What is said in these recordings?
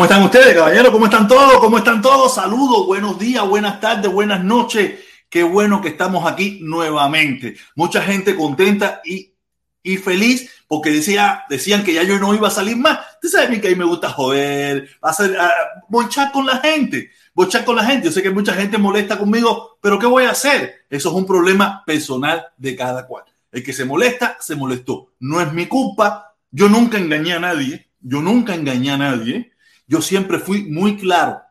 ¿Cómo están ustedes, caballeros? ¿Cómo están todos? ¿Cómo están todos? Saludos, buenos días, buenas tardes, buenas noches. Qué bueno que estamos aquí nuevamente. Mucha gente contenta y, y feliz porque decía, decían que ya yo no iba a salir más. Usted sabe que a mí me gusta joder, hacer, a, bochar con la gente, bochar con la gente. Yo sé que mucha gente molesta conmigo, pero ¿qué voy a hacer? Eso es un problema personal de cada cual. El que se molesta, se molestó. No es mi culpa. Yo nunca engañé a nadie. Yo nunca engañé a nadie. Yo siempre fui muy claro.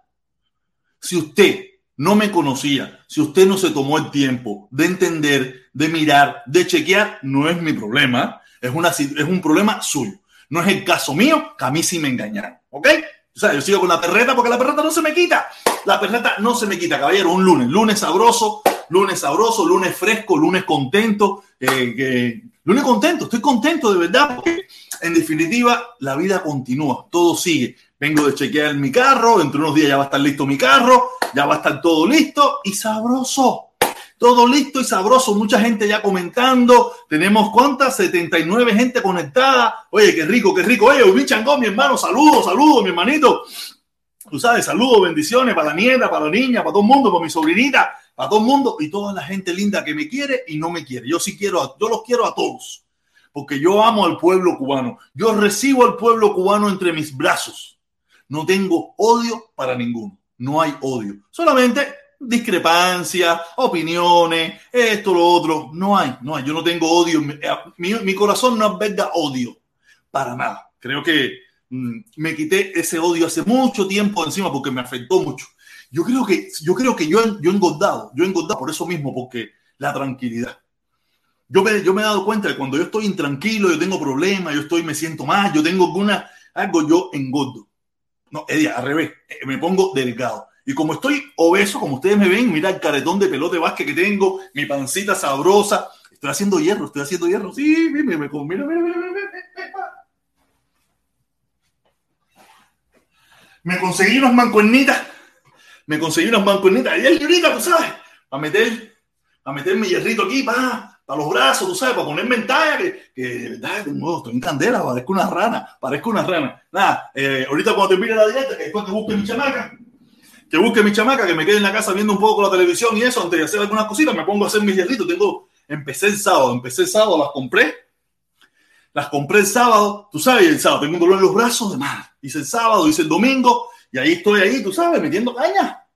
Si usted no me conocía, si usted no se tomó el tiempo de entender, de mirar, de chequear, no es mi problema. Es, una, es un problema suyo. No es el caso mío, que a mí sí me engañaron. ¿Ok? O sea, yo sigo con la perreta porque la perreta no se me quita. La perreta no se me quita, caballero. Un lunes, lunes sabroso, lunes sabroso, lunes fresco, lunes contento. Eh, lunes contento, estoy contento de verdad porque en definitiva la vida continúa, todo sigue. Vengo de chequear mi carro, dentro de unos días ya va a estar listo mi carro, ya va a estar todo listo y sabroso. Todo listo y sabroso, mucha gente ya comentando. Tenemos cuántas? 79 gente conectada. Oye, qué rico, qué rico. Oye, mi changó, mi hermano, saludos, saludos, mi hermanito. Tú sabes, saludos, bendiciones para la nieta, para la niña, para todo el mundo, para mi sobrinita, para todo el mundo y toda la gente linda que me quiere y no me quiere. Yo sí quiero, yo los quiero a todos, porque yo amo al pueblo cubano. Yo recibo al pueblo cubano entre mis brazos. No tengo odio para ninguno. No hay odio. Solamente discrepancias, opiniones, esto, lo otro. No hay, no hay. Yo no tengo odio. Mi, mi corazón no alberga odio. Para nada. Creo que mmm, me quité ese odio hace mucho tiempo encima porque me afectó mucho. Yo creo que yo, creo que yo, yo he engordado. Yo he engordado por eso mismo, porque la tranquilidad. Yo me, yo me he dado cuenta de cuando yo estoy intranquilo, yo tengo problemas, yo estoy, me siento mal, yo tengo alguna, algo, yo engordo. No, Edia, al revés, me pongo delgado. Y como estoy obeso, como ustedes me ven, mira el caretón de pelota de básquet que tengo, mi pancita sabrosa. Estoy haciendo hierro, estoy haciendo hierro. Sí, mira, mira, mira, mira. Me conseguí unas mancuernitas. Me conseguí unas mancuernitas. Y el librita, tú sabes, para meter, para meter mi hierrito aquí, para, para los brazos, tú sabes, para ponerme en talla, que, de verdad, estoy en candela, parezco una rana, parezco una rana. Nada, eh, ahorita cuando termine la dieta, que después que busque mi chamaca, que busque mi chamaca, que me quede en la casa viendo un poco la televisión y eso, antes de hacer algunas cositas, me pongo a hacer mis hierritos. Tengo, empecé el sábado, empecé el sábado, las compré. Las compré el sábado, tú sabes, el sábado tengo un dolor en los brazos de más. Hice el sábado, hice el domingo, y ahí estoy ahí, tú sabes, metiendo caña.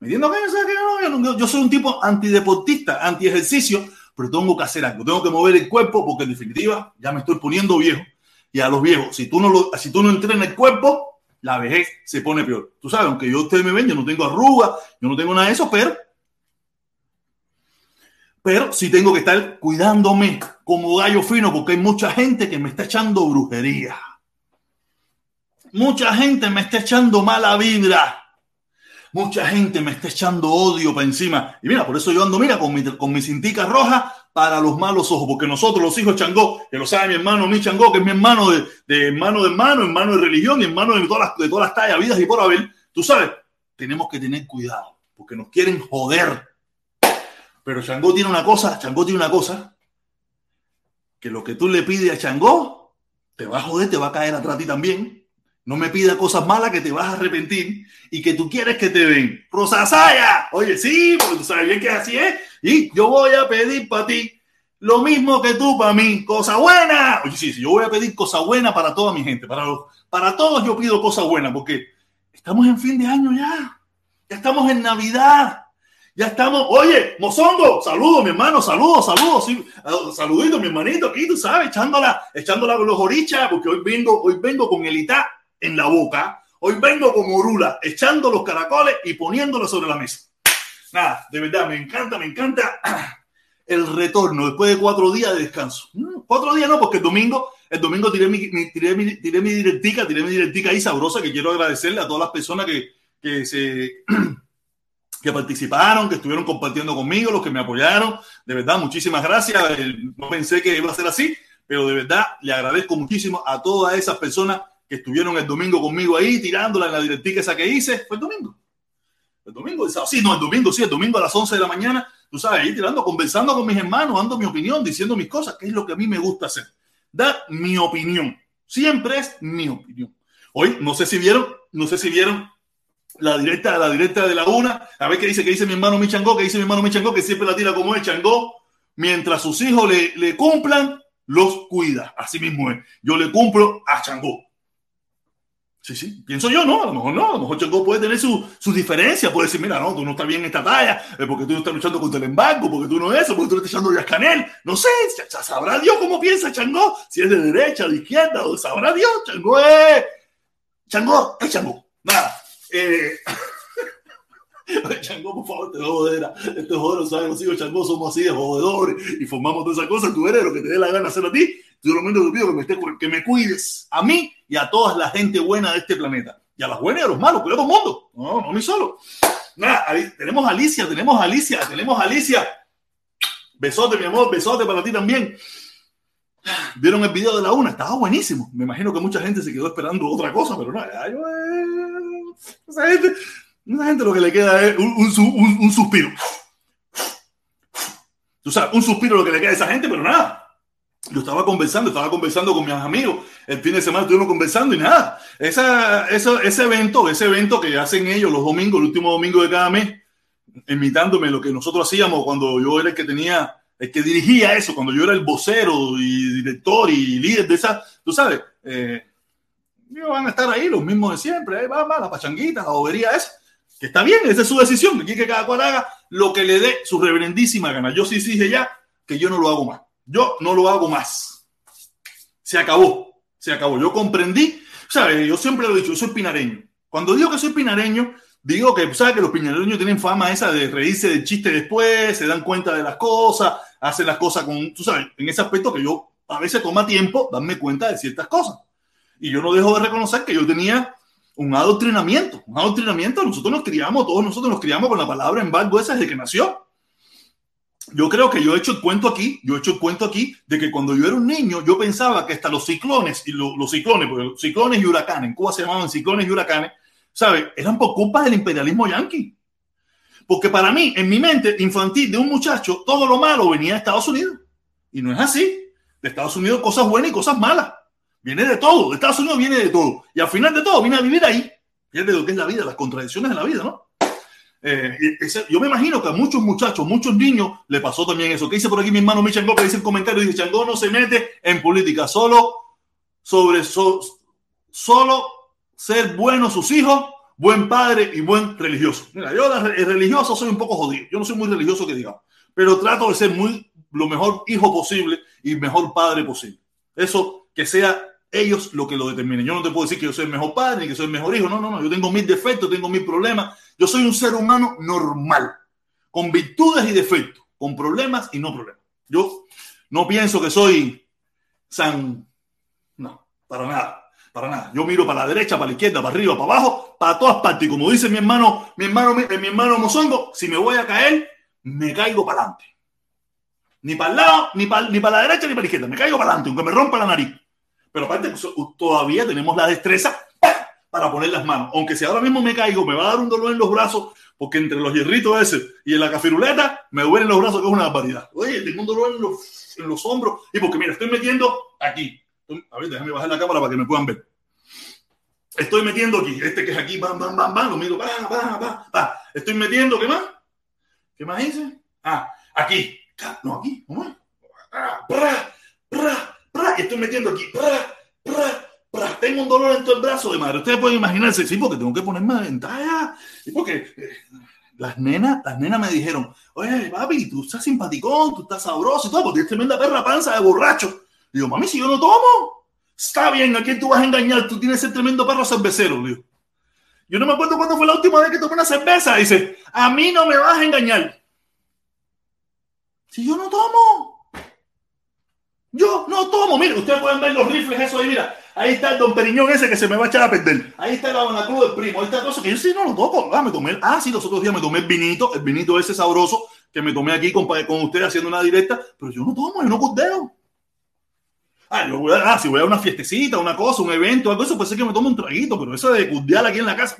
Metiendo caña, ¿sabes qué? Yo, soy un tipo antideportista, anti-ejercicio, pero tengo que hacer algo, tengo que mover el cuerpo, porque en definitiva ya me estoy poniendo viejo. Y a los viejos, si tú no, si tú no entrenas el cuerpo, la vejez se pone peor. Tú sabes, aunque yo ustedes me ven, yo no tengo arrugas, yo no tengo nada de eso, pero pero sí tengo que estar cuidándome como gallo fino porque hay mucha gente que me está echando brujería. Mucha gente me está echando mala vibra. Mucha gente me está echando odio para encima. Y mira, por eso yo ando, mira, con mi, con mi cintica roja para los malos ojos, porque nosotros, los hijos de Changó, que lo sabe mi hermano, mi Changó, que es mi hermano de, de hermano de hermano, de religión, hermano de todas las, de todas las tallas, vidas y por haber, tú sabes, tenemos que tener cuidado, porque nos quieren joder. Pero Changó tiene una cosa, Changó tiene una cosa, que lo que tú le pides a Changó, te va a joder, te va a caer atrás a ti también. No me pida cosas malas que te vas a arrepentir y que tú quieres que te den. Rosasaya, oye, sí, porque tú sabes bien que así es. Y yo voy a pedir para ti lo mismo que tú para mí, cosa buena. Oye, sí, sí, yo voy a pedir cosa buena para toda mi gente, para, los, para todos yo pido cosa buena, porque estamos en fin de año ya. Ya estamos en Navidad. Ya estamos, oye, Mozongo, saludos, mi hermano, saludos, saludos, sí, saludito, mi hermanito, aquí, tú sabes, echándola, echándola con los orichas, porque hoy vengo, hoy vengo con el itá en la boca. Hoy vengo como Orula, echando los caracoles y poniéndolos sobre la mesa. Nada, de verdad, me encanta, me encanta el retorno después de cuatro días de descanso. Cuatro días no, porque el domingo, el domingo tiré mi, mi, tiré mi, tiré mi directica, tiré mi directica ahí sabrosa, que quiero agradecerle a todas las personas que, que se que participaron, que estuvieron compartiendo conmigo, los que me apoyaron. De verdad, muchísimas gracias. No pensé que iba a ser así, pero de verdad le agradezco muchísimo a todas esas personas que estuvieron el domingo conmigo ahí, tirándola en la directiva esa que hice. Fue el domingo. El domingo. Sí, no, el domingo, sí, el domingo a las 11 de la mañana. Tú sabes, ahí tirando, conversando con mis hermanos, dando mi opinión, diciendo mis cosas, que es lo que a mí me gusta hacer. Dar mi opinión. Siempre es mi opinión. Hoy, no sé si vieron, no sé si vieron la directa, la directa de la una, a ver qué dice, qué dice mi hermano mi Changó, qué dice mi hermano mi Changó, que siempre la tira como es Changó, mientras sus hijos le, le cumplan, los cuida. Así mismo es. Yo le cumplo a Changó. Sí, sí, pienso yo, ¿no? A lo mejor no, a lo mejor Changó puede tener sus su diferencias, puede decir, mira, no, tú no estás bien en esta talla, porque tú no estás luchando contra el embargo, porque tú no eso, porque tú no estás echando Canel. No sé, sabrá Dios cómo piensa Changó, si es de derecha, de izquierda, o sabrá Dios, Changó es... Changó es Changó. Nada. Eh... Changó, por favor, te jodera. Este joder, ¿sabes? Los hijos Changó somos así de jodedores y formamos todas esas cosas. Tú eres lo que te dé la gana hacer a ti. Yo lo menos te pido que me, estés, que me cuides a mí y a toda la gente buena de este planeta. Y a las buenas y a los malos, pero a todo el mundo. No, no mí solo. Nada, tenemos a Alicia, tenemos a Alicia, tenemos a Alicia. Besote, mi amor, besote para ti también. Vieron el video de la una, estaba buenísimo. Me imagino que mucha gente se quedó esperando otra cosa, pero no, yo, eh, esa gente, esa gente lo que le queda es un, un, un, suspiro. Tú sabes, un suspiro lo que le queda a esa gente, pero nada. Yo estaba conversando, estaba conversando con mis amigos. El fin de semana estuvimos conversando y nada. Esa, ese evento, ese evento que hacen ellos los domingos, el último domingo de cada mes, imitándome lo que nosotros hacíamos cuando yo era el que tenía, el que dirigía eso, cuando yo era el vocero y director y líder de esa, tú sabes, eh, van a estar ahí los mismos de siempre, ahí va, va, la pachanguita, la bobería esa que está bien, esa es su decisión, que cada cual haga lo que le dé su reverendísima gana. Yo sí dije ya que yo no lo hago más. Yo no lo hago más. Se acabó, se acabó. Yo comprendí, ¿sabes? Yo siempre lo he dicho, yo soy pinareño. Cuando digo que soy pinareño, digo que, ¿sabes? Que los pinareños tienen fama esa de reírse del chiste después, se dan cuenta de las cosas, hacen las cosas con, tú sabes, en ese aspecto que yo a veces toma tiempo darme cuenta de ciertas cosas. Y yo no dejo de reconocer que yo tenía un adoctrinamiento, un adoctrinamiento. Nosotros nos criamos, todos nosotros nos criamos con la palabra embargo esa desde que nació. Yo creo que yo he hecho el cuento aquí, yo he hecho el cuento aquí de que cuando yo era un niño, yo pensaba que hasta los ciclones, y los ciclones, porque ciclones y huracanes, en Cuba se llamaban ciclones y huracanes, ¿sabes? Eran por culpa del imperialismo yanqui. Porque para mí, en mi mente infantil de un muchacho, todo lo malo venía de Estados Unidos. Y no es así. De Estados Unidos cosas buenas y cosas malas. Viene de todo, de Estados Unidos viene de todo. Y al final de todo viene a vivir ahí. Fíjate lo que es la vida, las contradicciones de la vida, ¿no? Eh, yo me imagino que a muchos muchachos, muchos niños, le pasó también eso. ¿Qué dice por aquí mi hermano Michango? Que dice el comentario, dice, Changó no se mete en política, solo sobre, solo ser bueno sus hijos, buen padre y buen religioso. Mira, yo el religioso soy un poco jodido. Yo no soy muy religioso que digamos, pero trato de ser muy lo mejor hijo posible y mejor padre posible. Eso que sea ellos lo que lo determinen. Yo no te puedo decir que yo soy el mejor padre ni que soy el mejor hijo. No, no, no. Yo tengo mis defectos, tengo mis problemas. Yo soy un ser humano normal, con virtudes y defectos, con problemas y no problemas. Yo no pienso que soy san. No, para nada. Para nada. Yo miro para la derecha, para la izquierda, para arriba, para abajo, para todas partes. Y como dice mi hermano, mi hermano, mi, mi hermano Mozongo, si me voy a caer, me caigo para adelante. Ni para el lado, ni para, ni para la derecha, ni para la izquierda. Me caigo para adelante, aunque me rompa la nariz. Pero aparte, todavía tenemos la destreza para poner las manos. Aunque si ahora mismo me caigo, me va a dar un dolor en los brazos, porque entre los hierritos ese y en la cafiruleta me duelen los brazos, que es una barbaridad. Oye, tengo un dolor en los, en los hombros. Y porque, mira, estoy metiendo aquí. A ver, déjame bajar la cámara para que me puedan ver. Estoy metiendo aquí, este que es aquí, bam, bam, bam, bam, lo miro, va, va, va, Estoy metiendo, ¿qué más? ¿Qué más hice? Ah, aquí. No, aquí, ¿cómo es? Ah, estoy metiendo aquí. tengo un dolor en todo el brazo de madre. Ustedes pueden imaginarse, sí, porque tengo que ponerme ventaja. Y porque eh, las nenas, las nenas me dijeron, oye, papi, tú estás simpaticón, tú estás sabroso y todo, porque tienes tremenda perra panza de borracho. digo, mami, si yo no tomo, está bien, ¿a quién tú vas a engañar? Tú tienes ese tremendo perro cervecero, digo. Yo no me acuerdo cuándo fue la última vez que tomé una cerveza. Dice, a mí no me vas a engañar. Si yo no tomo. Yo no tomo. Mire, ustedes pueden ver los rifles, eso ahí, mira. Ahí está el don Periñón ese que se me va a echar a perder. Ahí está la Cruz del primo. Ahí está cosa que yo sí no lo toco. Ah, me tomé. Ah, sí, los otros días me tomé el vinito, el vinito ese sabroso que me tomé aquí con, con ustedes haciendo una directa. Pero yo no tomo, yo no cordeo. Ah, yo voy a, ah, si voy a una fiestecita, una cosa, un evento, algo eso, puede ser que me tome un traguito, pero eso de curdear aquí en la casa.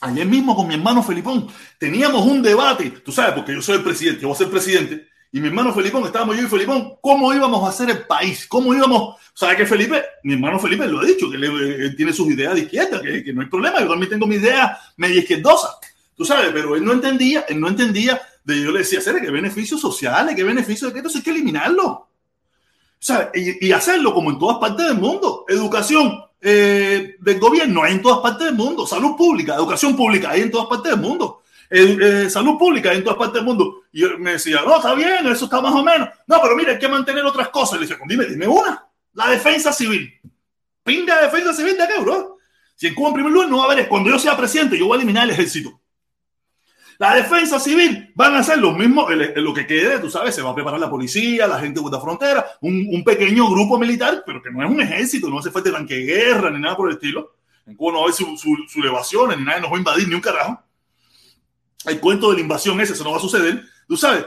Ayer mismo con mi hermano Felipón teníamos un debate, tú sabes, porque yo soy el presidente, yo voy a ser presidente, y mi hermano Felipón, estábamos yo y Felipón, ¿cómo íbamos a hacer el país? ¿Cómo íbamos? ¿Sabe que Felipe? Mi hermano Felipe lo ha dicho, que él, tiene sus ideas de izquierda, que, no hay problema, yo también tengo mis ideas medio izquierdosas, tú sabes, pero él no entendía, él no entendía, de yo le decía, ¿qué beneficios sociales? ¿Qué beneficios de qué? Entonces hay que eliminarlo. ¿Sabes? Y, y, hacerlo como en todas partes del mundo. Educación eh, del gobierno hay en todas partes del mundo. Salud pública, educación pública hay en todas partes del mundo. Salud pública en todas partes del mundo. Y me decía, no, está bien, eso está más o menos. No, pero mira, hay que mantener otras cosas. Le decía, dime, dime una. La defensa civil. Pinga defensa civil de qué, bro. Si en Cuba, en primer lugar, no va a haber. Cuando yo sea presidente, yo voy a eliminar el ejército. La defensa civil van a hacer lo mismo, lo que quede, tú sabes, se va a preparar la policía, la gente de la frontera, un, pequeño grupo militar, pero que no es un ejército, no hace falta tanque de guerra ni nada por el estilo. En Cuba no va a haber su, su, su ni nadie nos va a invadir ni un carajo el cuento de la invasión ese, eso no va a suceder. Tú sabes,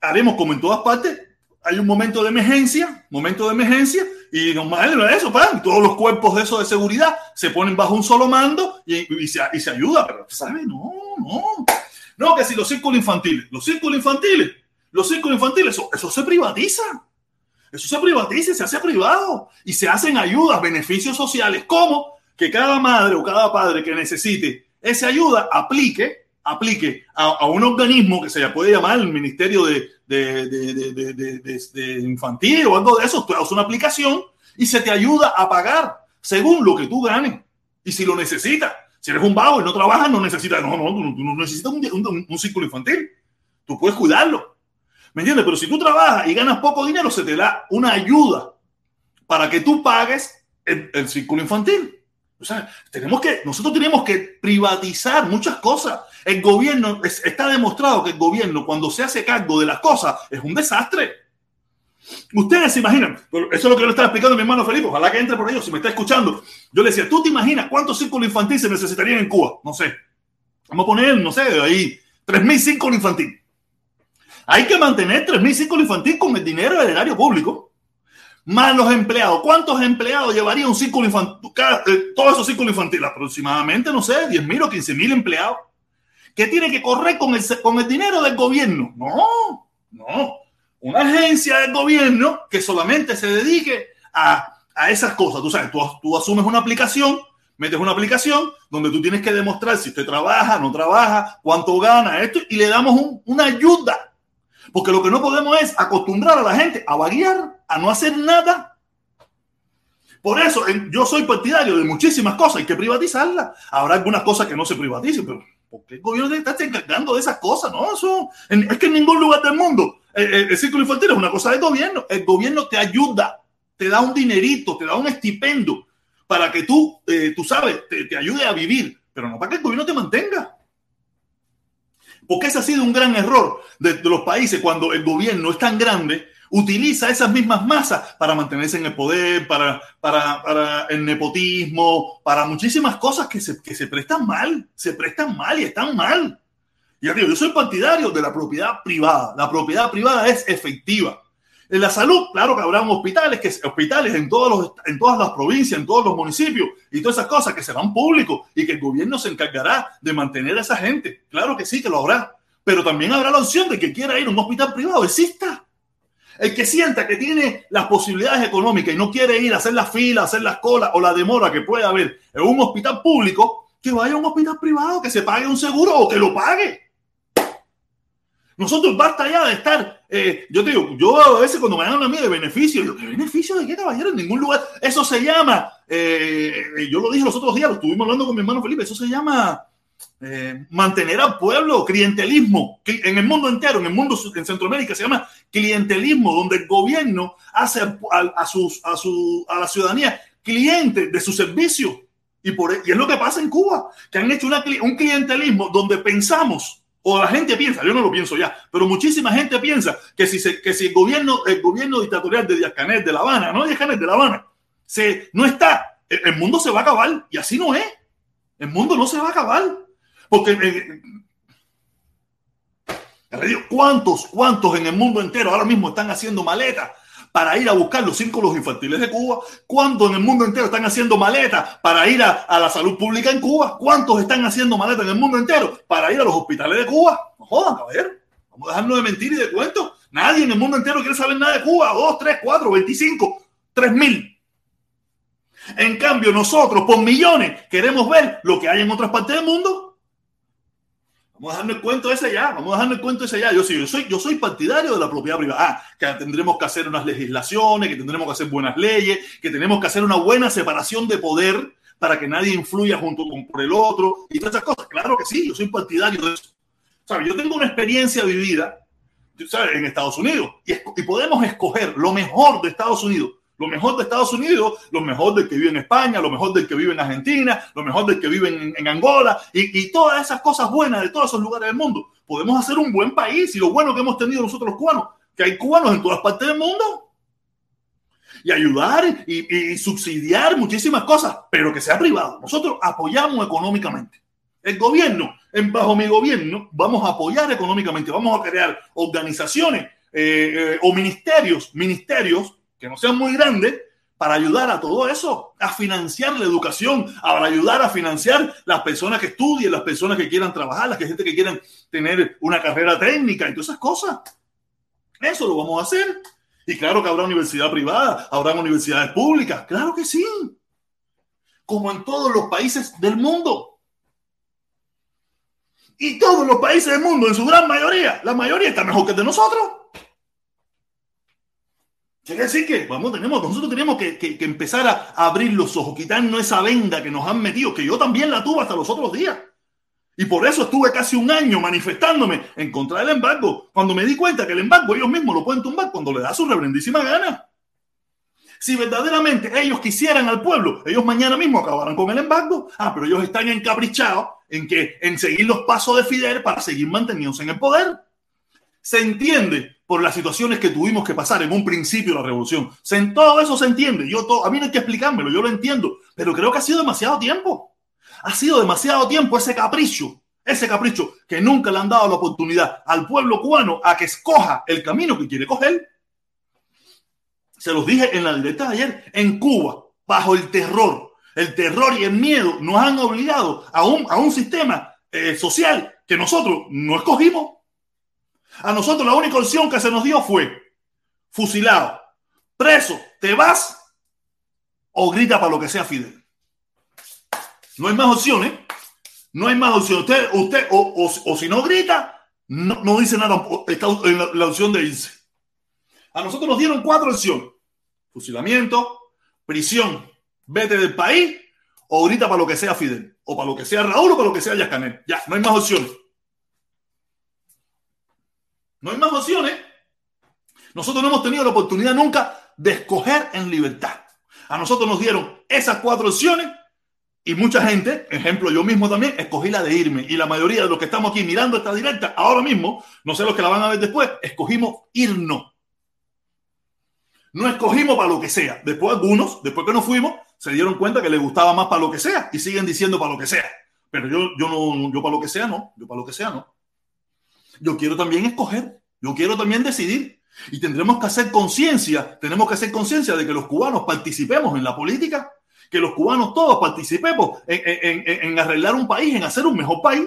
haremos como en todas partes, hay un momento de emergencia, momento de emergencia, y normal eso, todos los cuerpos de eso de seguridad se ponen bajo un solo mando y, se, y se, ayuda, pero ¿sabes? No, no. No, que si los círculos infantiles, los círculos infantiles, los círculos infantiles, eso, eso se privatiza. Eso se privatiza, se hace privado y se hacen ayudas, beneficios sociales, como que cada madre o cada padre que necesite esa ayuda aplique aplique a, un organismo que se puede llamar el Ministerio de, de, Infantil o algo de eso, tú haces una aplicación y se te ayuda a pagar según lo que tú ganes. Y si lo necesitas, si eres un vago y no trabajas, no necesitas, no, no, tú no necesitas un, un, círculo infantil. Tú puedes cuidarlo. ¿Me entiendes? Pero si tú trabajas y ganas poco dinero, se te da una ayuda para que tú pagues el, el círculo infantil. O sea, tenemos que, nosotros tenemos que privatizar muchas cosas. El gobierno, está demostrado que el gobierno cuando se hace cargo de las cosas es un desastre. Ustedes se imaginan, eso es lo que le estaba explicando mi hermano Felipe, ojalá que entre por ello, si me está escuchando. Yo le decía, ¿tú te imaginas cuántos círculos infantiles se necesitarían en Cuba? No sé. Vamos a poner, no sé, ahí 3.000 círculos infantiles. Hay que mantener 3.000 círculos infantiles con el dinero del erario público más los empleados. ¿Cuántos empleados llevaría un círculo infantil? Eh, todos esos círculos infantiles, aproximadamente, no sé, 10 mil o 15 mil empleados. ¿Qué tiene que correr con el, con el dinero del gobierno? No, no. Una agencia del gobierno que solamente se dedique a, a esas cosas. Tú sabes, tú, tú asumes una aplicación, metes una aplicación donde tú tienes que demostrar si usted trabaja, no trabaja, cuánto gana, esto, y le damos un, una ayuda porque lo que no podemos es acostumbrar a la gente a vaguear, a no hacer nada. Por eso yo soy partidario de muchísimas cosas, hay que privatizarlas. Habrá algunas cosas que no se privaticen, pero ¿por qué el gobierno está encargando de esas cosas? No, eso es que en ningún lugar del mundo el, círculo infantil es una cosa del gobierno. El gobierno te ayuda, te da un dinerito, te da un estipendio para que tú, eh, tú sabes, te, te ayude a vivir, pero no para que el gobierno te mantenga. Porque ese ha sido un gran error de, los países cuando el gobierno es tan grande, utiliza esas mismas masas para mantenerse en el poder, para, para, el nepotismo, para muchísimas cosas que se, que se prestan mal, se prestan mal y están mal. Y yo soy partidario de la propiedad privada. La propiedad privada es efectiva. En la salud, claro que habrá hospitales, que, hospitales en, todos los, en todas las provincias, en todos los municipios y todas esas cosas que serán públicos y que el gobierno se encargará de mantener a esa gente. Claro que sí, que lo habrá. Pero también habrá la opción de que quiera ir a un hospital privado. Exista. El que sienta que tiene las posibilidades económicas y no quiere ir a hacer la fila, hacer las colas o la demora que puede haber en un hospital público, que vaya a un hospital privado, que se pague un seguro o que lo pague. Nosotros basta ya de estar, eh, yo te digo, yo a veces cuando me dan a mí de beneficio, yo, ¿qué beneficio de qué caballero? En ningún lugar. Eso se llama, eh, yo lo dije los otros días, lo estuvimos hablando con mi hermano Felipe, eso se llama eh, mantener al pueblo, clientelismo. En el mundo entero, en el mundo en Centroamérica se llama clientelismo, donde el gobierno hace a, sus, a, su, a la ciudadanía cliente de su servicio. Y, por, e, y es lo que pasa en Cuba, que han hecho una, un clientelismo donde pensamos o la gente piensa, yo no lo pienso ya, pero muchísima gente piensa que si, se, que si el gobierno, el gobierno dictatorial de Díaz Canel de La Habana, no Díaz Canel de La Habana, se, no está, el, mundo se va a acabar y así no es. El mundo no se va a acabar. Porque eh, ¿cuántos, cuántos en el mundo entero ahora mismo están haciendo maletas para ir a buscar los círculos infantiles de Cuba? ¿Cuántos en el mundo entero están haciendo maletas para ir a, la salud pública en Cuba? ¿Cuántos están haciendo maletas en el mundo entero para ir a los hospitales de Cuba? No jodan, a ver. Vamos a dejarnos de mentir y de cuentos. Nadie en el mundo entero quiere saber nada de Cuba. Dos, tres, cuatro, veinticinco, tres mil. En cambio, nosotros, por millones, queremos ver lo que hay en otras partes del mundo. Vamos a dejarnos el cuento ese ya, vamos a dejarnos el cuento ese ya. Yo, sí, yo, soy, yo soy partidario de la propiedad privada. Ah, que tendremos que hacer unas legislaciones, que tendremos que hacer buenas leyes, que tenemos que hacer una buena separación de poder para que nadie influya junto con por el otro y todas esas cosas. Claro que sí, yo soy partidario de eso. ¿Sabes? Yo tengo una experiencia vivida ¿sabes? en Estados Unidos y, y podemos escoger lo mejor de Estados Unidos lo mejor de Estados Unidos, lo mejor del que vive en España, lo mejor del que vive en Argentina, lo mejor del que vive en, en Angola y, y, todas esas cosas buenas de todos esos lugares del mundo. Podemos hacer un buen país y lo bueno que hemos tenido nosotros los cubanos, que hay cubanos en todas partes del mundo. Y ayudar y, y subsidiar muchísimas cosas, pero que sea privado. Nosotros apoyamos económicamente. El gobierno, en bajo mi gobierno, vamos a apoyar económicamente, vamos a crear organizaciones eh, eh, o ministerios, ministerios que no sean muy grandes, para ayudar a todo eso, a financiar la educación, a ayudar a financiar las personas que estudien, las personas que quieran trabajar, las gente que quieran tener una carrera técnica y todas esas cosas. Eso lo vamos a hacer. Y claro que habrá universidad privada, habrá universidades públicas, claro que sí. Como en todos los países del mundo. Y todos los países del mundo, en su gran mayoría, la mayoría está mejor que de nosotros. Quiere decir que vamos, tenemos, nosotros tenemos que, que, empezar a abrir los ojos, quitarnos esa venda que nos han metido, que yo también la tuve hasta los otros días. Y por eso estuve casi un año manifestándome en contra del embargo, cuando me di cuenta que el embargo ellos mismos lo pueden tumbar cuando le da su reverendísima gana. Si verdaderamente ellos quisieran al pueblo, ellos mañana mismo acabarán con el embargo. Ah, pero ellos están encaprichados en que en seguir los pasos de Fidel para seguir manteniéndose en el poder. Se entiende por las situaciones que tuvimos que pasar en un principio de la revolución. En todo eso se entiende. Yo todo, a mí no hay que explicármelo, yo lo entiendo, pero creo que ha sido demasiado tiempo. Ha sido demasiado tiempo ese capricho, ese capricho que nunca le han dado la oportunidad al pueblo cubano a que escoja el camino que quiere coger. Se los dije en la directa de ayer, en Cuba, bajo el terror, el terror y el miedo nos han obligado a un, a un sistema eh, social que nosotros no escogimos a nosotros la única opción que se nos dio fue fusilado, preso, te vas o grita para lo que sea Fidel. No hay más opciones. No hay más opciones. Usted, usted o, o, o si no grita, no, no, dice nada. Está en la, la opción de irse. A nosotros nos dieron cuatro opciones. Fusilamiento, prisión, vete del país o grita para lo que sea Fidel. O para lo que sea Raúl o para lo que sea Yascanel. Ya, no hay más opciones. No hay más opciones. Nosotros no hemos tenido la oportunidad nunca de escoger en libertad. A nosotros nos dieron esas cuatro opciones y mucha gente, ejemplo yo mismo también, escogí la de irme. Y la mayoría de los que estamos aquí mirando esta directa ahora mismo, no sé los que la van a ver después, escogimos irnos. No escogimos para lo que sea. Después algunos, después que nos fuimos, se dieron cuenta que les gustaba más para lo que sea y siguen diciendo para lo que sea. Pero yo, yo no, yo para lo que sea no, yo para lo que sea no yo quiero también escoger, yo quiero también decidir. Y tendremos que hacer conciencia, tenemos que hacer conciencia de que los cubanos participemos en la política, que los cubanos todos participemos en, en, en, en, arreglar un país, en hacer un mejor país.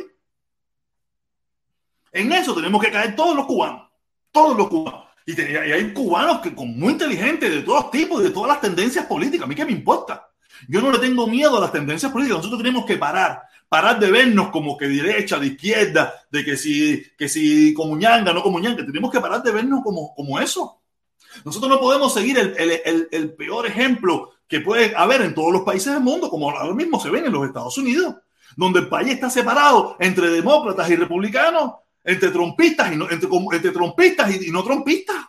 En eso tenemos que caer todos los cubanos, todos los cubanos. Y, te, y hay cubanos que con muy inteligentes de todos tipos, de todas las tendencias políticas. A mí qué me importa. Yo no le tengo miedo a las tendencias políticas. Nosotros tenemos que parar parar de vernos como que derecha, de izquierda, de que si, que si comuñanga, no comuñanga, tenemos que parar de vernos como, como eso. Nosotros no podemos seguir el, el, el, peor ejemplo que puede haber en todos los países del mundo, como ahora mismo se ven en los Estados Unidos, donde el país está separado entre demócratas y republicanos, entre trompistas y no, entre, entre trompistas y, no trompistas.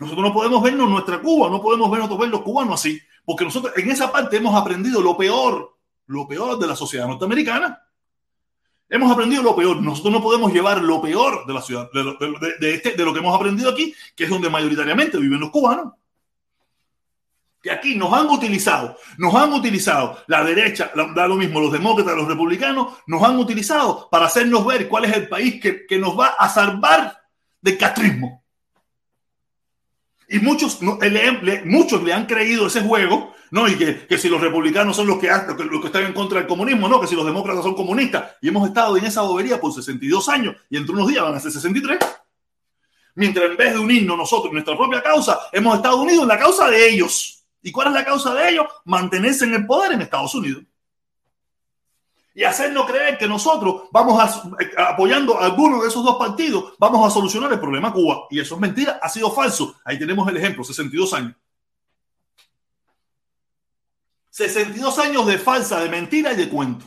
Nosotros no podemos vernos nuestra Cuba, no podemos vernos ver los cubanos así, porque nosotros en esa parte hemos aprendido lo peor lo peor de la sociedad norteamericana. Hemos aprendido lo peor. Nosotros no podemos llevar lo peor de la ciudad, este, de lo que hemos aprendido aquí, que es donde mayoritariamente viven los cubanos. Que aquí nos han utilizado, nos han utilizado la derecha, da lo mismo, los demócratas, los republicanos, nos han utilizado para hacernos ver cuál es el país que, nos va a salvar del castrismo. Y muchos, muchos le han creído ese juego no, y que, que, si los republicanos son los que, los que están en contra del comunismo, no, que si los demócratas son comunistas. Y hemos estado en esa bobería por 62 años y entre unos días van a ser 63. Mientras en vez de unirnos nosotros en nuestra propia causa, hemos estado unidos en la causa de ellos. ¿Y cuál es la causa de ellos? Mantenerse en el poder en Estados Unidos. Y hacernos creer que nosotros vamos a, apoyando a alguno de esos dos partidos, vamos a solucionar el problema Cuba. Y eso es mentira, ha sido falso. Ahí tenemos el ejemplo, 62 años. 62 años de falsa, de mentira y de cuento.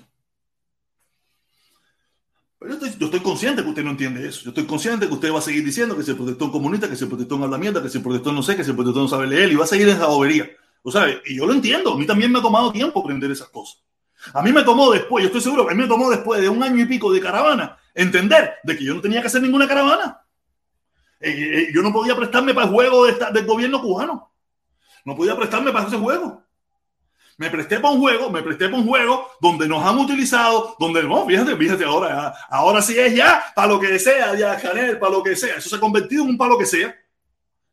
Pero yo estoy, consciente que usted no entiende eso. Yo estoy consciente que usted va a seguir diciendo que se protestó un comunista, que se protestó en habla mierda, que se protestó no sé, que se protestó no sabe leer y va a seguir en esa bobería. O sea, y yo lo entiendo. A mí también me ha tomado tiempo aprender esas cosas. A mí me tomó después, yo estoy seguro a mí me tomó después de un año y pico de caravana entender de que yo no tenía que hacer ninguna caravana. Eh, eh, yo no podía prestarme para el juego del gobierno cubano. No podía prestarme para ese juego. Me presté para un juego, me presté para un juego donde nos han utilizado, donde no, fíjate, fíjate ahora, ahora sí es ya para lo que sea, ya Canel, para lo que sea. Eso se ha convertido en un para lo que sea.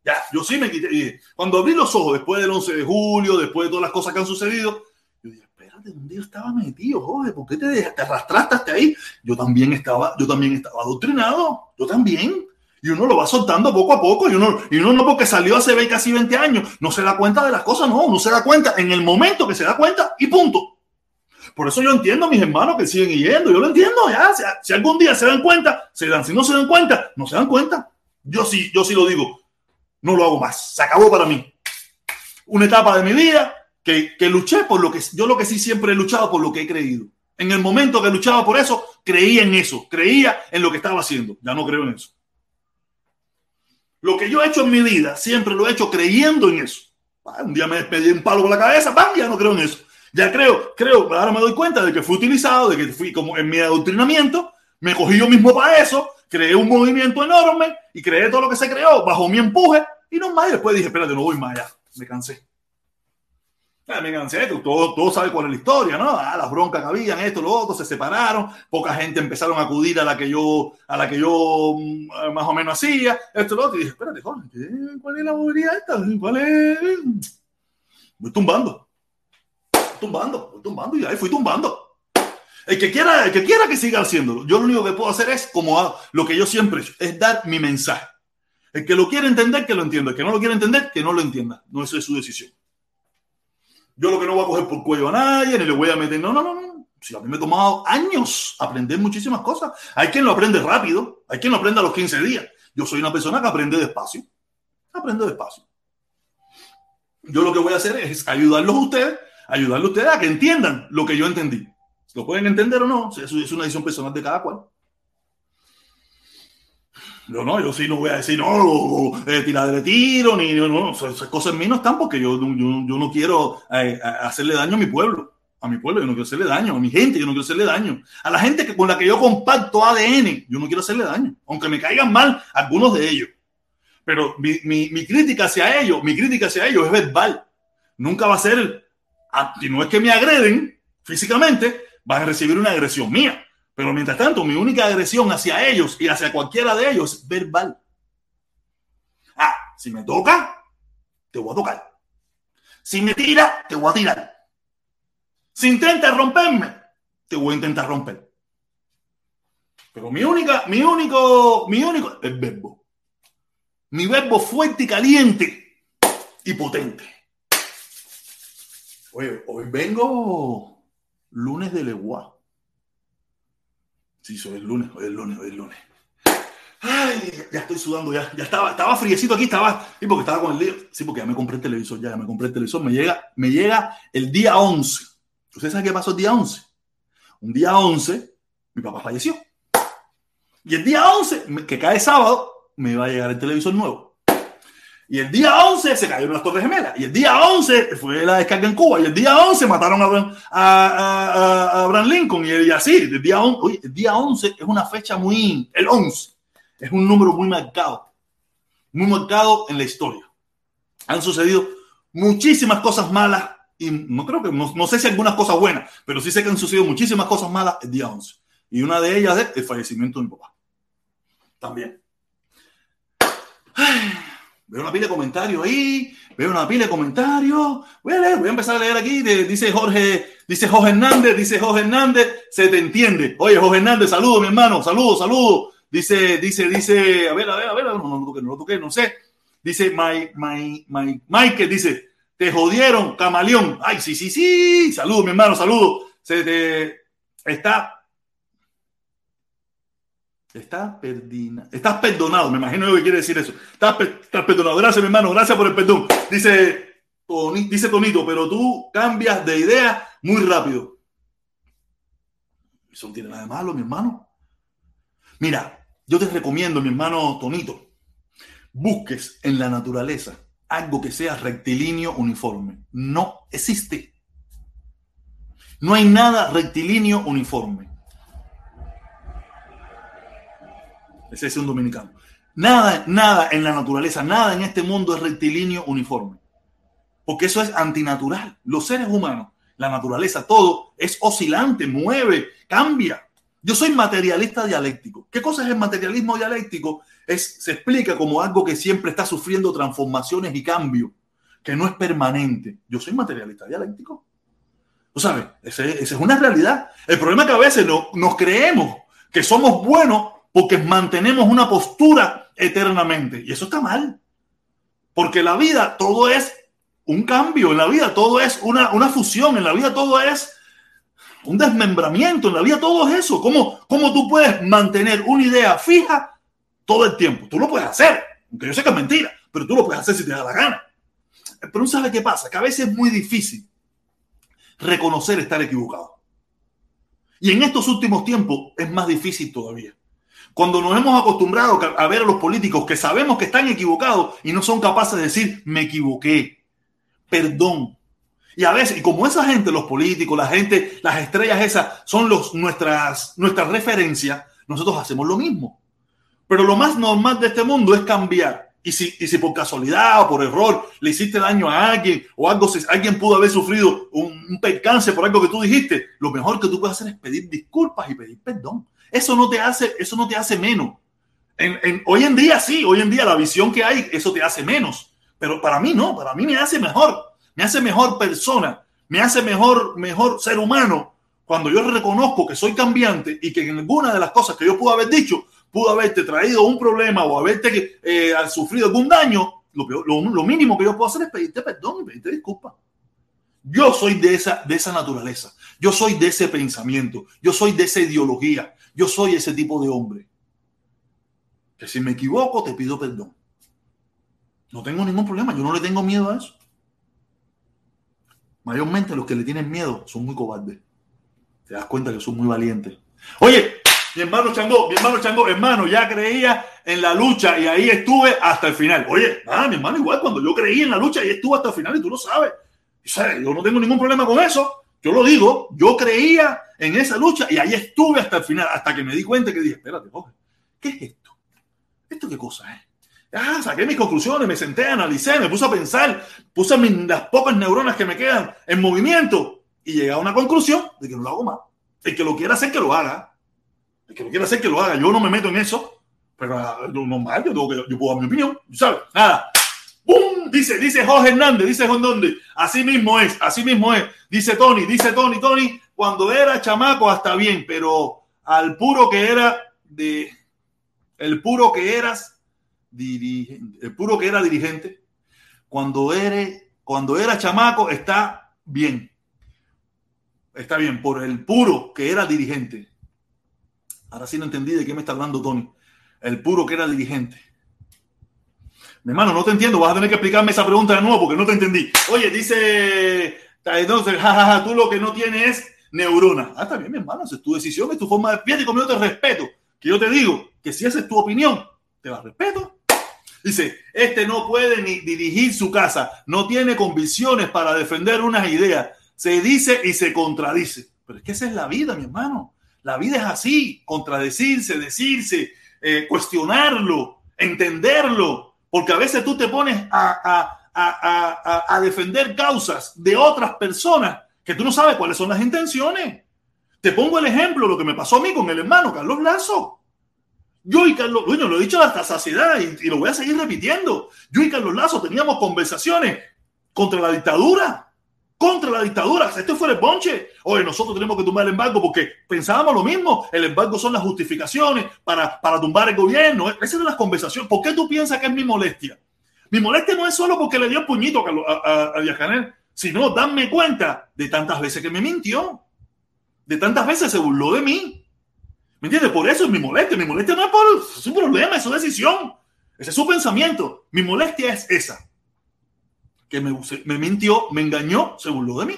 Ya, yo sí me quité. Cuando abrí los ojos después del 11 de julio, después de todas las cosas que han sucedido, yo dije, espérate, ¿dónde yo estaba metido, joder? ¿Por qué te, te arrastraste hasta ahí? Yo también estaba, yo también estaba adoctrinado, yo también. Y uno lo va soltando poco a poco. Y uno, y uno no porque salió hace casi 20 años, no se da cuenta de las cosas, no, no se da cuenta en el momento que se da cuenta y punto. Por eso yo entiendo a mis hermanos que siguen yendo, yo lo entiendo, ya, si, si, algún día se dan cuenta, se dan, si no se dan cuenta, no se dan cuenta. Yo sí, yo sí lo digo, no lo hago más, se acabó para mí. Una etapa de mi vida que, que luché por lo que, yo lo que sí siempre he luchado por lo que he creído. En el momento que luchaba por eso, creía en eso, creía en lo que estaba haciendo, ya no creo en eso. Lo que yo he hecho en mi vida, siempre lo he hecho creyendo en eso. Ah, un día me despedí un palo con la cabeza, ya no creo en eso. Ya creo, creo, ahora me doy cuenta de que fui utilizado, de que fui como en mi adoctrinamiento, me cogí yo mismo para eso, creé un movimiento enorme y creé todo lo que se creó bajo mi empuje y no más. Y después dije, espérate, no voy más allá, me cansé. Cansé, todo, todo sabe cuál es la historia, ¿no? Ah, las broncas que habían, esto, lo otro, se separaron, poca gente empezaron a acudir a la que yo, a la que yo mm, más o menos hacía, esto, lo otro, y dije, espérate, ¿cuál es la movilidad esta? ¿Cuál es? Voy tumbando, tumbando, voy tumbando, y ahí fui tumbando. El que quiera, el que quiera que siga haciéndolo, yo lo único que puedo hacer es como lo que yo siempre he hecho, es dar mi mensaje. El que lo quiere entender, que lo entienda. El que no lo quiere entender, que no lo entienda. No, eso es su decisión. Yo lo que no voy a coger por cuello a nadie, ni le voy a meter. No, no, no, no. Si a mí me ha tomado años aprender muchísimas cosas. Hay quien lo aprende rápido, hay quien lo aprende a los 15 días. Yo soy una persona que aprende despacio. Aprende despacio. Yo lo que voy a hacer es ayudarlos a ustedes, ayudarlos a ustedes a que entiendan lo que yo entendí. ¿Lo pueden entender o no? Es una decisión personal de cada cual. Yo no, yo sí no voy a decir, no, eh, tirar de tiro, ni no, no, esas cosas en mí no están porque yo, yo, yo no quiero eh, hacerle daño a mi pueblo, a mi pueblo, yo no quiero hacerle daño, a mi gente, yo no quiero hacerle daño, a la gente que, con la que yo comparto ADN, yo no quiero hacerle daño, aunque me caigan mal algunos de ellos. Pero mi, mi, mi crítica hacia ellos, mi crítica hacia ellos es verbal. Nunca va a ser, si no es que me agreden físicamente, van a recibir una agresión mía pero mientras tanto, mi única agresión hacia ellos y hacia cualquiera de ellos es verbal. Ah, si me toca, te voy a tocar. Si me tira, te voy a tirar. Si intenta romperme, te voy a intentar romper. Pero mi única, mi único, mi único es verbo. Mi verbo fuerte y caliente y potente. Oye, hoy vengo lunes de legua. Sí, soy el lunes, hoy es lunes, hoy es lunes. Ay, ya estoy sudando, ya, ya estaba, estaba friecito aquí, estaba, sí, porque estaba con el lío. Sí, porque ya me compré el televisor, ya, me compré el televisor, me llega, me llega el día 11. ¿Ustedes saben qué pasó el día 11? Un día 11, mi papá falleció. Y el día 11, que cae sábado, me va a llegar el televisor nuevo. Y el día 11 se cayeron las Torres Gemelas. Y el día 11 fue la descarga en Cuba. Y el día 11 mataron a, Abraham Lincoln. Y, así, el día, 11, el día 11 es una fecha muy... El 11 es un número muy marcado. Muy marcado en la historia. Han sucedido muchísimas cosas malas. Y no creo que... No, no sé si algunas cosas buenas. Pero sí sé que han sucedido muchísimas cosas malas el día 11. Y una de ellas es el fallecimiento de mi papá. También. Veo una pila de comentarios ahí, veo una pila de comentarios. Voy a leer, voy a empezar a leer aquí. dice Jorge, dice Jorge Hernández, dice Jorge Hernández, se te entiende. Oye, Jorge Hernández, saludo, mi hermano, saludo, saludo. Dice, dice, dice, a ver, a ver, a ver, no, no, lo toqué, no lo toqué, no sé. Dice, my, my, my, Michael, dice, te jodieron, camaleón. Ay, sí, sí, sí. Saludos, mi hermano, saludos. Se te está. Está perdina. Estás perdonado, me imagino yo que quiere decir eso. Estás, estás perdonado. Gracias, mi hermano, gracias por el perdón. Dice, dice Tonito, pero tú cambias de idea muy rápido. Eso no tiene nada de malo, mi hermano. Mira, yo te recomiendo, mi hermano Tonito, busques en la naturaleza algo que sea rectilíneo uniforme. No existe. No hay nada rectilíneo uniforme. Ese es un dominicano. Nada, nada en la naturaleza, nada en este mundo es rectilíneo uniforme. Porque eso es antinatural. Los seres humanos, la naturaleza, todo es oscilante, mueve, cambia. Yo soy materialista dialéctico. ¿Qué cosa es el materialismo dialéctico? Es, se explica como algo que siempre está sufriendo transformaciones y cambios, que no es permanente. Yo soy materialista dialéctico. ¿Tú sabes? Esa es una realidad. El problema es que a veces no, nos creemos que somos buenos porque mantenemos una postura eternamente. Y eso está mal. Porque la vida todo es un cambio, en la vida todo es una, una fusión, en la vida todo es un desmembramiento, en la vida todo es eso. ¿Cómo, ¿Cómo tú puedes mantener una idea fija todo el tiempo? Tú lo puedes hacer, aunque yo sé que es mentira, pero tú lo puedes hacer si te da la gana. Pero ¿sabes qué pasa? Que a veces es muy difícil reconocer estar equivocado. Y en estos últimos tiempos es más difícil todavía. Cuando nos hemos acostumbrado a ver a los políticos que sabemos que están equivocados y no son capaces de decir, me equivoqué, perdón, y a veces, y como esa gente, los políticos, la gente, las estrellas esas, son los, nuestras, nuestras referencias, nosotros hacemos lo mismo. Pero lo más normal de este mundo es cambiar. Y si, y si por casualidad o por error le hiciste daño a alguien o algo, alguien pudo haber sufrido un, un percance por algo que tú dijiste, lo mejor que tú puedes hacer es pedir disculpas y pedir perdón. Eso no te hace, eso no te hace menos. En, en, hoy en día sí, hoy en día la visión que hay, eso te hace menos. Pero para mí no, para mí me hace mejor me hace mejor persona, me hace mejor, mejor ser humano cuando yo reconozco que soy cambiante y que en alguna de las cosas que yo pude haber dicho, pudo haberte traído un problema o haberte eh, sufrido algún daño, lo, lo, mínimo que yo puedo hacer es pedirte perdón y pedirte disculpas. Yo soy de esa, de esa naturaleza, yo soy de ese pensamiento, yo soy de esa ideología, yo soy ese tipo de hombre. Que si me equivoco, te pido perdón. No tengo ningún problema, yo no le tengo miedo a eso. Mayormente los que le tienen miedo son muy cobardes. Te das cuenta que son muy valientes. Oye, mi hermano Chango, mi hermano Chango, hermano, ya creía en la lucha y ahí estuve hasta el final. Oye, ah, mi hermano, igual cuando yo creí en la lucha y estuve hasta el final y tú lo sabes. Yo no tengo ningún problema con eso. Yo lo digo, yo creía en esa lucha y ahí estuve hasta el final, hasta que me di cuenta que dije, espérate, Jorge, ¿qué es esto? ¿Esto qué cosa es? Ah, saqué mis conclusiones, me senté, analicé, me puse a pensar, puse las pocas neuronas que me quedan en movimiento y llegué a una conclusión de que no lo hago más. El que lo quiera hacer, que lo haga. El que lo quiera hacer, que lo haga. Yo no me meto en eso, pero ah, normal, yo, tengo que, yo puedo dar mi opinión, ¿sabes? Nada. ¡Bum! Dice, dice Jorge Hernández, dice Juan Donde. Así mismo es, así mismo es. Dice Tony, dice Tony, Tony, cuando era chamaco hasta bien, pero al puro que era de, el puro que eras el puro que era dirigente, cuando, eres, cuando era chamaco está bien. Está bien, por el puro que era dirigente. Ahora sí no entendí de qué me está hablando Tony. El puro que era dirigente. Mi hermano, no te entiendo. Vas a tener que explicarme esa pregunta de nuevo porque no te entendí. Oye, dice entonces, jajaja, tú lo que no tienes es neurona. Ah, está bien, mi hermano. es tu decisión, es tu forma de. Fíjate como yo te respeto. Que yo te digo que si esa es tu opinión, te la respeto. Dice, este no puede ni dirigir su casa, no tiene convicciones para defender unas ideas, se dice y se contradice. Pero es que esa es la vida, mi hermano. La vida es así, contradecirse, decirse, eh, cuestionarlo, entenderlo, porque a veces tú te pones a, a defender causas de otras personas que tú no sabes cuáles son las intenciones. Te pongo el ejemplo, lo que me pasó a mí con el hermano Carlos Lazo. Yo y Carlos, bueno, lo he dicho hasta saciedad y, lo voy a seguir repitiendo. Yo y Carlos Lazo teníamos conversaciones contra la dictadura, contra la dictadura. Esto fue el bonche. Oye, nosotros tenemos que tumbar el embargo porque pensábamos lo mismo. El embargo son las justificaciones para, para tumbar el gobierno. Esas son las conversaciones. ¿Por qué tú piensas que es mi molestia? Mi molestia no es solo porque le dio el puñito a, a, a Díaz Canel, sino darme cuenta de tantas veces que me mintió. De tantas veces se burló de mí. ¿Me entiendes? Por eso es mi molestia. Mi molestia no es por su problema, es su decisión. Ese es su pensamiento. Mi molestia es esa que me, me mintió, me engañó, se burló de mí.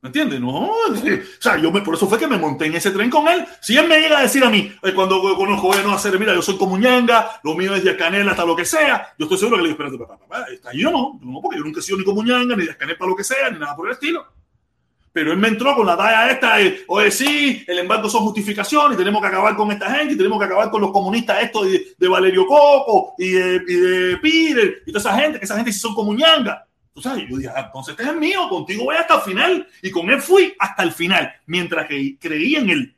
¿Me entiendes? No, o sea, yo me, por eso fue que me monté en ese tren con él. Si él me llega a decir a mí, cuando conozco, a no hacer, mira, yo soy como ñanga, lo mío es de canela hasta lo que sea, yo estoy seguro que le digo, espérate, papá, papá, está yo no, no, porque yo nunca he sido ni como ñanga, ni de canela para lo que sea, ni nada por el estilo. Pero él me entró con la talla esta, de, oye, sí, el embargo son justificaciones, y tenemos que acabar con esta gente, y tenemos que acabar con los comunistas estos de, de Valerio Coco y de, y de Peter, y toda esa gente, que esa gente sí son como ñanga. Tú sabes, yo dije, ah, entonces este es mío, contigo voy hasta el final. Y con él fui hasta el final, mientras que creí en él.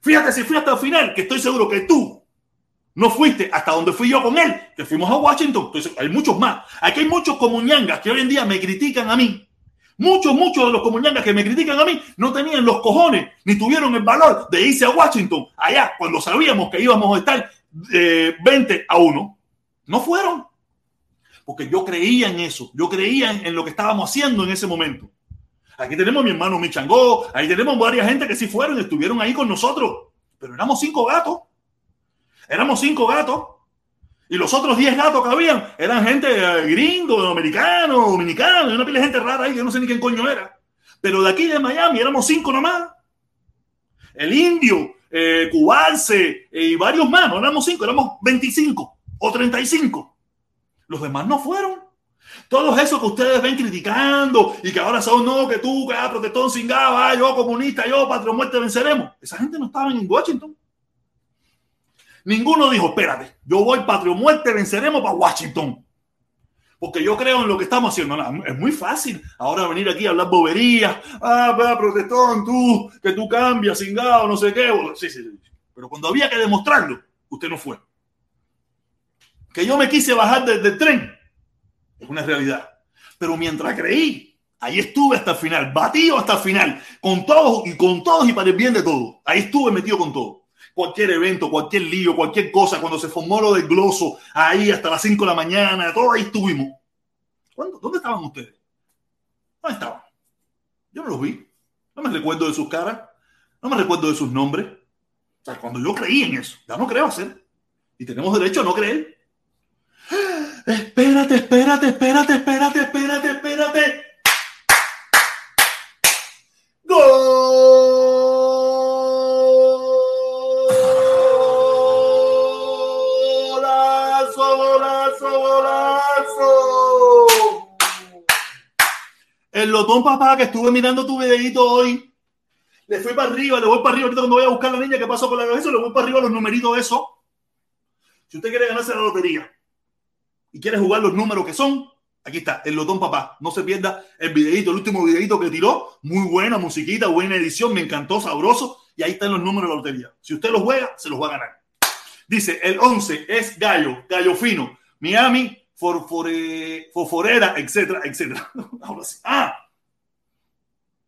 Fíjate si fui hasta el final, que estoy seguro que tú no fuiste hasta donde fui yo con él, que fuimos a Washington. Entonces, hay muchos más. Aquí hay muchos comuñangas que hoy en día me critican a mí. Muchos, muchos de los comuñangas que me critican a mí no tenían los cojones ni tuvieron el valor de irse a Washington allá cuando sabíamos que íbamos a estar eh, 20 a 1. No fueron porque yo creía en eso, yo creía en, lo que estábamos haciendo en ese momento. Aquí tenemos a mi hermano Michangó, ahí tenemos varias gente que sí fueron, estuvieron ahí con nosotros, pero éramos cinco gatos, éramos cinco gatos, y los otros diez gatos que habían eran gente eh, gringo, americano, dominicano, una pila de gente rara ahí yo no sé ni quién coño era. Pero de aquí de Miami éramos cinco nomás. El indio, eh, Cubalce eh, y varios más, no éramos cinco, éramos 25 o 35. Los demás no fueron. Todos esos que ustedes ven criticando y que ahora son, no, que tú, que ah, protestón sin ah, yo comunista, yo, patrón muerte, venceremos. Esa gente no estaba en Washington. Ninguno dijo, espérate, yo voy patrio muerte, venceremos para Washington. Porque yo creo en lo que estamos haciendo. es muy fácil ahora venir aquí a hablar boberías. Ah, va, protestón, tú, que tú cambias, cingado, no sé qué. Sí, sí. Pero cuando había que demostrarlo, usted no fue que yo me quise bajar del, tren. Es una realidad. Pero mientras creí, ahí estuve hasta el final, batido hasta el final, con todos y con todos y para el bien de todos. Ahí estuve metido con todo. Cualquier evento, cualquier lío, cualquier cosa, cuando se formó lo del gloso, ahí hasta las 5 de la mañana, todo ahí estuvimos. ¿Dónde estaban ustedes? ¿Dónde estaban? Yo no los vi. No me recuerdo de sus caras. No me recuerdo de sus nombres. O sea, cuando yo creí en eso, ya no creo hacer. Y tenemos derecho a no creer. Espérate, espérate, espérate, espérate, espérate, espérate. Golazo, golazo, golazo. El lotón papá que estuve mirando tu videito hoy. Le fui para arriba, le voy para arriba ahorita cuando voy a buscar a la niña que pasó con la cabeza, le voy para arriba los numeritos de eso. Si usted quiere ganarse la lotería, y quieres jugar los números que son, aquí está, el Lotón Papá. No se pierda el videito, el último videito que tiró. Muy buena musiquita, buena edición, me encantó, sabroso. Y ahí están los números de la lotería. Si usted los juega, se los va a ganar. Dice, el 11 es Gallo, Gallo Fino, Miami, Forfore, Foforera, etcétera, etcétera. Ahora sí. Ah,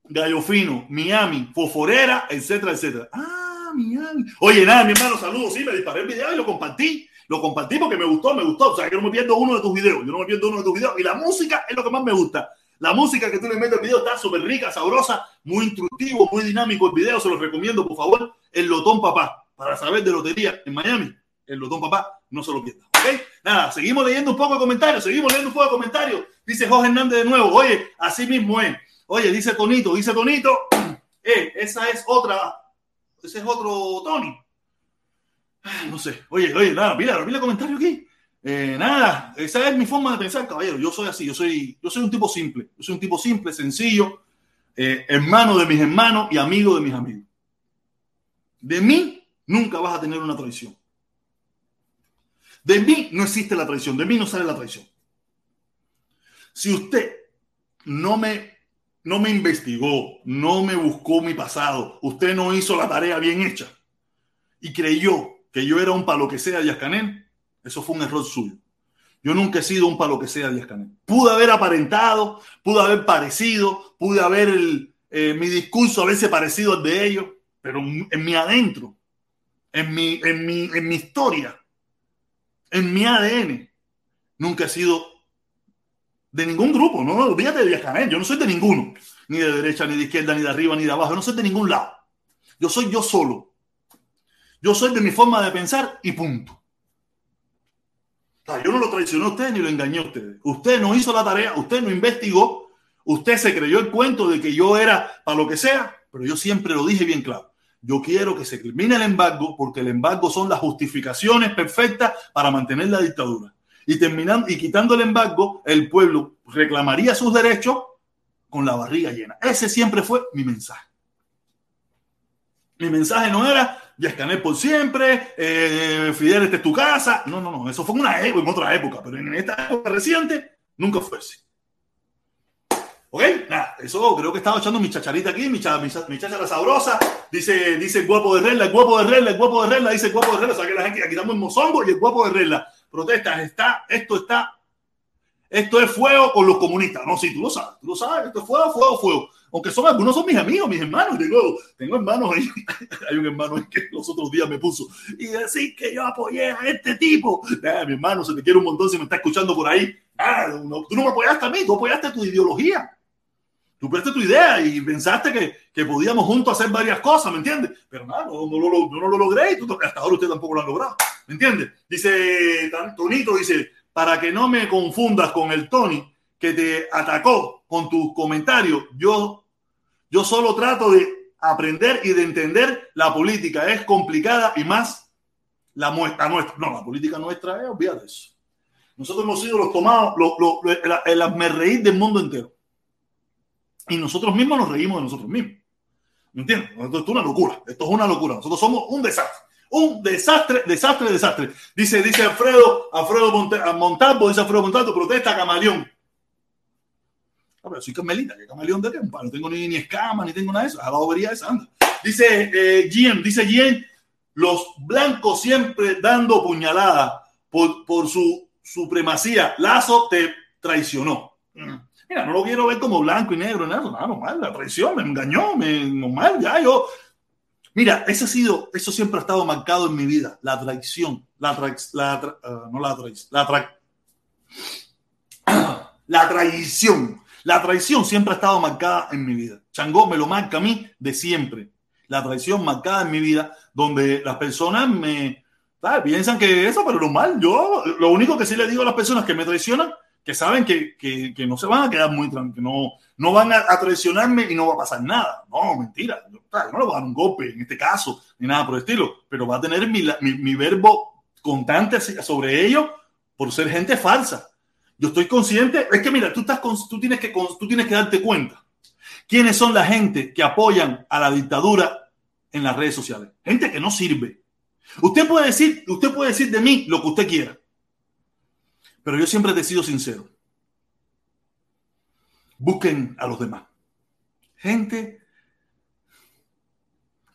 Gallo Fino, Miami, Foforera, etcétera, etcétera. Ah, Miami. Oye, nada, mi hermano, saludos. Sí, me disparé el video y lo compartí lo compartí porque me gustó, me gustó. O sea, que no me pierdo uno de tus videos. Yo no me pierdo uno de tus videos. Y la música es lo que más me gusta. La música que tú le metes al video está súper rica, sabrosa, muy instructivo, muy dinámico el video. Se los recomiendo, por favor. El Lotón Papá. Para saber de lotería en Miami, el Lotón Papá, no se lo pierda. ¿Ok? Nada, seguimos leyendo un poco de comentarios. Seguimos leyendo un poco de comentarios. Dice Jorge Hernández de nuevo. Oye, así mismo es. Oye, dice Tonito, dice Tonito. Eh, esa es otra. Ese es otro Tony. Ah, no sé. Oye, oye, nada, mira, mira el comentario aquí. Eh, nada, esa es mi forma de pensar, caballero. Yo soy así, yo soy, yo soy un tipo simple. Yo soy un tipo simple, sencillo, eh, hermano de mis hermanos y amigo de mis amigos. De mí nunca vas a tener una traición. De mí no existe la traición, de mí no sale la traición. Si usted no me, no me investigó, no me buscó mi pasado, usted no hizo la tarea bien hecha y creyó que yo era un palo que sea Yascanel, eso fue un error suyo. Yo nunca he sido un palo que sea Díaz Canel. Pude haber aparentado, pude haber parecido, pude haber eh, mi discurso veces parecido al de ellos, pero en mi adentro, en mi, en mi, en mi historia, en mi ADN, nunca he sido de ningún grupo. No olvídate de Díaz Canel, yo no soy de ninguno, ni de derecha, ni de izquierda, ni de arriba, ni de abajo, yo no soy de ningún lado. Yo soy yo solo. Yo soy de mi forma de pensar y punto yo no lo traicioné a usted ni lo engañé a usted. Usted no hizo la tarea, usted no investigó, usted se creyó el cuento de que yo era para lo que sea, pero yo siempre lo dije bien claro. Yo quiero que se termine el embargo porque el embargo son las justificaciones perfectas para mantener la dictadura. Y terminando y quitando el embargo, el pueblo reclamaría sus derechos con la barriga llena. Ese siempre fue mi mensaje. Mi mensaje no era ya escaneé por siempre, eh, Fidel, este es tu casa. No, no, no, eso fue en una época, en otra época, pero en esta época reciente nunca fue así. ¿Ok? Nada, eso creo que estaba echando mi chacharita aquí, mi, cha, mi, sabrosa. Dice, dice el guapo de regla, el guapo de regla, el guapo de regla, dice el guapo de regla. O sea que la gente, aquí estamos en mozongo y el guapo de regla. Protestas, está, esto está esto es fuego con los comunistas. No, sí, tú lo sabes, tú lo sabes, esto es fuego, fuego, fuego. Aunque son algunos son mis amigos, mis hermanos. Tengo, hermanos ahí. Hay un hermano que los otros días me puso y decir que yo apoyé a este tipo. Ah, mi hermano, se te quiere un montón si me está escuchando por ahí. Ah, tú no me apoyaste a mí, tú apoyaste tu ideología. Tú apoyaste tu idea y pensaste que, que podíamos juntos hacer varias cosas, ¿me entiendes? Pero nada, no, no, lo, no, lo logré y tú, hasta ahora usted tampoco lo ha logrado, ¿me entiendes? Dice Tonito, dice, para que no me confundas con el Tony que te atacó con tus comentarios. Yo, yo solo trato de aprender y de entender la política. Es complicada y más la muestra nuestra. No, la política nuestra es, olvídate eso. Nosotros hemos sido los tomados, los, el, me reír del mundo entero. Y nosotros mismos nos reímos de nosotros mismos. ¿Me entiendes? Esto es una locura. Esto es una locura. Nosotros somos un desastre. Un desastre, desastre, desastre. Dice, dice Alfredo, Alfredo Montalvo, dice Alfredo Montalvo, protesta Camaleón. Ver, soy Carmelita, que Camaleón de tiempo. No tengo ni, ni escama, ni tengo nada de eso. A la bobería esa anda. Dice eh, dice Gien, los blancos siempre dando puñalada por, por su supremacía. Lazo te traicionó. Mm. Mira, no lo quiero ver como blanco y negro, nada, nada, normal, la traición me engañó, me, normal, ya yo Mira, eso ha sido, eso siempre ha estado marcado en mi vida, la traición, la, la uh, no la traición, la, tra la traición. La traición siempre ha estado marcada en mi vida. Changó me lo marca a mí de siempre. La traición marcada en mi vida, donde las personas me piensan que eso, pero normal. Yo lo único que sí le digo a las personas que me traicionan que saben que, no se van a quedar muy tranquilos, no, no van a, traicionarme y no va a pasar nada. No, mentira. Yo, no le voy a dar un golpe en este caso, ni nada por el estilo, pero va a tener mi verbo constante sobre ello por ser gente falsa. Yo estoy consciente, es que mira, tú, estás tú, tienes que, tú tienes que darte cuenta quiénes son la gente que apoyan a la dictadura en las redes sociales. Gente que no sirve. Usted puede decir, usted puede decir de mí lo que usted quiera pero yo siempre he sido sincero. Busquen a los demás. Gente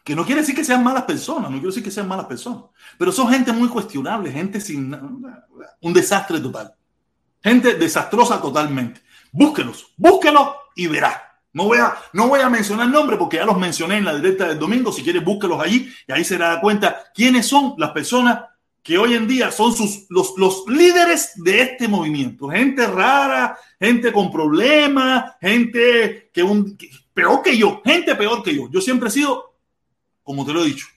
que no quiere decir que sean malas personas, no quiero decir que sean malas personas, pero son gente muy cuestionable, gente sin un desastre total. Gente desastrosa totalmente. Búsquenos, búsquenos y verá. No voy, a, no voy a mencionar nombres porque ya los mencioné en la directa del domingo. Si quieres, búsquelos allí y ahí se da cuenta quiénes son las personas que hoy en día son sus, los, los líderes de este movimiento. Gente rara, gente con problemas, gente que, un, peor que yo, gente peor que yo. Yo siempre he sido, como te lo he dicho,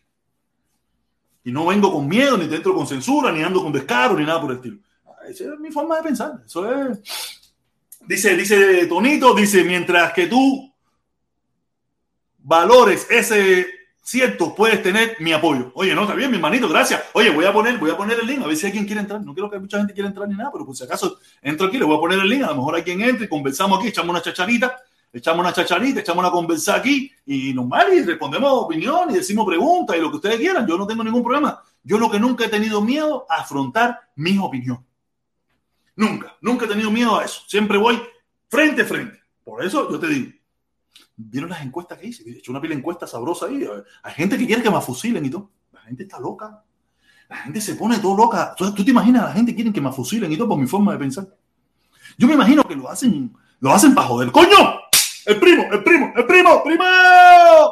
y no vengo con miedo, ni dentro con censura, ni ando con descaro, ni nada por el estilo. Esa es mi forma de pensar. Eso es. Dice, dice Tonito, dice, mientras que tú valores ese cierto, puedes tener mi apoyo. Oye, no, está bien, mi hermanito, gracias. Oye, voy a poner, voy a poner el link, a ver si alguien quiere entrar. No quiero que mucha gente quiera entrar ni nada, pero por si acaso entro aquí, le voy a poner el link, a lo mejor hay quien entre conversamos aquí, echamos una chacharita, echamos una chacharita, echamos una conversa aquí y normal y respondemos opinión y decimos preguntas y lo que ustedes quieran. Yo no tengo ningún problema. Yo lo que nunca he tenido miedo a afrontar mis opiniones. Nunca, nunca he tenido miedo a eso. Siempre voy frente a frente. Por eso yo te digo, ¿Vieron las encuestas que hice? He hecho una pila de encuestas sabrosa ahí. Hay gente que quiere que me fusilen y todo. La gente está loca. La gente se pone todo loca. ¿Tú, te imaginas, la gente quiere que me fusilen y todo por mi forma de pensar. Yo me imagino que lo hacen, lo hacen para joder. ¡Coño! El primo, el primo, el primo, primo,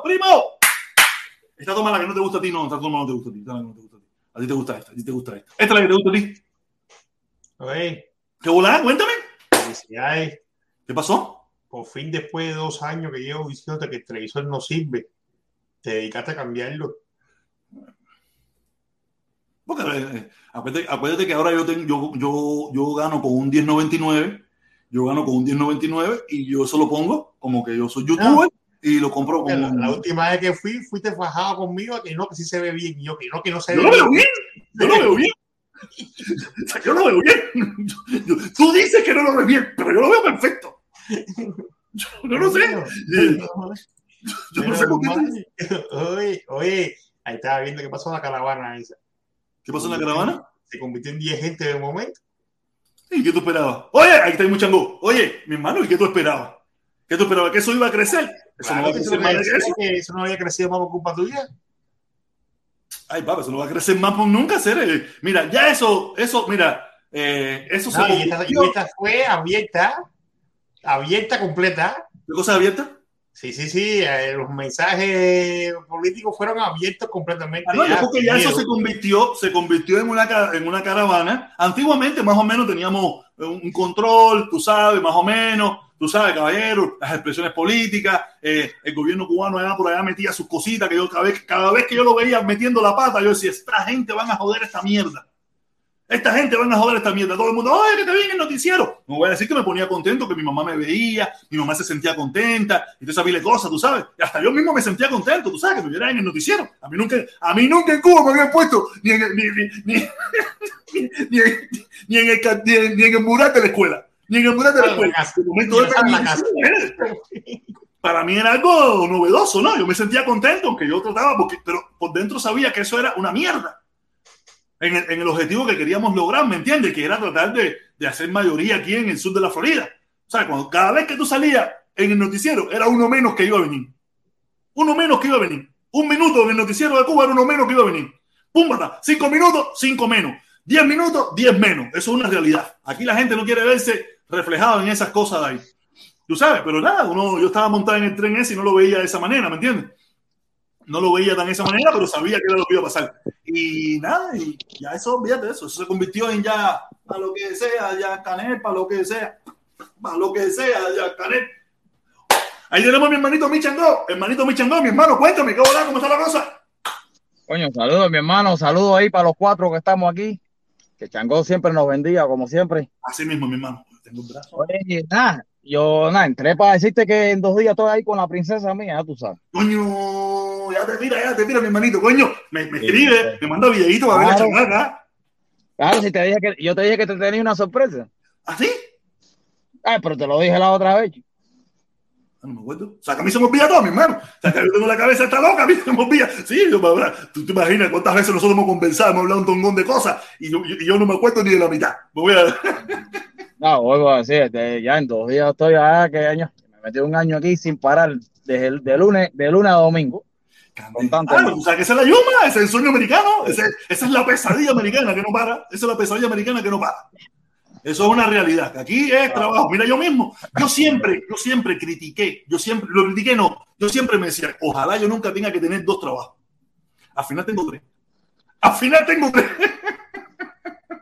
primo. Esta toma la que no te gusta a ti, no, esta toma no te gusta a ti, no te gusta a ti. A ti te gusta esta, a ti te gusta esta. Esta es la que te gusta a ti. Oye, ¿Qué volada? Cuéntame. felicidades. ¿Qué pasó? Por fin, después de dos años que llevo diciéndote que el televisor no sirve, te dedicaste a cambiarlo. Porque eh, acuérdate, acuérdate que ahora yo, tengo, yo, yo, yo gano con un 1099, yo gano con un 1099 y yo eso lo pongo como que yo soy youtuber y lo compro La, con... la última vez que fui, fuiste fajado conmigo que no, que sí se ve bien. Y yo que no, que no se Yo ve lo veo bien, yo lo veo bien. O sea, yo lo veo bien. Tú dices que no lo ves bien, pero yo lo veo perfecto. Yo, yo no sé. Yo no sé por qué. Oye, oye, ahí estaba viendo qué pasó en la caravana esa. ¿Qué pasó en la caravana? Se convirtió en 10 gente de momento. ¿Y qué tú esperabas? Oye, ahí está el muchango. Oye, mi hermano, ¿y qué tú esperabas? ¿Qué tú esperabas? ¿Que eso iba a crecer? Eso Claro a que crecer eso, más no había- eso. eso no había crecido más por culpa tuya. Ay, papá, eso no va a crecer más por nunca, ser. Mira, ya eso, eso, mira, eh, eso se No, y, esta, y esta fue abierta, abierta completa. ¿Qué cosa abierta? Sí, sí, sí, eh, los mensajes políticos fueron abiertos completamente. Ah, no, yo ya, creo que ya eso se convirtió, se convirtió en una, en una caravana. Antiguamente, más o menos, teníamos un control, tú sabes, más o menos, tú sabes, caballero, las expresiones políticas, eh, el gobierno cubano allá por allá metía sus cositas, que yo cada vez, cada vez que yo lo veía metiendo la pata, yo decía, esta gente van a joder esta mierda. Esta gente van a joder esta mierda. Todo el mundo, oye, que te vi en el noticiero. No voy a decir que me ponía contento, que mi mamá me veía, mi mamá se sentía contenta, y te sabía cosas, tú sabes. Hasta yo mismo me sentía contento, tú sabes, que me viera en el noticiero. A mí nunca, a mí nunca en Cuba me habían puesto ni ni, ni, ni, ni en el mural de la escuela. Ni en el de la escuela. De momento, eh, para mí era algo novedoso, ¿no? Yo me sentía contento, aunque yo trataba, porque, pero por dentro sabía que eso era una mierda. En el, en el objetivo que queríamos lograr, ¿me entiendes? Que era tratar de, de hacer mayoría aquí en el sur de la Florida. O sea, cuando, cada vez que tú salías en el noticiero, era uno menos que iba a venir. Uno menos que iba a venir. Un minuto en el noticiero de Cuba era uno menos que iba a venir. Púmbata, cinco minutos, cinco menos. Diez minutos, diez menos. Eso es una realidad. Aquí la gente no quiere verse reflejado en esas cosas de ahí. Tú sabes, pero nada, uno, yo estaba montado en el tren ese y no lo veía de esa manera, ¿me entiendes? No lo veía tan de esa manera, pero sabía que era lo que iba a pasar. Y nada, y ya eso, olvídate de eso. Eso se convirtió en ya a lo que sea, ya Canel, para lo que sea, para lo que sea, ya Canel. Ahí tenemos a mi hermanito Michangó, hermanito Michangó, mi hermano, cuéntame, ¿qué hola, cómo está la cosa? Coño, saludos, mi hermano, saludos ahí para los cuatro que estamos aquí. Que Changó siempre nos bendiga, como siempre. Así mismo, mi hermano. Tengo un brazo. Oye, nada, yo nada, entré para decirte que en dos días estoy ahí con la princesa mía, ya tú sabes. Coño, ya te mira, ya te mira, mi hermanito, coño. Me, me Sí, escribe, sí. me manda videíto para ver la Claro. chamaca. Claro, si te dije que yo te dije que te tenía una sorpresa. ¿Así? Ay, pero te lo dije la otra vez. Ah, No me acuerdo. O sea, que a mí se me olvida todo, mi hermano. O sea, que yo tengo la cabeza está loca, a mí se me olvida. Sí, yo me habrá- Tú te imaginas cuántas veces nosotros hemos conversado, hemos hablado un tongón de cosas y yo, y yo no me acuerdo ni de la mitad. Me voy a... No, vuelvo a decir, este, ya en dos días estoy allá, que año, me metí un año aquí sin parar, desde el, de lunes, de lunes a domingo. Constante. Ah, o sea, que esa es la yuma, ese es el sueño americano, ese- esa es la pesadilla americana que no para, esa es la pesadilla americana que no para. Eso es una realidad. Aquí es trabajo. Mira, yo mismo, yo siempre, yo siempre critiqué, yo siempre, lo critiqué no, yo siempre me decía, ojalá yo nunca tenga que tener dos trabajos. Al final tengo tres. Al final tengo tres.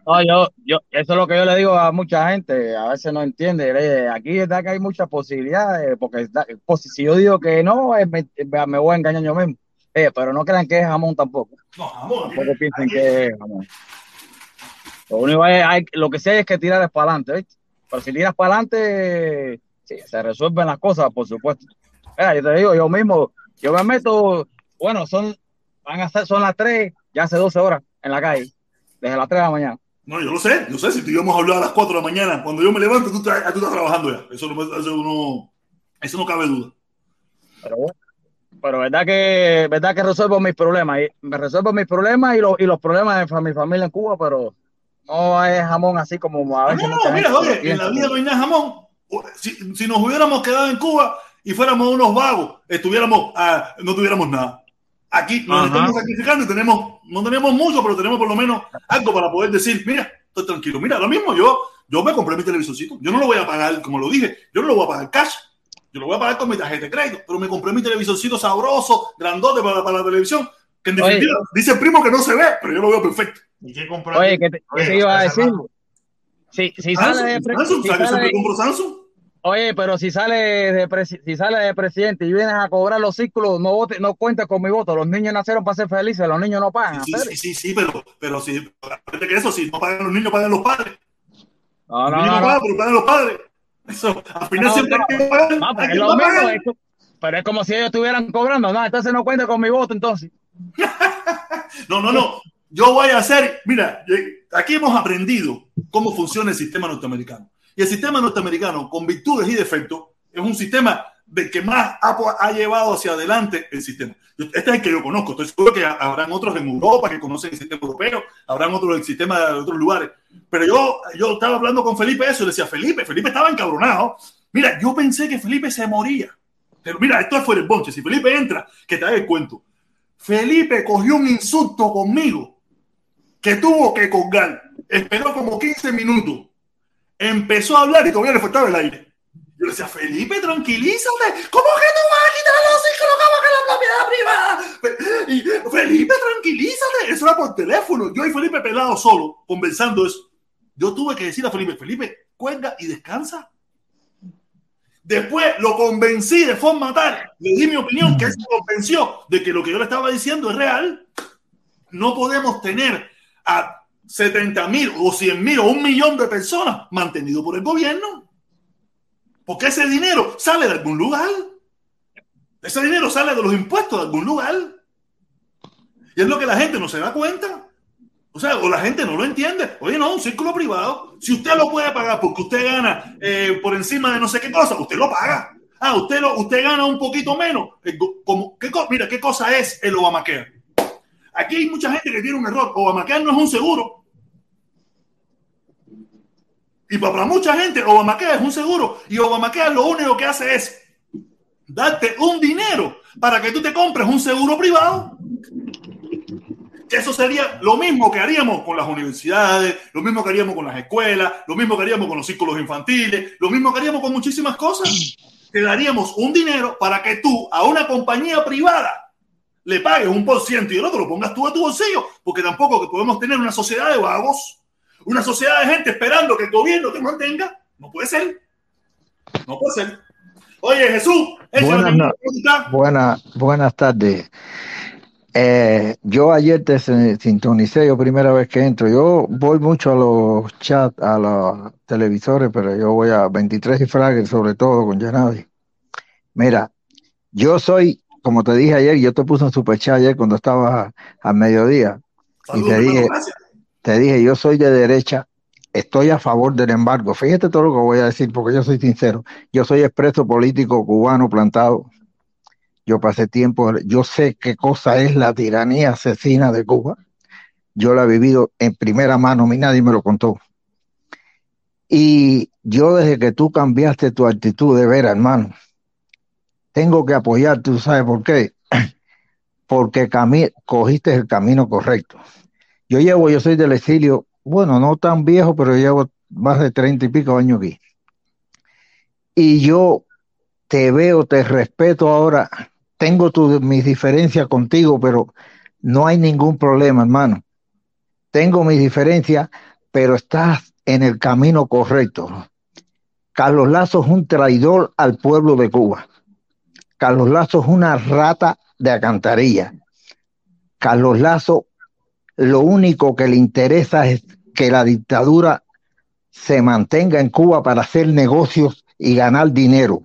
No, yo, yo, eso es lo que yo le digo a mucha gente, a veces no entiende. le- Aquí es verdad que hay muchas posibilidades, porque está- pues, si yo digo que no, es me, me voy a engañar yo mismo. Eh, pero no crean que es jamón tampoco. No, amor, Tampoco piensen que es jamón. Lo único es, hay, lo que sé es que tirar es para adelante, ¿viste? Pero si tiras para adelante, sí, se resuelven las cosas, por supuesto. Mira, yo te digo, yo mismo, yo me meto, bueno, son, van a ser, son las 3, ya hace 12 horas en la calle, desde las 3 de la mañana. No, yo lo sé, yo sé, si te íbamos a hablar a las 4 de la mañana, cuando yo me levanto, tú estás, tú estás trabajando ya. Eso no, eso no, eso no cabe duda. Pero bueno, pero verdad que, verdad que resuelvo mis problemas, y me resuelvo mis problemas y los, y los problemas de mi familia en Cuba, pero no es jamón así como a No, veces no, no, mira, oye, en la vida no hay nada jamón. Si, si nos hubiéramos quedado en Cuba y fuéramos unos vagos, estuviéramos, ah, no tuviéramos nada. Aquí nos estamos sacrificando y tenemos, no tenemos mucho, pero tenemos por lo menos algo para poder decir, mira, estoy tranquilo. Mira, lo mismo yo, yo me compré mi televisorcito. Yo no lo voy a pagar, como lo dije, yo no lo voy a pagar cash. Yo lo voy a pagar con mi tarjeta de crédito, pero me compré mi televisorcito sabroso, grandote para, para la televisión, que en definitiva dice el primo que no se ve, pero yo lo veo perfecto. ¿Y qué Oye, ¿qué te, ¿qué te iba a decir? Sale de, Samsung, sale, compro Samsung. Oye, pero si sale de si sale de presidente y vienes a cobrar los círculos, no vote, no cuenta con mi voto. Los niños nacieron para ser felices, los niños no pagan. Sí, sí, sí, sí, pero, pero si, que eso, si no pagan los niños, pagan los padres. No, no, los niños no, pagan, pero pagan los padres. Eso, al final siempre hay que pagar. no, pero es lo mismo, es pero es como si ellos estuvieran cobrando, no, entonces no cuenta con mi voto, entonces. No, no, no. Yo voy a hacer, mira, eh, aquí hemos aprendido cómo funciona el sistema norteamericano. Y el sistema norteamericano, con virtudes y defectos, es un sistema de que más ha, ha llevado hacia adelante el sistema. Este es el que yo conozco. Estoy seguro que habrán otros en Europa que conocen el sistema europeo, habrán otros el sistema de otros lugares. Pero yo, yo estaba hablando con Felipe eso y le decía, Felipe, Felipe estaba encabronado. Mira, yo pensé que Felipe se moría. Pero mira, esto es fuera el bonche. Si Felipe entra, que te haga el cuento. Felipe cogió un insulto conmigo que tuvo que colgar. Esperó como 15 minutos. Empezó a hablar y todavía le faltaba el aire. Yo le decía, Felipe, tranquilízate. ¿Cómo que tú vas a quitar los que la propiedad privada? Y, Felipe, tranquilízate. Eso era por teléfono. Yo y Felipe pelado solo, conversando eso. Yo tuve que decir a Felipe, Felipe, cuelga y descansa. Después lo convencí de forma tal, le di mi opinión, que él se convenció de que lo que yo le estaba diciendo es real. No podemos tener a 70 mil o 100 mil o un millón de personas mantenido por el gobierno. Porque ese dinero sale de algún lugar. Ese dinero sale de los impuestos de algún lugar. Y es lo que la gente no se da cuenta. O sea, o la gente no lo entiende. Oye, no, un círculo privado. Si usted lo puede pagar porque usted gana eh, por encima de no sé qué cosa, usted lo paga. Ah, usted, lo, usted gana un poquito menos. Eh, como, ¿qué, mira, ¿qué cosa es el Obamacare? Aquí hay mucha gente que tiene un error. Obamacare no es un seguro. Y para mucha gente, Obamacare es un seguro. Y Obamacare lo único que hace es darte un dinero para que tú te compres un seguro privado. Eso sería lo mismo que haríamos con las universidades, lo mismo que haríamos con las escuelas, lo mismo que haríamos con los círculos infantiles, lo mismo que haríamos con muchísimas cosas. Te daríamos un dinero para que tú a una compañía privada le pagues un por ciento y el otro lo pongas tú a tu bolsillo, porque tampoco podemos tener una sociedad de vagos, una sociedad de gente esperando que el gobierno te mantenga. No puede ser. No puede ser. Oye, Jesús, buenas, no, buena, buenas tardes. Eh, yo ayer te sintonicé, yo primera vez que entro. Yo voy mucho a los chats, a los televisores, pero yo voy a 23 y Fraggle, sobre todo con Yanadi. Mira, yo soy, como te dije ayer, yo te puse un super chat ayer cuando estaba al mediodía. Saludos, y te dije, gracias. Te dije, yo soy de derecha, estoy a favor del embargo. Fíjate todo lo que voy a decir, porque yo soy sincero. Yo soy expreso político cubano plantado. Yo pasé tiempo, yo sé qué cosa es la tiranía asesina de Cuba. Yo la he vivido en primera mano, mí nadie me lo contó. Y yo desde que tú cambiaste tu actitud de ver, hermano, tengo que apoyarte, ¿tú sabes por qué? Porque cogiste el camino correcto. Yo llevo, yo soy del exilio, bueno, no tan viejo, pero llevo más de treinta y pico años aquí. Y yo te veo, te respeto ahora, tengo tu, mis diferencias contigo, pero no hay ningún problema, hermano. Tengo mis diferencias, pero estás en el camino correcto. Carlos Lazo es un traidor al pueblo de Cuba. Carlos Lazo es una rata de alcantarilla. Carlos Lazo lo único que le interesa es que la dictadura se mantenga en Cuba para hacer negocios y ganar dinero.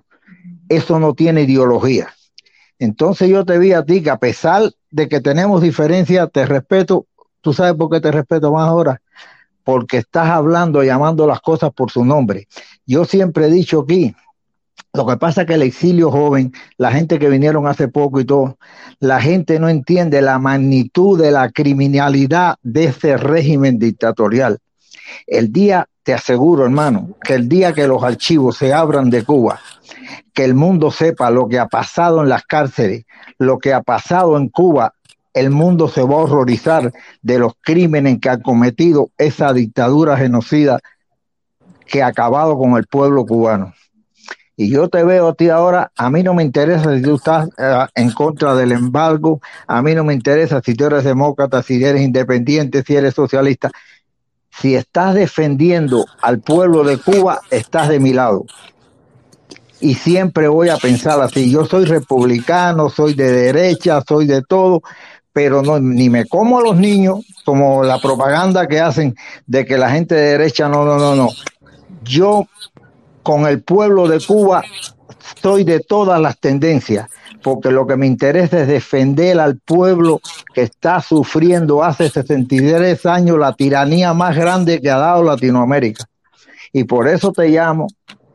Eso no tiene ideología. Entonces yo te vi a ti que a pesar de que tenemos diferencias, te respeto. ¿Tú sabes por qué te respeto más ahora? Porque estás hablando, llamando las cosas por su nombre. Yo siempre he dicho aquí, lo que pasa es que el exilio joven, la gente que vinieron hace poco y todo, la gente no entiende la magnitud de la criminalidad de ese régimen dictatorial. El día, te aseguro hermano, que el día que los archivos se abran de Cuba, que el mundo sepa lo que ha pasado en las cárceles, lo que ha pasado en Cuba, el mundo se va a horrorizar de los crímenes que ha cometido esa dictadura genocida que ha acabado con el pueblo cubano. Y yo te veo a ti ahora, a mí no me interesa si tú estás eh, en contra del embargo, a mí no me interesa si tú eres demócrata, si eres independiente, si eres socialista. Si estás defendiendo al pueblo de Cuba, estás de mi lado. Y siempre voy a pensar así, yo soy republicano, soy de derecha, soy de todo, pero no, ni me como a los niños, como la propaganda que hacen de que la gente de derecha, no, no, no, no. Yo con el pueblo de Cuba soy de todas las tendencias, porque lo que me interesa es defender al pueblo que está sufriendo hace 63 años la tiranía más grande que ha dado Latinoamérica. Y por eso te llamo,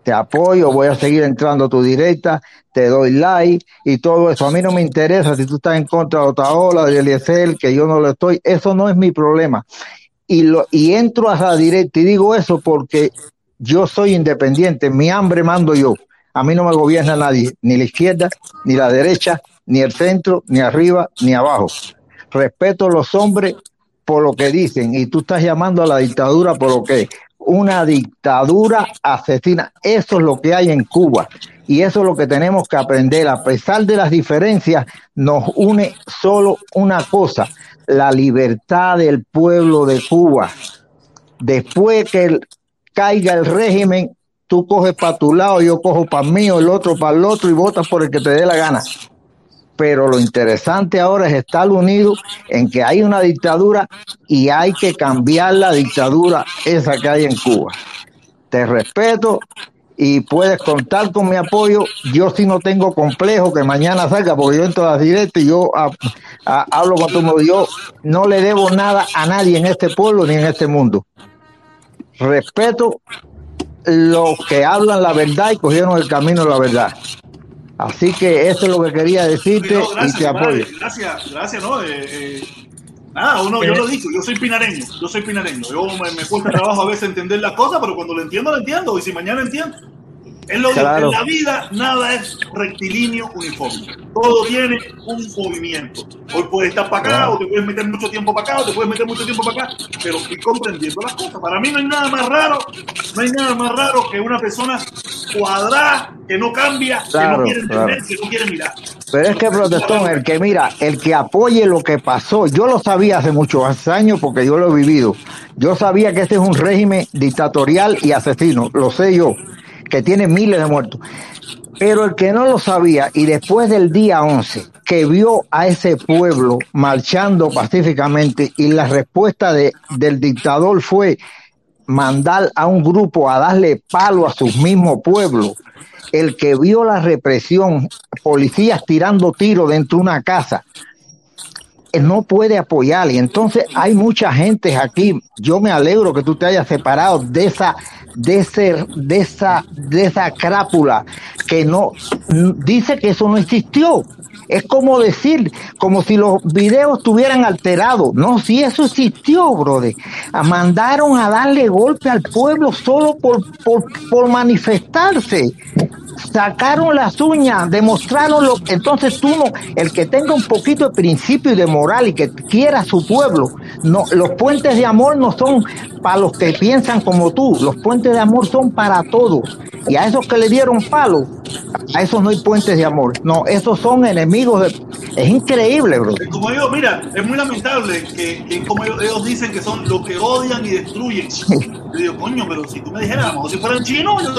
te apoyo, voy a seguir entrando a tu directa, te doy like y todo eso. A mí no me interesa si tú estás en contra de Otaola, de Eliezer, que yo no lo estoy, eso no es mi problema. Y, lo, y entro a la directa y digo eso porque yo soy independiente, mi hambre mando yo. A mí no me gobierna nadie, ni la izquierda, ni la derecha, ni el centro, ni arriba, ni abajo. Respeto a los hombres por lo que dicen y tú estás llamando a la dictadura por lo que una dictadura asesina. Eso es lo que hay en Cuba y eso es lo que tenemos que aprender. A pesar de las diferencias, nos une solo una cosa, la libertad del pueblo de Cuba. Después que el, caiga el régimen, tú coges para tu lado, yo cojo para mí, el otro para el otro y votas por el que te dé la gana. Pero lo interesante ahora es estar unidos en que hay una dictadura y hay que cambiar la dictadura esa que hay en Cuba. Te respeto y puedes contar con mi apoyo. Yo sí no tengo complejo que mañana salga, porque yo entro a las directas y yo a, a, hablo todo Yo no le debo nada a nadie en este pueblo ni en este mundo respeto los que hablan la verdad y cogieron el camino de la verdad. Así que eso es lo que quería decirte no, gracias, y te apoyo. Gracias, gracias, ¿no? Eh, eh, nada, uno, yo lo digo, yo soy pinareño, yo soy pinareño. Yo me, me cuesta trabajo a veces entender las cosas, pero cuando lo entiendo, lo entiendo. Y si mañana entiendo, en, lo claro. en la vida nada es rectilíneo uniforme. Todo tiene un movimiento. Hoy puedes estar para acá, claro. o te puedes meter mucho tiempo para acá, o te puedes meter mucho tiempo para acá, pero ir comprendiendo las cosas. Para mí no hay nada más raro, no hay nada más raro que una persona cuadrada, que no cambia, claro, que no quiere entender, que no quiere mirar. Pero es que, protestón, el que mira, el que apoye lo que pasó, yo lo sabía hace muchos años porque yo lo he vivido. Yo sabía que este es un régimen dictatorial y asesino, lo sé yo que tiene miles de muertos. Pero el que no lo sabía y después del día 11, que vio a ese pueblo marchando pacíficamente y la respuesta de, del dictador fue mandar a un grupo a darle palo a sus mismos pueblos, el que vio la represión, policías tirando tiros dentro de una casa, no puede apoyar y entonces hay mucha gente aquí. Yo me alegro que tú te hayas separado de esa de ese, de esa de esa crápula que no dice que eso no existió. Es como decir, como si los videos estuvieran alterados. No, si eso existió, brother. Mandaron a darle golpe al pueblo solo por, por, manifestarse sacaron las uñas, demostraron lo entonces tú no, el que tenga un poquito de principio y de moral y que quiera a su pueblo, no, los puentes de amor no son para los que piensan como tú, los puentes de amor son para todos. Y a esos que le dieron palo, a esos no hay puentes de amor. No, esos son enemigos de... Es increíble, bro. Como yo, mira, es muy lamentable que, que como ellos dicen que son los que odian y destruyen. Yo digo, coño, pero si tú me dijeras, si fueran chinos, yo...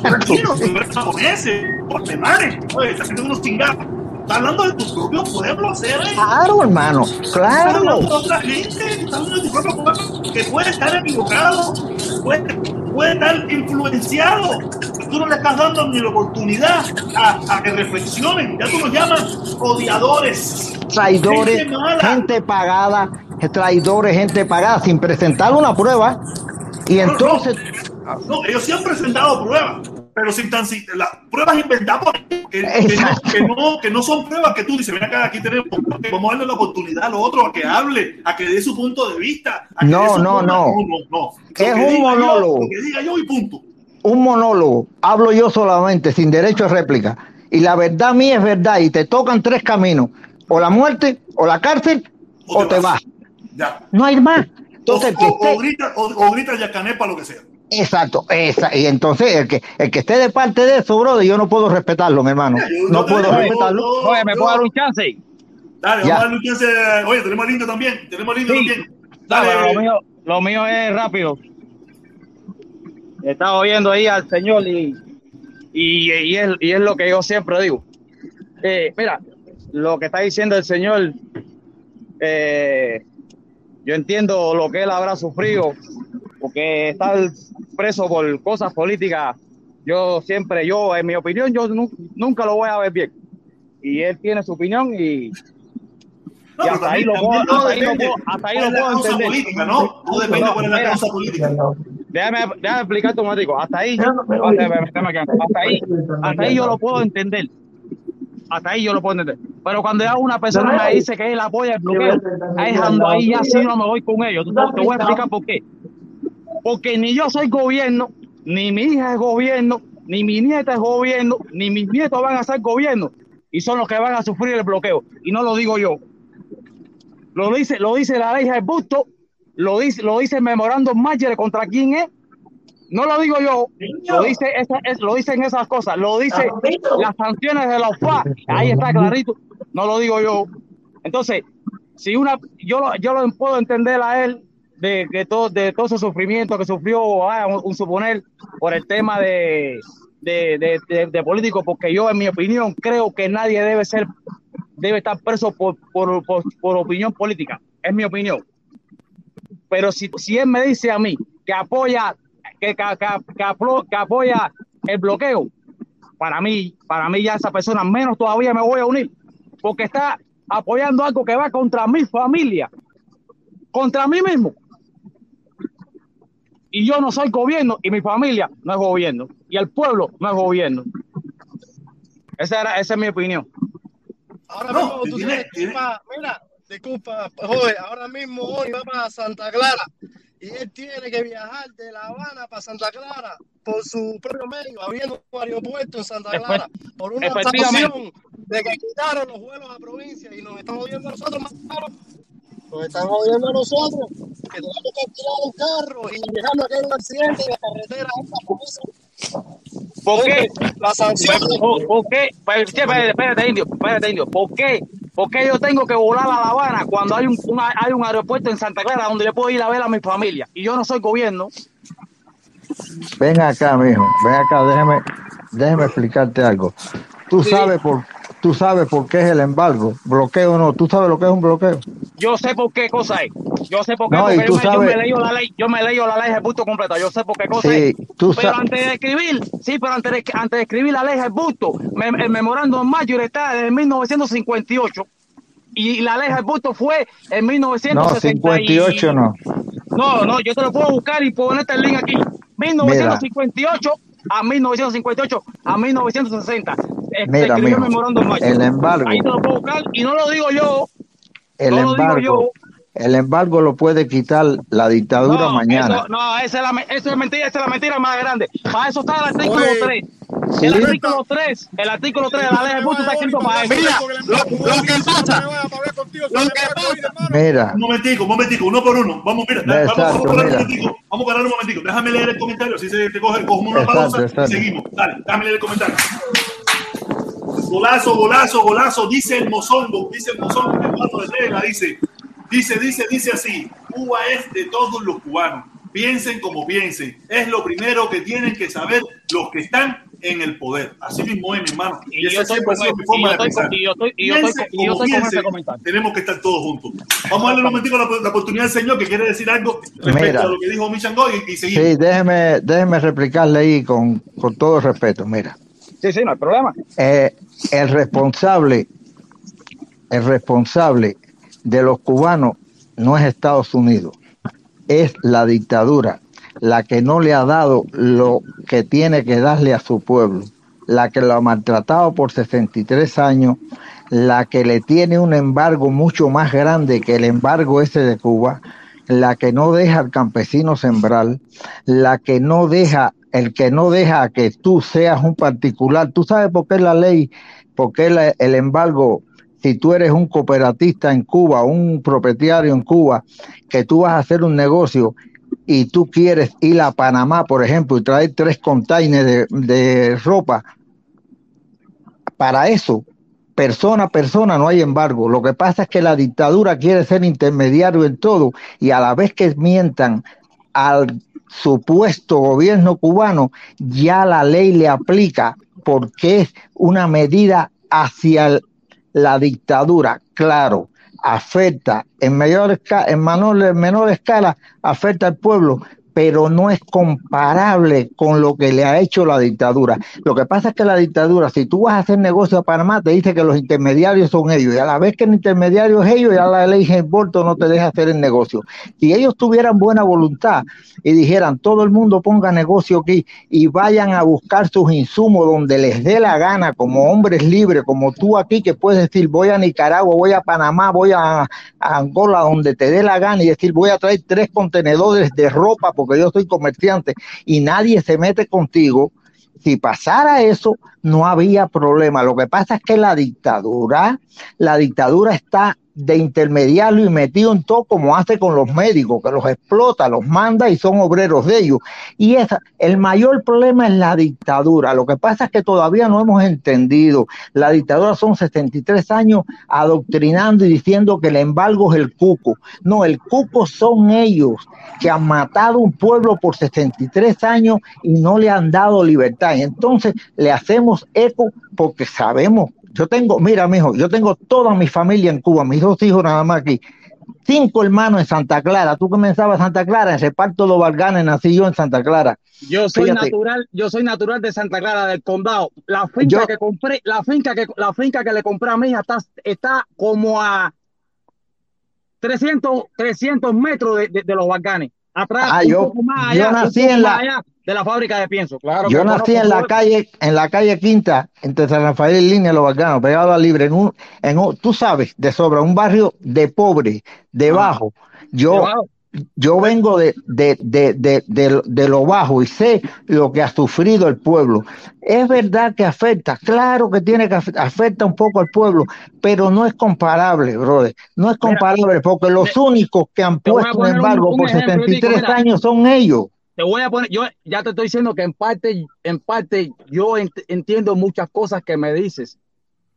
fueran chinos, si fueran japoneses, oye, estás haciendo unos chingados. Está hablando de tu propio pueblo. Claro, hermano, claro. Está hablando de otra gente, está hablando de tu propio pueblo, que puede estar equivocado, puede, puede estar influenciado. Tú no le estás dando ni la oportunidad a, a que reflexionen. Ya tú los llamas odiadores. Traidores, gente, gente, pagada, traidores, gente pagada, sin presentar una prueba. Y entonces. No, no, no ellos sí han presentado pruebas pero sin tan sin, las pruebas inventadas que, que, no, que, no, que no son pruebas que tú dices, ven acá, aquí tenemos, vamos a darle la oportunidad a los otros a que hable, a que dé su punto de vista. no, no, no, no, no, Es un monólogo. Yo, que diga yo y punto. un monólogo, hablo yo solamente, sin derecho a réplica, y la verdad mía es verdad, y te tocan tres caminos, o la muerte, o la cárcel, o, o te, vas. vas. Ya. No hay más. Entonces, o, o, o, grita, o, o grita Yacané para lo que sea. Exacto, esa, y entonces el que, el que esté de parte de eso, brother, yo no puedo respetarlo, mi hermano. Yo- No puedo respetarlo. yo- Oye, ¿me puedo dar un chance? Dale, vamos a darle un chance. Oye, tenemos lindo también. Tenemos lindo Sí. también. Dale. lo mío, lo mío es rápido. Estaba oyendo ahí al Señor y, y, y es, y es lo que yo siempre digo. Eh, mira, lo que está diciendo el Señor, eh, yo entiendo lo que él habrá sufrido, porque estar preso por cosas políticas, yo siempre, yo, en mi opinión, yo nu- nunca lo voy a ver bien. Y él tiene su opinión y, No, y hasta ahí lo puedo- hasta ahí lo puedo- hasta ahí lo entender. política, ¿no? Todo depende No, cuál es la causa política. Déjame, déjame explicarte un momentico. Hasta ahí, hasta ahí, hasta ahí yo lo puedo entender. Hasta ahí yo lo puedo entender. Pero cuando ya una persona me dice que él apoya el bloqueo, ahí ahí ya sí no me voy con ellos. Te voy a explicar por qué. Porque ni yo soy gobierno, ni mi hija es gobierno, ni mi nieta es gobierno, ni mis nietos van a ser gobierno. Y son los que van a sufrir el bloqueo. Y no lo digo yo. Lo dice, lo dice la ley busto, lo dice, lo dice el memorando Mayer contra quién es. No lo digo yo, lo dice esa- es- lo dicen esas cosas, lo dice las sanciones de la OFA, ahí está clarito, no lo digo yo. Entonces, si una, yo yo lo puedo entender a él de que todo, de todo ese sufrimiento que sufrió, un, suponer, por el tema de, de, de, de- de político, porque yo, en mi opinión, creo que nadie debe ser, debe estar preso por, por, por, opinión política, es mi opinión. Pero si, si él me dice a mí que apoya, que, que, que- apro- que apoya el bloqueo, para mí, para mí ya esa persona menos todavía me voy a unir, porque está apoyando algo que va contra mi familia, contra mí mismo. Y yo no soy gobierno y mi familia no es gobierno y el pueblo no es gobierno. Esa, era, esa es mi opinión. Ahora No, mismo tú tiene- tienes que ir tiene- pa- mira, disculpa, joven, ahora mismo hoy va para Santa Clara y él tiene que viajar de La Habana para Santa Clara por su propio medio, abriendo un aeropuerto en Santa Clara por una sanción de que quitaron los vuelos a provincia y nos están jodiendo a nosotros más caro. Nos están jodiendo a nosotros que tenemos que alquilar un carro y dejarnos que haya un accidente en la carretera por eso. ¿Por qué? La sanción ¿Por, por qué? Espérate, espérate, indio, espérate, indio. ¿Por qué? ¿Por qué yo tengo que volar a La Habana cuando hay un, una- hay un aeropuerto en Santa Clara donde yo puedo ir a ver a mi familia? Y yo no soy gobierno. Ven acá, mijo, ven acá, déjame, déjame explicarte algo. Tú Sí. sabes por, tú sabes por qué es el embargo, bloqueo o no, tú sabes lo que es un bloqueo. Yo sé por qué cosa es. Yo sé por qué, No, porque tú yo, me, yo sabes- me leí la ley, yo me leí la ley del busto completa, yo sé por qué cosa Sí, es. tú Pero antes de escribir, sí, pero antes de, antes de escribir la ley del busto, me- el memorándum mayor está desde 1958 y la ley del busto fue en No, 1960 y- 58 no. No, no, yo te lo puedo buscar y ponerte el link aquí. 1958 a 1958 a 1960. Eh, se Mira, mijo, el embargo, Ahí te lo puedo buscar y no lo digo yo. el no lo digo embargo, yo. El embargo lo puede quitar la dictadura No, mañana. eso, no, esa es, la, eso es mentira, esa es la mentira más grande. Para eso está el artículo Oye, 3. Sí. El artículo 3, el artículo 3 de la ley del busto está escrito para eso. Mira, lo, lo que pasa, lo que pasa, Mira, Un momentico, un momentico, uno por uno. Vamos, mira, vamos, Exacto, vamos a parar un mira. momentico. Vamos a parar un momentico. Déjame leer el comentario. Si se te coge, cogemos una Exacto, pausa exacto. y seguimos. Dale, déjame leer el comentario. Golazo, golazo, golazo, dice el mozongo, dice el mozongo, el pato de tela, dice, dice, dice, dice así, Cuba es de todos los cubanos, piensen como piensen, es lo primero que tienen que saber los que están en el poder. Así mismo es, mi hermano. Y esa yo estoy siempre ha con sido mi forma y yo de estoy pensar. y yo estoy- y yo estoy y yo estoy con ese piense, comentario. tenemos que estar todos juntos. Vamos a darle un momentico la, la oportunidad al señor que quiere decir algo respecto Mira. a lo que dijo Michango y, y seguimos. sí, déjeme, déjeme replicarle ahí con, con todo respeto. Mira, Sí, sí, no hay problema. eh, el responsable, el responsable de los cubanos no es Estados Unidos, es la dictadura, la que no le ha dado lo que tiene que darle a su pueblo, la que lo ha maltratado por 63 años, la que le tiene un embargo mucho más grande que el embargo ese de Cuba, la que no deja al campesino sembrar, la que no deja el que no deja que tú seas un particular. ¿Tú sabes por qué la ley, por qué el embargo, si tú eres un cooperatista en Cuba, un propietario en Cuba, que tú vas a hacer un negocio y tú quieres ir a Panamá, por ejemplo, y traer tres containers de, ropa, para eso, persona a persona no hay embargo. Lo que pasa es que la dictadura quiere ser intermediario en todo y a la vez que mientan al supuesto gobierno cubano, ya la ley le aplica porque es una medida hacia el- la dictadura. Claro, afecta en mayor, en menor, en menor escala, afecta al pueblo, pero no es comparable con lo que le ha hecho la dictadura. Lo que pasa es que la dictadura, si tú vas a hacer negocio a Panamá, te dice que los intermediarios son ellos, y a la vez que el intermediario es ellos, ya la ley Humboldt no te deja hacer el negocio. Si ellos tuvieran buena voluntad y dijeran, todo el mundo ponga negocio aquí y vayan a buscar sus insumos donde les dé la gana, como hombres libres, como tú aquí, que puedes decir, voy a Nicaragua, voy a Panamá, voy a, a Angola, donde te dé la gana, y decir, voy a traer tres contenedores de ropa porque yo soy comerciante y nadie se mete contigo. Si pasara eso, no había problema. Lo que pasa es que la dictadura, la dictadura está de intermediario y metido en todo como hace con los médicos, que los explota, los manda y son obreros de ellos. Y esa, el mayor problema es la dictadura. Lo que pasa es que todavía no hemos entendido. La dictadura son 63 años adoctrinando y diciendo que el embargo es el cuco. No, el cuco son ellos que han matado un pueblo por 63 años y no le han dado libertad. Entonces le hacemos eco porque sabemos. Yo tengo, mira, mijo, yo tengo toda mi familia en Cuba, mis dos hijos nada más aquí. Cinco hermanos en Santa Clara. Tú comenzabas en Santa Clara, en Reparto Los Varganes, nací yo en Santa Clara. Yo soy Fíjate. natural, yo soy natural de Santa Clara del Condado. La finca Yo- que compré, la finca que la finca que le compré a mi hija está, está como a 300, 300 metros de, de- de los Balcanes. Atrás, Ah, un yo- poco más yo un nací poco en la- allá de la fábrica de pienso. Claro Yo nací en la calle, en la calle Quinta, entre San Rafael y Línea, Los Balcanos, pegado a Libre, en un, en un, tú sabes, de sobra, un barrio de pobre, de Ah. bajo. Yo. Yo vengo de, de, de, de, lo bajo y sé lo que ha sufrido el pueblo. Es verdad que afecta, claro que tiene que afecta, un poco al pueblo, pero no es comparable, brother. No es comparable porque los únicos que han puesto un poner un- embargo un por ejemplo, 73 Tico, mira. años son ellos. Te voy a poner, yo ya te estoy diciendo que en parte, en parte yo ent- entiendo muchas cosas que me dices,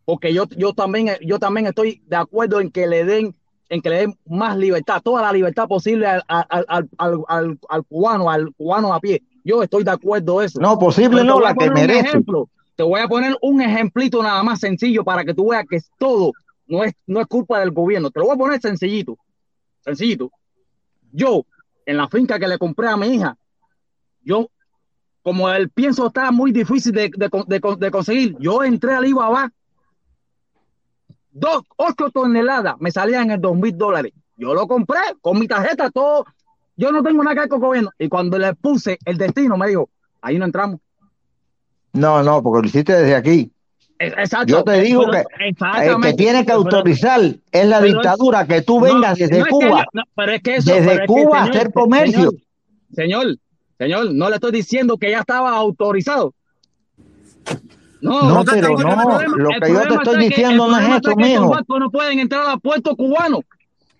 porque yo, yo también, yo también estoy de acuerdo en que le den, en que le den más libertad, toda la libertad posible al, al, al, al, cubano, al cubano a pie. Yo estoy de acuerdo eso. No, posible no, a la que merece. ejemplo, te voy a poner un ejemplito nada más sencillo para que tú veas que todo no es, no es culpa del gobierno. Te lo voy a poner sencillito, sencillito. Yo, en la finca que le compré a mi hija, yo, como el pienso está muy difícil de, de, de, de conseguir, yo entré al Ibaba, dos, ocho toneladas me salían en dos mil dólares. Yo lo compré con mi tarjeta, todo. Yo no tengo nada que ver con el gobierno. Y cuando le puse el destino, me dijo, ahí no entramos. No, no, porque lo hiciste desde aquí. Exacto. Yo te digo que el que tiene que autorizar es la pero dictadura, que tú vengas no, desde no es Cuba. que yo- no, pero es que eso, desde pero es que, Cuba a hacer comercio. Señor, señor, señor, no le estoy diciendo que ya estaba autorizado. No, No, pero no, problema- lo que yo te estoy que- diciendo no es eso, mijo. barcos no pueden entrar al puerto cubano.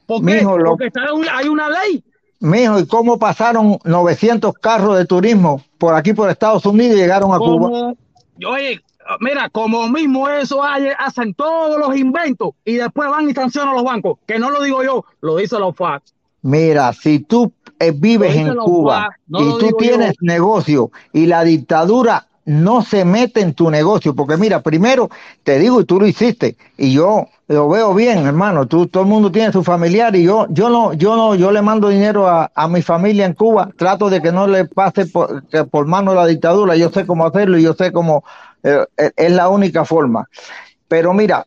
¿Por qué? Mijo, lo- Porque hay una ley. Mijo, ¿y cómo pasaron 900 carros de turismo por aquí por Estados Unidos y llegaron a Cuba? Oye, mira, como mismo eso hay- hacen todos los inventos y después van y sancionan a los bancos, que no lo digo yo, lo dice los FAC. Mira, si tú eh, vives en los Cuba no y tú tienes yo. negocio y la dictadura no se mete en tu negocio, porque mira, primero te digo y tú lo hiciste y yo lo veo bien, hermano. Tú, todo el mundo tiene su familiar y yo, yo no, yo no, yo le mando dinero a, a mi familia en Cuba. Trato de que no le pase por, por mano la dictadura. Yo sé cómo hacerlo y yo sé cómo eh, eh, es la única forma. Pero mira,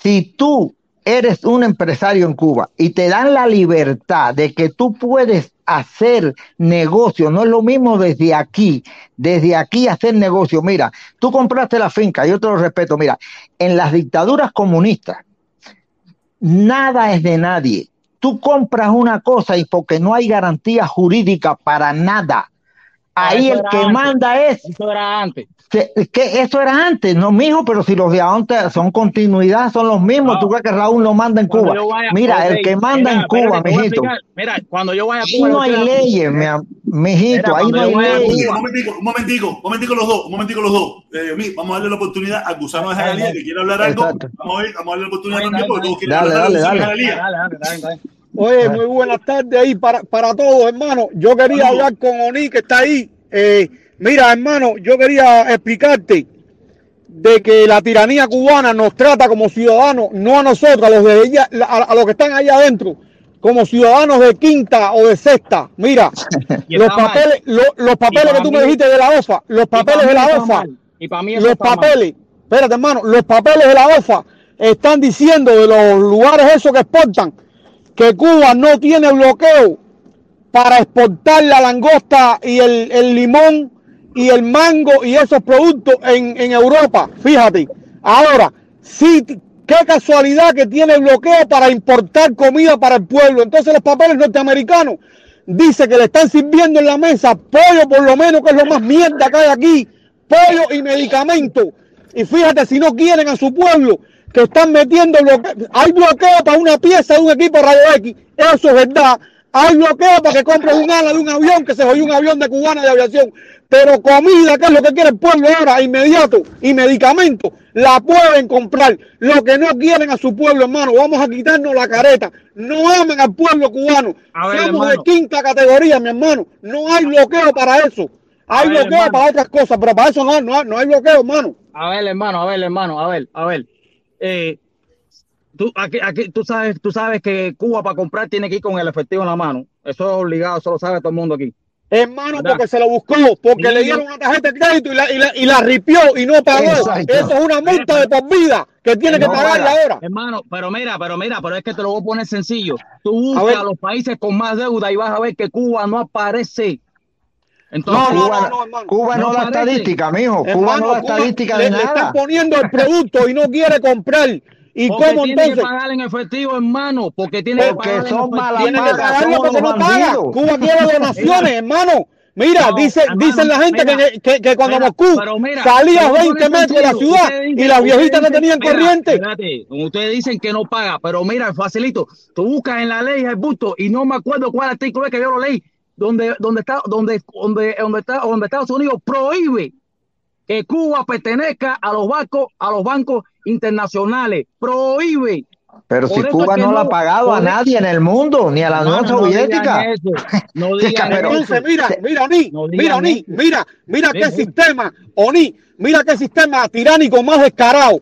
si tú eres un empresario en Cuba y te dan la libertad de que tú puedes hacer negocio, no es lo mismo desde aquí, desde aquí hacer negocio. Mira, tú compraste la finca, yo te lo respeto, mira, en las dictaduras comunistas, nada es de nadie. Tú compras una cosa y porque no hay garantía jurídica para nada, ahí eso el que antes. manda es Eso era antes. que, que eso era antes, no mijo, pero si los de ahora son continuidad, son los mismos. No. ¿Tú crees que Raúl no manda en Cuando Cuba? vaya, Mira, ok, el que manda mira, en Cuba, mijito. Mira, cuando yo vaya a Ahí Cuba, no yo hay leyes, mijito, Mira, ahí no hay leyes. Un momentico, un momentico, un momentico los dos, un momentico los dos. Eh, vamos a darle la oportunidad a Gusano de Jalía que quiere hablar algo. Vamos a, ver, vamos a darle la oportunidad Dale, también porque dale, todos quieren dale, hablar de dale, dale. Dale, dale, dale, dale. Oye, muy buenas tardes ahí para, para todos, hermano. Yo quería hablar con Oni, que está ahí. Eh, mira, hermano, yo quería explicarte de que la tiranía cubana nos trata como ciudadanos, no a nosotros, a los, de ella, a, a los que están ahí adentro, como ciudadanos de quinta o de sexta. Mira, los papeles, lo- los papeles que tú mí- me dijiste de la OFA, los papeles de la OFA. Y para mí los está mal. papeles, espérate hermano, los papeles de la OFA están diciendo de los lugares esos que exportan que Cuba no tiene bloqueo para exportar la langosta y el, el limón y el mango y esos productos en, en Europa. Fíjate. Ahora, sí, qué casualidad que tiene bloqueo para importar comida para el pueblo. Entonces los papeles norteamericanos dice que le están sirviendo en la mesa pollo por lo menos, que es lo más mierda que hay aquí, pollo y medicamentos. Y fíjate si no quieren a su pueblo, que están metiendo bloqueo. Hay bloqueo para una pieza de un equipo Radio X, eso es verdad. Hay bloqueo para que compres un ala de un avión, que se jodió un avión de cubana de aviación. Pero comida, que es lo que quiere el pueblo ahora, inmediato, y medicamentos, la pueden comprar. Lo que no quieren a su pueblo, hermano, vamos a quitarnos la careta. No amen al pueblo cubano. Ver, Somos hermano. de quinta categoría, mi hermano. No hay bloqueo para eso. Hay ver, bloqueo hermano. para otras cosas, pero para eso no, no, hay- no hay bloqueo, hermano. A ver, hermano, a ver, hermano, a ver, a ver. Eh, tú, aquí, aquí, tú, sabes, tú sabes que Cuba para comprar tiene que ir con el efectivo en la mano. Eso es obligado, eso lo sabe todo el mundo aquí. Hermano, ¿Verdad? porque se lo buscó, porque le dieron una tarjeta de crédito y la, y la, y la ripió y no pagó. Exacto. Eso es una multa de por vida que tiene que No pagarla paga. ahora. Hermano, pero mira, pero mira, pero es que te lo voy a poner sencillo. Tú buscas a los países con más deuda y vas a ver que Cuba no aparece. Entonces, No, no, Cuba, no, no, hermano. Cuba no, No da estadística, mijo. Cuba no da Cuba estadística le, de le están nada. poniendo el producto y no quiere comprar. ¿Y porque cómo tiene entonces? que pagar en efectivo, hermano, porque tiene que Porque pagar son malas Tiene que pagarlo porque no paga. Cuba quiere donaciones, hermano. Mira, No, dice, hermano, dicen la gente mira, que, que, que cuando mira, Moscú mira, salía pero a 20 pone metros de la ciudad y las viejitas no tenían mira, corriente. Espérate, ustedes dicen que no paga, pero mira, facilito. Tú buscas en la ley el busto y no me acuerdo cuál artículo es que yo lo leí, donde, donde está, donde, donde, donde está, donde Estados Unidos prohíbe que Cuba pertenezca a los bancos, a los bancos internacionales. Prohíbe. Pero Por si Cuba que no, le ha no- pagado a nadie en el mundo, ni a la Unión no digan Soviética. eso, No digan eso. Entonces, mira, mira, Oni, No mira, Oni, mira, mira qué sistema, Oni, mira qué sistema tiránico más descarado.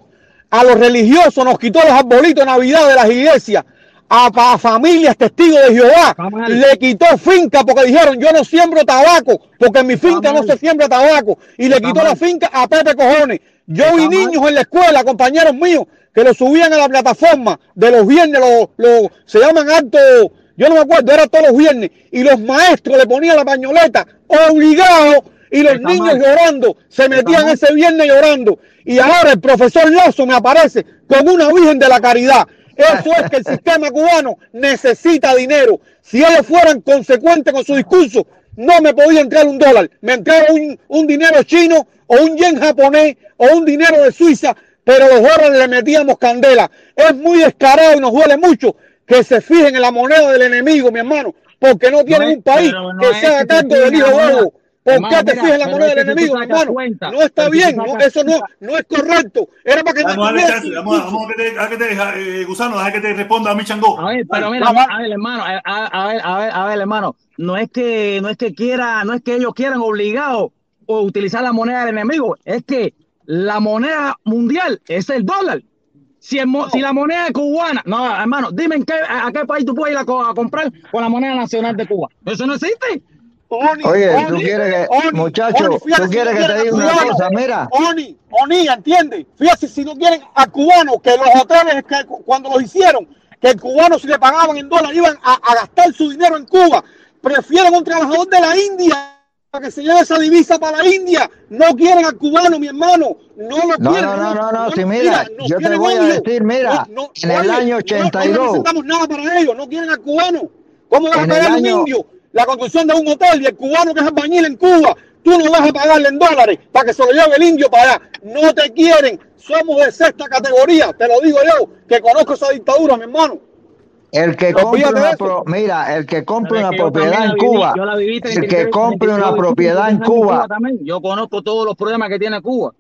A los religiosos nos quitó los arbolitos de Navidad de las iglesias. A, familias testigos de Jehová le quitó finca porque dijeron yo no siembro tabaco porque en mi finca no se siembra tabaco y le quitó la finca a Pepe Cojones. Yo vi niños en la escuela, compañeros míos, que lo subían a la plataforma de los viernes, los, los- se llaman actos, yo no me acuerdo, era todos los viernes, y los maestros le ponían la pañoleta obligado y los Está niños mal. llorando, se metían ese viernes llorando. Y ahora el profesor Lazo me aparece con una Virgen de la Caridad. Eso es que el sistema cubano necesita dinero. Si ellos fueran consecuentes con su discurso, no me podía entrar un dólar. Me entraba un, un dinero chino o un yen japonés o un dinero de Suiza, pero los dólares le metíamos candela. Es muy descarado y nos duele mucho que se fijen en la moneda del enemigo, mi hermano, porque no tienen es- un país no que es se haga que se cargo fijen del hijo. ¿Por qué te fijas en la moneda del enemigo, hermano? No está bien, no, eso no, no es correcto. Era para que su vamos a, discurso. vamos a que te, a que te deja, eh, Gusano, deja que te responda a mi changó. A ver, pero mira, va. a ver, hermano, a, a- a ver, a ver, a ver, hermano, no es que, no es que quiera, no es que ellos quieran obligado o utilizar la moneda del enemigo, es que la moneda mundial es el dólar. Si, el si la moneda es cubana, no, hermano, dime en qué, a, a qué país tú puedes ir a comprar con la moneda nacional de Cuba. Eso no existe. Oni, Oye, tú Oni, quieres que, Oni, muchacho, Oni, fíjate tú si quieres no que te diga una cosa, mira. Oni, Oni, ¿entiendes? Fíjate si no quieren a cubanos, que los hoteles que cu- cuando los hicieron, que el cubano si le pagaban en dólares iban a, a gastar su dinero en Cuba, prefieren un trabajador de la India para que se lleve esa divisa para la India. No quieren al cubano, mi hermano. No lo No, quieren. no, no, no, no, sí, mira, yo te voy a decir, mira, No, no, en el año no- 82. No, representamos nada para ellos, no quieren al cubano. ¿Cómo vas a pagar un año- indio la construcción de un hotel y el cubano que es albañil en Cuba, tú no vas a pagarle en dólares para que se lo lleve el indio para allá. No te quieren. Somos de sexta categoría. Te lo digo yo, que conozco esa dictadura, mi hermano. El que No, compre una pro- mira, el que compre una que propiedad en viví, Cuba, el 33, que compre una 32, propiedad en 33 años Cuba. Yo conozco todos los problemas que tiene Cuba.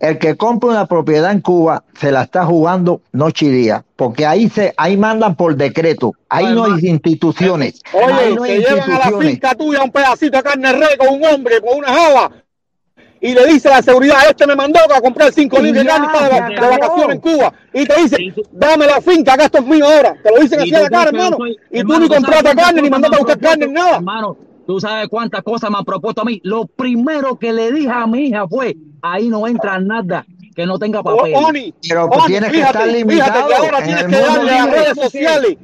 El que compre una propiedad en Cuba se la está jugando noche y día, porque ahí se, ahí mandan por decreto, ahí No, no hay instituciones, ahí Oye, no te hay llevan a la finca tuya un pedacito de carne re con un hombre, con una java, y le dice a la seguridad, este me mandó a comprar 5 Y libras de carne está de, vacaciones en Cuba. Y te dice, dame la finca, que esto es mío ahora. Te lo dicen así a la cara, hermano. Y tú ni ¿tú sabes compraste carne, ni mandaste a buscar carne, nada. Hermano, tú sabes cuántas cosas me han propuesto a mí. Lo primero que le dije a mi hija fue, ahí no entra nada que no tenga papel. O- Oni, Pero pues Oni, tienes que estar fíjate limitado que ahora en tienes que darle a las redes sociales.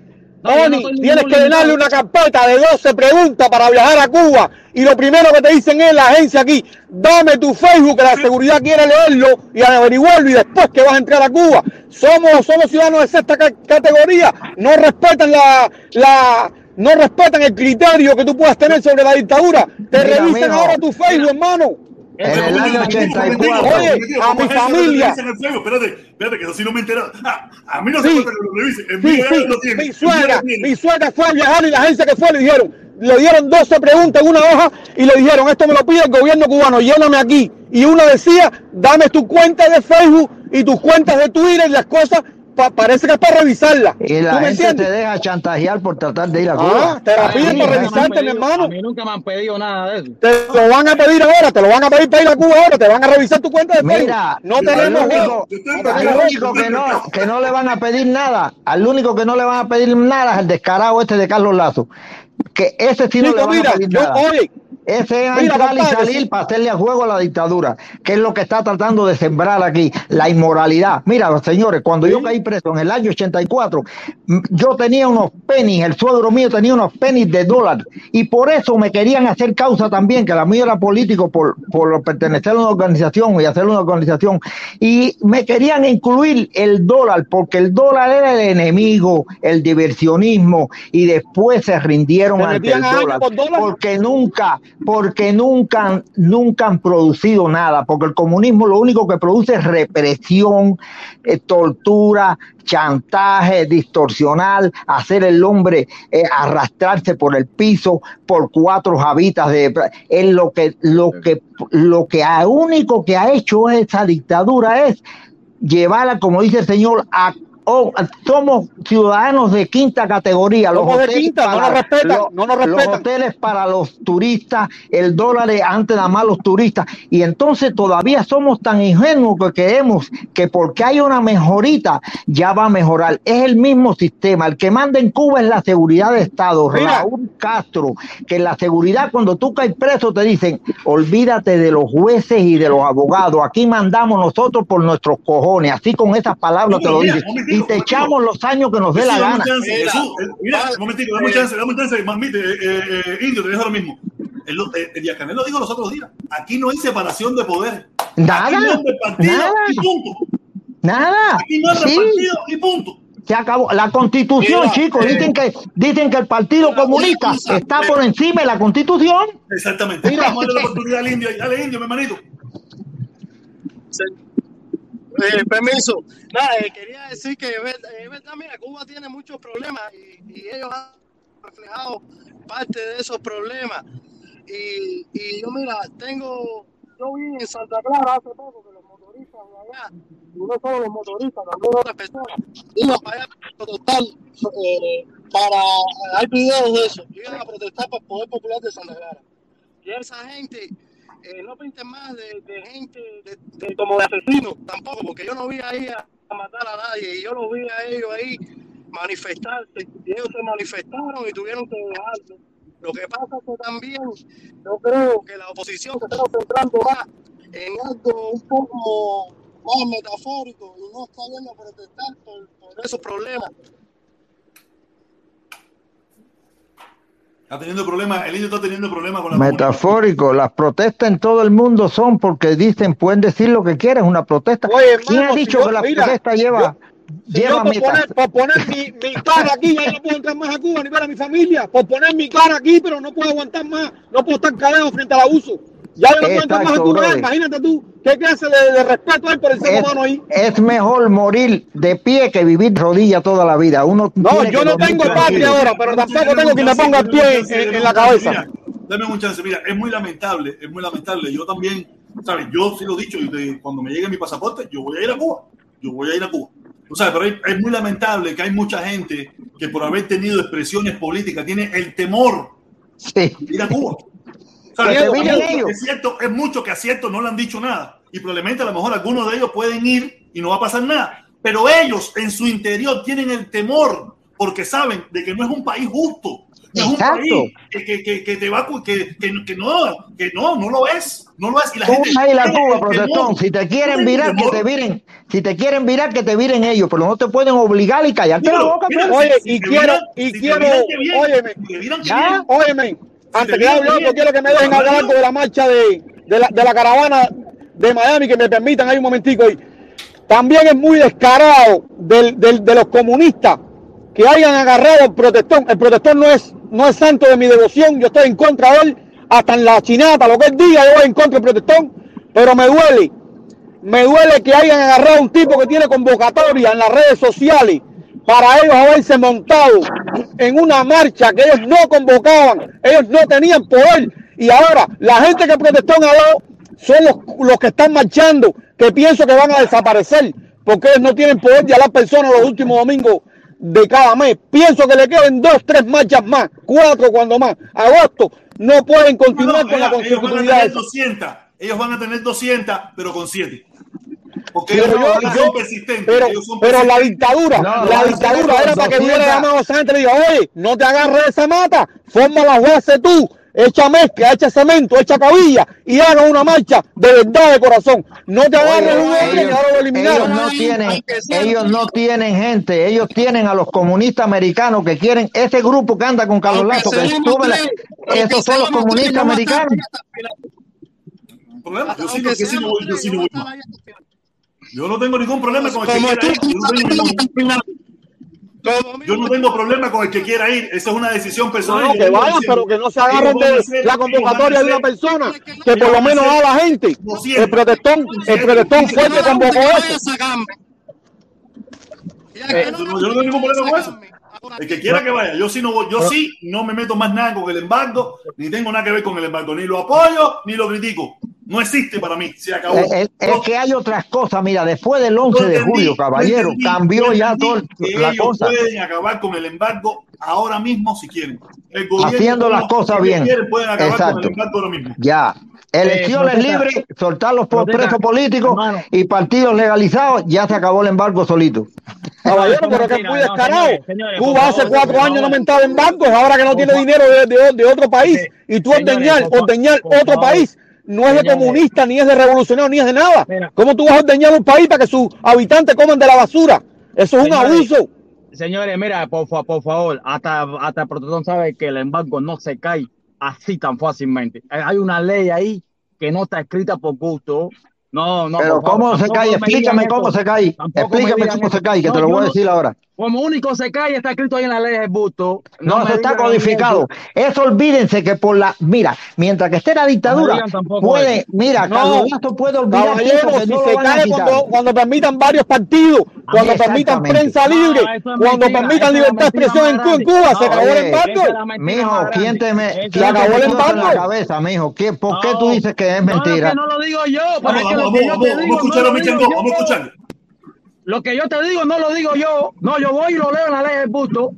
No, tienes que llenarle una carpeta de 12 preguntas para viajar a Cuba. Y lo primero que te dicen es la agencia aquí, dame tu Facebook, que la seguridad quiere leerlo y averiguarlo y después que vas a entrar a Cuba. Somos, somos ciudadanos de sexta ca- categoría, no respetan la, la, no respetan el criterio que tú puedas tener sobre la dictadura. Te Mira, revisan ahora tu Facebook, hermano. En el año un- 84. Oye, a mi familia. Espérate, espérate, que eso sí no me entera. Ah, a mí no se Sí. cuenta que lo revisen. En Sí, mi sí, lo tiene. mi suegra, mi suegra fue a viajar y la agencia que fue le dijeron, le dieron 12 preguntas en una hoja y le dijeron, esto me lo pide el gobierno cubano, lléname aquí. Y una decía, dame tu cuenta de Facebook y tus cuentas de Twitter y las cosas, pa- parece que es para revisarla. Y la ¿Tú me gente te entiendes? deja chantajear por tratar de ir a Ah, Cuba. te la piden para revisarte, mi hermano. A mí nunca me han pedido nada de eso. Te lo van a pedir ahora, te lo van a pedir para ir a Cuba ahora, te van a revisar tu cuenta de Facebook. Mira, no tenemos único, al único que no, que no le van a pedir nada, al único que no le van a pedir nada es el descarado este de Carlos Lazo. Que ese sí no Chico, le van mira, a pedir yo, nada. oye, Ese es Mira, entrar y salir para hacerle a juego a la dictadura, que es lo que está tratando de sembrar aquí, la inmoralidad. Mira, señores, cuando yo caí preso en el año 84, m- yo tenía unos pennies, el suegro mío tenía unos pennies de dólar, y por eso me querían hacer causa también, que la mía era político por, por pertenecer a una organización y hacer una organización, y me querían incluir el dólar, porque el dólar era el enemigo, el diversionismo, y después se rindieron ¿Te ante el dólar? porque nunca, porque nunca, nunca han producido nada, porque el comunismo lo único que produce es represión, eh, tortura, chantaje, distorsionar, hacer el hombre eh, arrastrarse por el piso por cuatro habitas de es lo que lo que lo que a único que ha hecho esa dictadura es llevarla, como dice el señor, a oh, somos ciudadanos de quinta categoría. Los Somos de hoteles no para- nos respetan, lo- no nos Los hoteles para los turistas, el dólar es antes nada más los turistas. Y entonces todavía somos tan ingenuos que creemos que porque hay una mejorita ya va a mejorar. Es el mismo sistema. El que manda en Cuba es la seguridad de Estado. Mira. Raúl Castro, que la seguridad cuando tú caes preso te dicen, olvídate de los jueces y de los abogados. Aquí mandamos nosotros por nuestros cojones. Así con esas palabras te lo dicen. momentito, Y te momentito. echamos los años que nos dé la gana. chance, Mira, Jesús, eh, un momentico, dame un chance, dame un chance, mamite, eh, eh, Indio, te dejo ahora mismo. El, el Díaz Canel lo dijo los otros días. Aquí no hay separación de poder. Nada, nada. y punto. Nada. Aquí el Sí. partido y punto. Se acabó. La constitución, Mira, chicos, eh, dicen que dicen que el Partido Comunista cosa, está eh, por encima de la constitución. Exactamente. Mira. Vamos a darle la oportunidad al Indio. Dale, Indio, mi hermanito. Eh, permiso. Nada, eh, quería decir que es verdad, es verdad, mira, Cuba tiene muchos problemas y, ellos han reflejado parte de esos problemas. Y, y yo, mira, tengo, yo vi en Santa Clara hace poco que los motoristas de allá, y no solo los motoristas, también otras personas, iban para allá eh, para, hay videos de eso, iban a protestar por el Poder Popular de Santa Clara. Y esa gente, eh, no pinten más de, gente como de asesinos tampoco, porque yo no vi ahí a, a matar a nadie, y yo los vi a ellos ahí manifestarse, y ellos se manifestaron y tuvieron que dejarlo. Lo que pasa es que también yo creo que la oposición se está concentrando más en algo un poco más metafórico y no está yendo a protestar por esos problemas. Está teniendo problemas, el Indio está teniendo problemas con la. Metafórico, las protestas en todo el mundo son porque dicen, pueden decir lo que quieran, una protesta. Oye, ¿Quién ha si dicho yo- que la mira, protesta lleva Lleva por mi poner, por poner mi, mi cara aquí, ya no puedo entrar más a Cuba ni ver a mi familia. Por poner mi cara aquí, pero no puedo aguantar más. No puedo estar callado frente al abuso. Ya no entrar más brother. Imagínate tú, ¿qué clase de, de respeto hay por el ser Es, humano ahí? es mejor morir de pie que vivir rodilla toda la vida. Uno No, yo no tengo tranquilo. patria ahora, pero tampoco tengo quien me ponga el pie en, en la cabeza. Mira, dame un chance, mira, es muy lamentable, es muy lamentable. Yo también, ¿sabes? Yo sí lo he dicho, y de- cuando me llegue mi pasaporte, yo voy a ir a Cuba. Yo voy a ir a Cuba. Tú sabes, pero es, es muy lamentable que hay mucha gente que por haber tenido expresiones políticas tiene el temor Sí. de ir a Cuba. Es cierto, es mucho que a cierto no le han dicho nada. Y probablemente a lo mejor algunos de ellos pueden ir y no va a pasar nada. Pero ellos en su interior tienen el temor porque saben de que no es un país justo. No es un país que, que, que, que te va que, que, no, que no, no lo es. No lo es. Y la gente vas a ir a tiene Cuba, protestón. Si te quieren virar, que te viren. Si te quieren virar, que te viren ellos, pero no te pueden obligar y callarte la Míralo, boca. mira, pues. Oye, si- y si quiero- miran- y si quiero- óyeme, Óyeme, antes que te hable digo algo, bien. quiero que me dejen hablar algo de la marcha de, de, la, de la caravana de Miami, que me permitan ahí un momentico. ahí. También es muy descarado del, del- de los comunistas que hayan agarrado al protestón. El protestón no es, no es santo de mi devoción, yo estoy en contra de él, hasta en la chinata, lo que él diga, yo voy en contra del protestón, pero me duele, me duele que hayan agarrado a un tipo que tiene convocatoria en las redes sociales para ellos haberse montado en una marcha que ellos no convocaban, ellos no tenían poder. Y ahora la gente que protestó en Aló son los, los que están marchando, que pienso que van a desaparecer, porque ellos no tienen poder de a las personas los últimos domingos de cada mes. Pienso que le queden dos, tres marchas más, cuatro cuando más. Agosto no pueden continuar No, con la mira, ellos van a tener esa. 200. Ellos van a tener 200, pero con 7. Porque Pero ellos, yo- ellos yo- son persistentes. Pero, ellos son pero la persistentes. dictadura, No, la no, dictadura no, era para que 200. hubiera llamado a esa gente y diga, oye, no te agarres de esa mata, forma la jueza tú, echa mezcla, echa cemento, echa cabilla y haga una marcha de verdad de corazón. No te agarres un hombre que ellos, ahora lo ellos eliminaron. no tienen, ellos no tienen gente, ellos tienen a los comunistas americanos que quieren ese grupo que anda con Carlos Lazo, que la- esos son los comunistas americanos. Yo sí, yo sí no voy, yo sí no voy más. Yo no tengo ningún problema con el que quiera ir. Yo no tengo Yo no tengo problema con el que quiera ir. Esa es una decisión personal. no, que vayan, pero que no se agarren de la convocatoria de una persona que por lo menos a la gente. 200. El protestón, el protestón fue el que convocó eso. No- Yo no tengo ningún problema con eso. El que quiera que vaya, yo sí no voy, yo sí no me meto más nada con el embargo, ni tengo nada que ver con el embargo, ni lo apoyo ni lo critico. No existe para mí, se acabó. Es, es- es que hay otras cosas, mira, después del 11 Yo de julio, caballero, entendí, cambió ya que la ellos cosa. pueden acabar con el embargo ahora mismo si quieren. El gobierno, Haciendo las cosas si bien. quieren, pueden acabar con Exacto. el embargo ahora mismo. Ya, elecciones protesta. libres, soltarlos por Protesta. presos políticos Hermano. y partidos legalizados, ya se acabó el embargo solito. Caballero, No, pero que es muy no, descarado. señores, señores, por Cuba hace favor, cuatro años no aumentaba en bancos, ahora que no tiene favor. dinero de, de- de otro país. Sí. Y tú Señores, ordeñar, ordeñar otro favor. país no es de Señores. comunista, ni es de revolucionario, ni es de nada. Mira. ¿Cómo tú vas a ordeñar un país para que sus habitantes coman de la basura? Eso es un Señores. abuso. Señores, mira, por, por favor, hasta, hasta el protestón sabe que el embargo no se cae así tan fácilmente. Hay hay una ley ahí que no está escrita por gusto. No, no. Pero favor, ¿cómo se cae? me Explícame cómo se cae. Explícame cómo se cae, que No, te lo voy a decir ahora. Como único se cae, está escrito ahí en la ley del busto. No, me eso está codificado. eso. Olvídense que por la, mira, mientras que esté la dictadura, tampoco puede, eso. mira, No. Puede olvidar si no se cae cuando, cuando permitan varios partidos, cuando permitan prensa libre, No, es cuando mentira, permitan libertad de expresión en Cuba, en se No, acabó el embargo. Mijo, ¿quién te, me, la acabó el en la embargo. cabeza, mijo? ¿Qué, ¿Por qué No. tú dices que es No, mentira? no lo digo yo, Vamos, a escuchar no a lo Michango, digo yo. vamos a escucharle. Lo que yo te digo no lo digo yo. No, yo voy y lo leo en la ley del busto.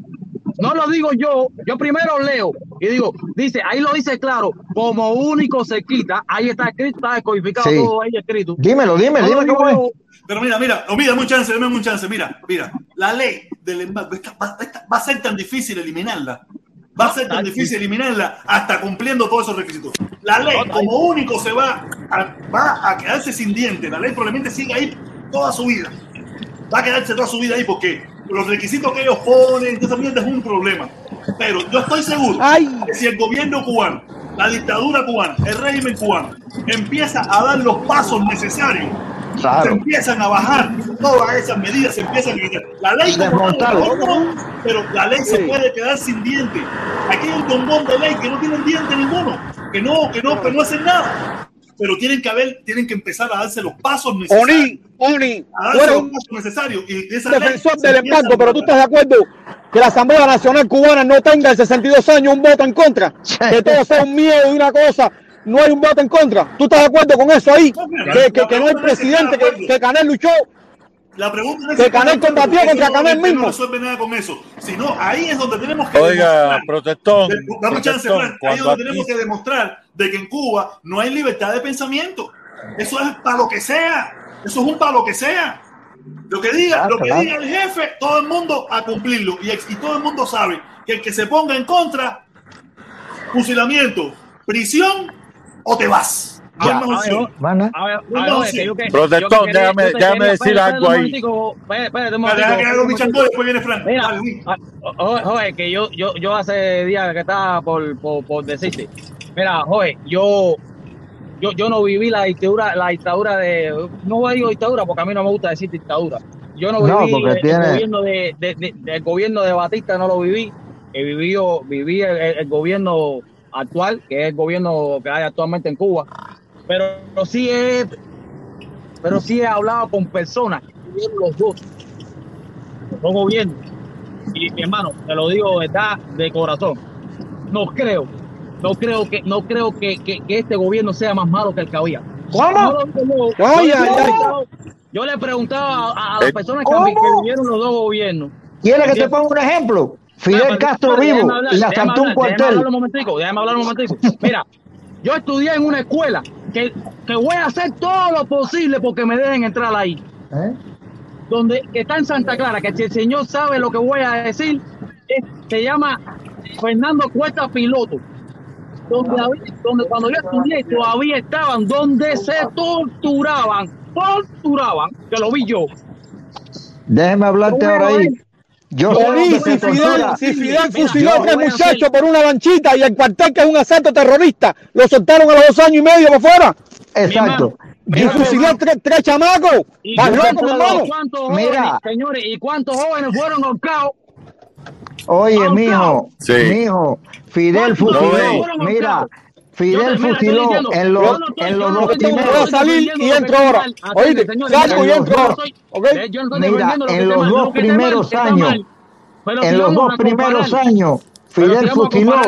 No lo digo yo. Yo primero leo y digo, dice, ahí lo dice claro, como único se quita, ahí está escrito, está codificado Sí. todo ahí escrito. Dímelo, dime, No lo dime digo cómo es. Pero mira, mira, no, mira, dame un chance, dame un chance. Mira, mira, la ley del embargo esta- va, esta- va a ser tan difícil eliminarla. Va a ser tan difícil eliminarla hasta cumpliendo todos esos requisitos. La ley, como único, se va a, va a quedarse sin dientes. La ley probablemente siga ahí toda su vida. Va a quedarse toda su vida ahí porque los requisitos que ellos ponen, esa mierda es un problema. Pero yo estoy seguro Ay. que si el gobierno cubano, la dictadura cubana, el régimen cubano, empieza a dar los pasos necesarios se empiezan a bajar todas esas medidas, se empiezan a quitar. La ley tal, pero la ley se puede quedar sin dientes. Aquí hay un bombón de ley que no tienen diente ninguno, que no, que no, que no hacen nada. Pero tienen que haber, tienen que empezar a darse los pasos necesarios. Oni, Oni, A darse los pasos necesarios. Y esa defensor del embargo, pero tú estás de acuerdo que la Asamblea Nacional Cubana no tenga en 62 años un voto en contra, que todo sea un miedo y una cosa, no hay un voto en contra. ¿Tú estás de acuerdo con eso ahí? Que, que, que no hay presidente, que, que Canel luchó. La pregunta es Que si Canel combatió contra Canel mismo. No resuelve nada con eso. Sino ahí es donde tenemos que Oiga, demostrar- protestón, Dame chance, Frank. Ahí es donde aquí tenemos que demostrar de que en Cuba no hay libertad de pensamiento. Eso es para lo que sea. Eso es un para lo que sea. Lo que diga, Claro, lo que claro. diga el jefe, todo el mundo a cumplirlo. Y, y todo el mundo sabe que el que se ponga en contra, fusilamiento, prisión o te vas. No Ya, No, no, sí. yo quería- déjame- déjame quería- decir espérate algo ahí. ah, joder, que yo, yo, yo hace días que estaba por, por, por decirte, mira, joder, yo, yo, yo no viví la dictadura, la dictadura de, no digo dictadura porque a mí no me gusta decir dictadura. Yo no No, viví porque el, el tiene- gobierno de, de, de- del gobierno de Batista, no lo viví. He vivido, viví el, el- el gobierno actual, que es el gobierno que hay actualmente en Cuba. Pero, sí he, pero sí he hablado con personas que vivieron los dos, los dos gobiernos. Y mi hermano, te lo digo de verdad, de corazón. No creo, no creo que, no creo que, que, que este gobierno sea más malo que el que había. ¿Cómo? No yo. Le preguntado a, a las Eh, personas que, que vivieron los dos gobiernos. ¿Quieres que te ponga un ejemplo? Fidel Castro vivo hablar, y le déjame hablar, cuartel. un momentico, déjame hablar un momentico. Mira, yo estudié en una escuela que, que voy a hacer todo lo posible porque me dejen entrar ahí. ¿Eh? Donde que está en Santa Clara, que si el señor sabe lo que voy a decir, es- se llama Fernando Cuesta Piloto. Donde, había- donde cuando yo estudié todavía estaban, donde se torturaban, torturaban, que lo vi yo. Déjeme hablarte ahora ahí. Yo si tortura. si Fidel Mira, fusiló a tres a muchachos hacer- por una lanchita y el cuartel que es un asalto terrorista, lo soltaron a los dos años y medio por fuera. Exacto. Y fusiló a tres, tres chamacos. ¿Y Más loco, hermano. Mira. jóvenes, señores, y cuántos jóvenes fueron ahorcados? Oye, mijo, Sí. mijo, Fidel ¿Cuántos fusiló, mira? Fidel te- fusiló en los, en los no dos primeros, a salir y entro ahora. Oíste, salgo y entro ahora. Eh, Mira, en los dos primeros años, en los dos primeros años, Fidel fusiló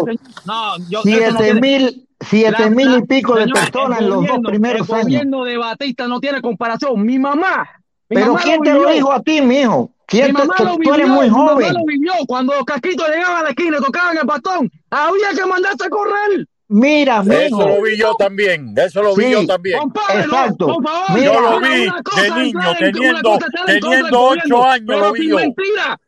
siete mil, siete mil y pico de personas el en los dos primeros el años. gobierno de Batista no tiene comparación. Mi mamá. mi Pero ¿quién te lo dijo a ti, mijo? Mi ¿Quién te, mamá que lo tú vivió, eres muy mi mamá joven? lo vivió. Cuando los casquitos llegaban a la esquina y tocaban el bastón, había que mandarse a correr. Mira, Eso mijo, lo vi yo también, eso lo vi yo también. Compárelo, Exacto. por favor. Mira. Yo lo vi de niño, teniendo, teniendo ocho años pero lo vi sin yo. mentira.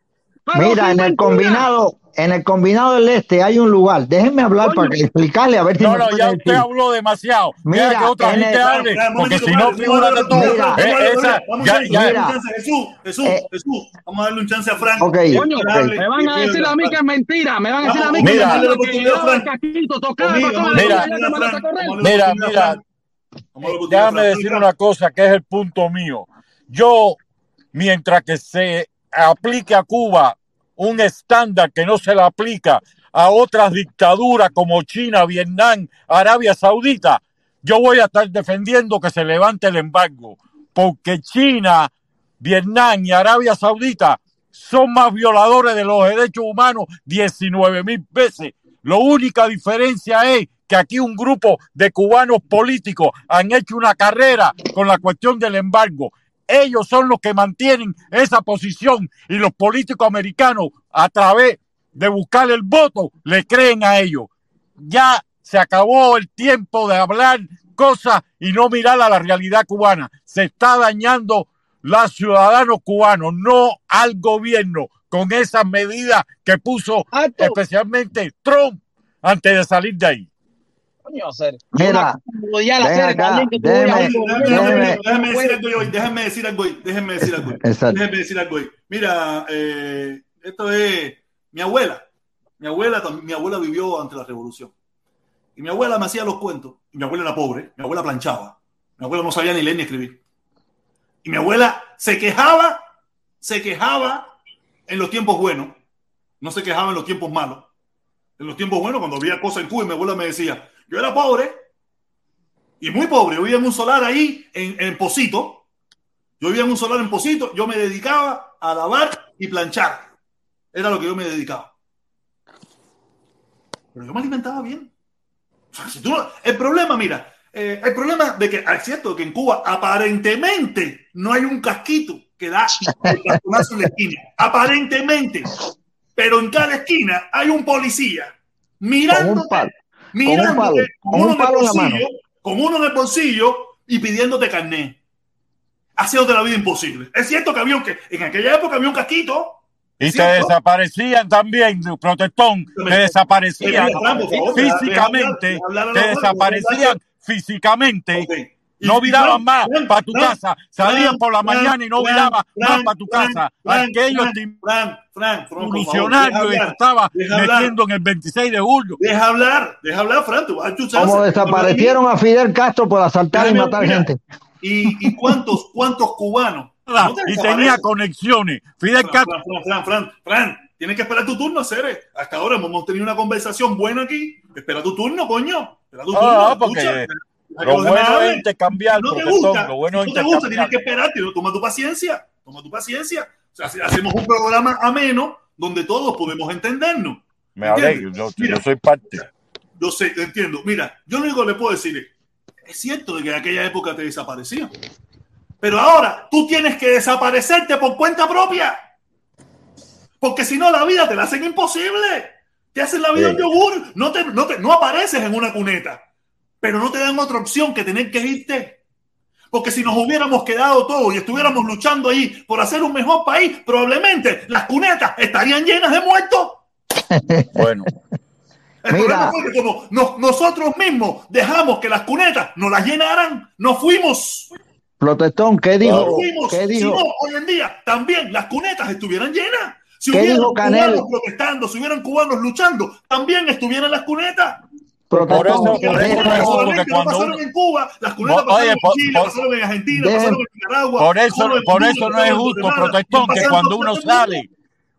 Mira, en el combinado, en el combinado del este hay un lugar. Déjenme hablar Coño. para que explicarle a ver si No, no, ya decir. usted habló demasiado. Mira, que otra en gente el- hable, porque si no, vamos a figúrate darle- tú. vamos a Mira. darle- Eh, vamos a darle- esa- vamos a ya- darle ya- un Mira. chance. Jesús, Jesús, Eh. Jesús, vamos a darle un chance a Frank. Ok, Y Coño, que ok. hable, me van a decir a mí que es mentira, me van a decir a mí que Mira. a Mira. a a Mira, a a a déjame decir una cosa que es el punto mío. Yo, mientras que se aplique a Cuba un estándar que no se le aplica a otras dictaduras como China, Vietnam, Arabia Saudita, yo voy a estar defendiendo que se levante el embargo, porque China, Vietnam y Arabia Saudita son más violadores de los derechos humanos 19 mil veces. La única diferencia es que aquí un grupo de cubanos políticos han hecho una carrera con la cuestión del embargo. Ellos son los que mantienen esa posición y los políticos americanos a través de buscar el voto le creen a ellos. Ya se acabó el tiempo de hablar cosas y no mirar a la realidad cubana. Se está dañando los ciudadanos cubanos, no al gobierno, con esas medidas que puso Alto. especialmente Trump antes de salir de ahí. Coño, hacer. Mira, Déjame decir algo hoy, déjame decir algo hoy, déjame decir algo hoy. Déjame decir algo hoy. Mira, eh, esto es mi abuela. Mi abuela, mi abuela vivió ante la revolución. Y mi abuela me hacía los cuentos. Y mi abuela era pobre, mi abuela planchaba. Mi abuela no sabía ni leer ni escribir. Y mi abuela se quejaba, se quejaba en los tiempos buenos, no se quejaba en los tiempos malos. En los tiempos buenos, cuando había cosas en Cuba, y mi abuela me decía, yo era pobre, y muy pobre, yo vivía en un solar ahí, en, en Posito, yo vivía en un solar en Posito, yo me dedicaba a lavar y planchar. Era lo que yo me dedicaba. Pero yo me alimentaba bien. O sea, si tú no- el problema, mira, eh, el problema de que, ah, es cierto que en Cuba aparentemente no hay un casquito que da el en la esquina. Aparentemente. Pero en cada esquina hay un policía mirando, Con un palo. mirándote con, con un uno en el palo en la bolsillo, con uno en el bolsillo y pidiéndote carnet. Haciéndote la vida imposible. Es cierto que había un que en aquella época había un casquito. Y te ¿Cierto? desaparecían también, protestón, te desaparecían físicamente, te desaparecían físicamente. No viraban más para tu casa, salían por la mañana y no viraban más para tu casa. Aquellos hablar, estaba deja hablar. metiendo en el 26 de julio. Deja hablar, deja hablar, Fran. Como desaparecieron a Fidel Castro por asaltar y matar mira. gente. ¿Y, y cuántos, cuántos cubanos? Y tenía conexiones. Fidel Fran, Castro, Fran, Fran, Fran, Fran, Fran, tienes que esperar tu turno, Cere. Hasta ahora hemos tenido una conversación buena aquí. Espera tu turno, coño. Espera tu turno. Ah, escucha. porque Deja que lo bueno es intercambiar, no te gusta, lo bueno no te gusta, tienes que esperarte, toma tu paciencia, toma tu paciencia. O sea, si hacemos un programa ameno donde todos podemos entendernos. Me alegro, yo, Mira, yo soy parte. Yo sé, entiendo. Mira, yo lo único que le puedo decir es, es cierto de que en aquella época te desaparecían. Pero ahora tú tienes que desaparecerte por cuenta propia. Porque si no, la vida te la hacen imposible. Te hacen la vida Sí. un yogur. No, te, no, te- no apareces en una cuneta. Pero no te dan otra opción que tener que irte. Porque si nos hubiéramos quedado todos y estuviéramos luchando ahí por hacer un mejor país, probablemente las cunetas estarían llenas de muertos. Bueno, El Mira. problema fue que como nos- nosotros mismos dejamos que las cunetas nos las llenaran, no fuimos. Protestón, ¿qué No dijo? fuimos. ¿Qué Si dijo? no, hoy en día también las cunetas estuvieran llenas. Si ¿Qué hubieran dijo Canel? cubanos protestando, si hubieran cubanos luchando, también estuvieran las cunetas. Por eso- Porque por eso cunetas es justo solamente que no cuando pasaron en Cuba, las cunetas Oye, pasaron en Chile, por- pasaron en Argentina, pasaron en Nicaragua. por eso, por eso no es justo, protestón, que cuando uno sale,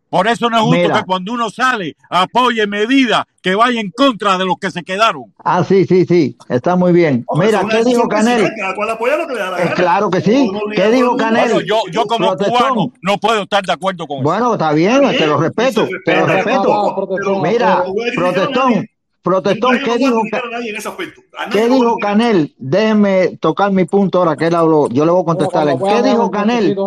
por eso no es justo Mira. que cuando uno sale apoye medidas que vayan en contra de los que se quedaron. Ah, sí, sí, sí, está muy bien. Hombre, Mira, ¿qué dijo Canel? Eh, claro que sí. ¿Qué dijo. Canel? Bueno, yo, yo como Protestón. cubano no puedo estar de acuerdo con eso. Bueno, está bien, te lo respeto, te lo respeto. Mira, protestón. Protestón, ¿qué dijo, criticar a nadie en ese aspecto. A nadie ¿qué lo voy a dijo criticar. Canel? Déjeme tocar mi punto ahora que él habló. Yo le voy a contestarle. ¿Qué dijo Canel?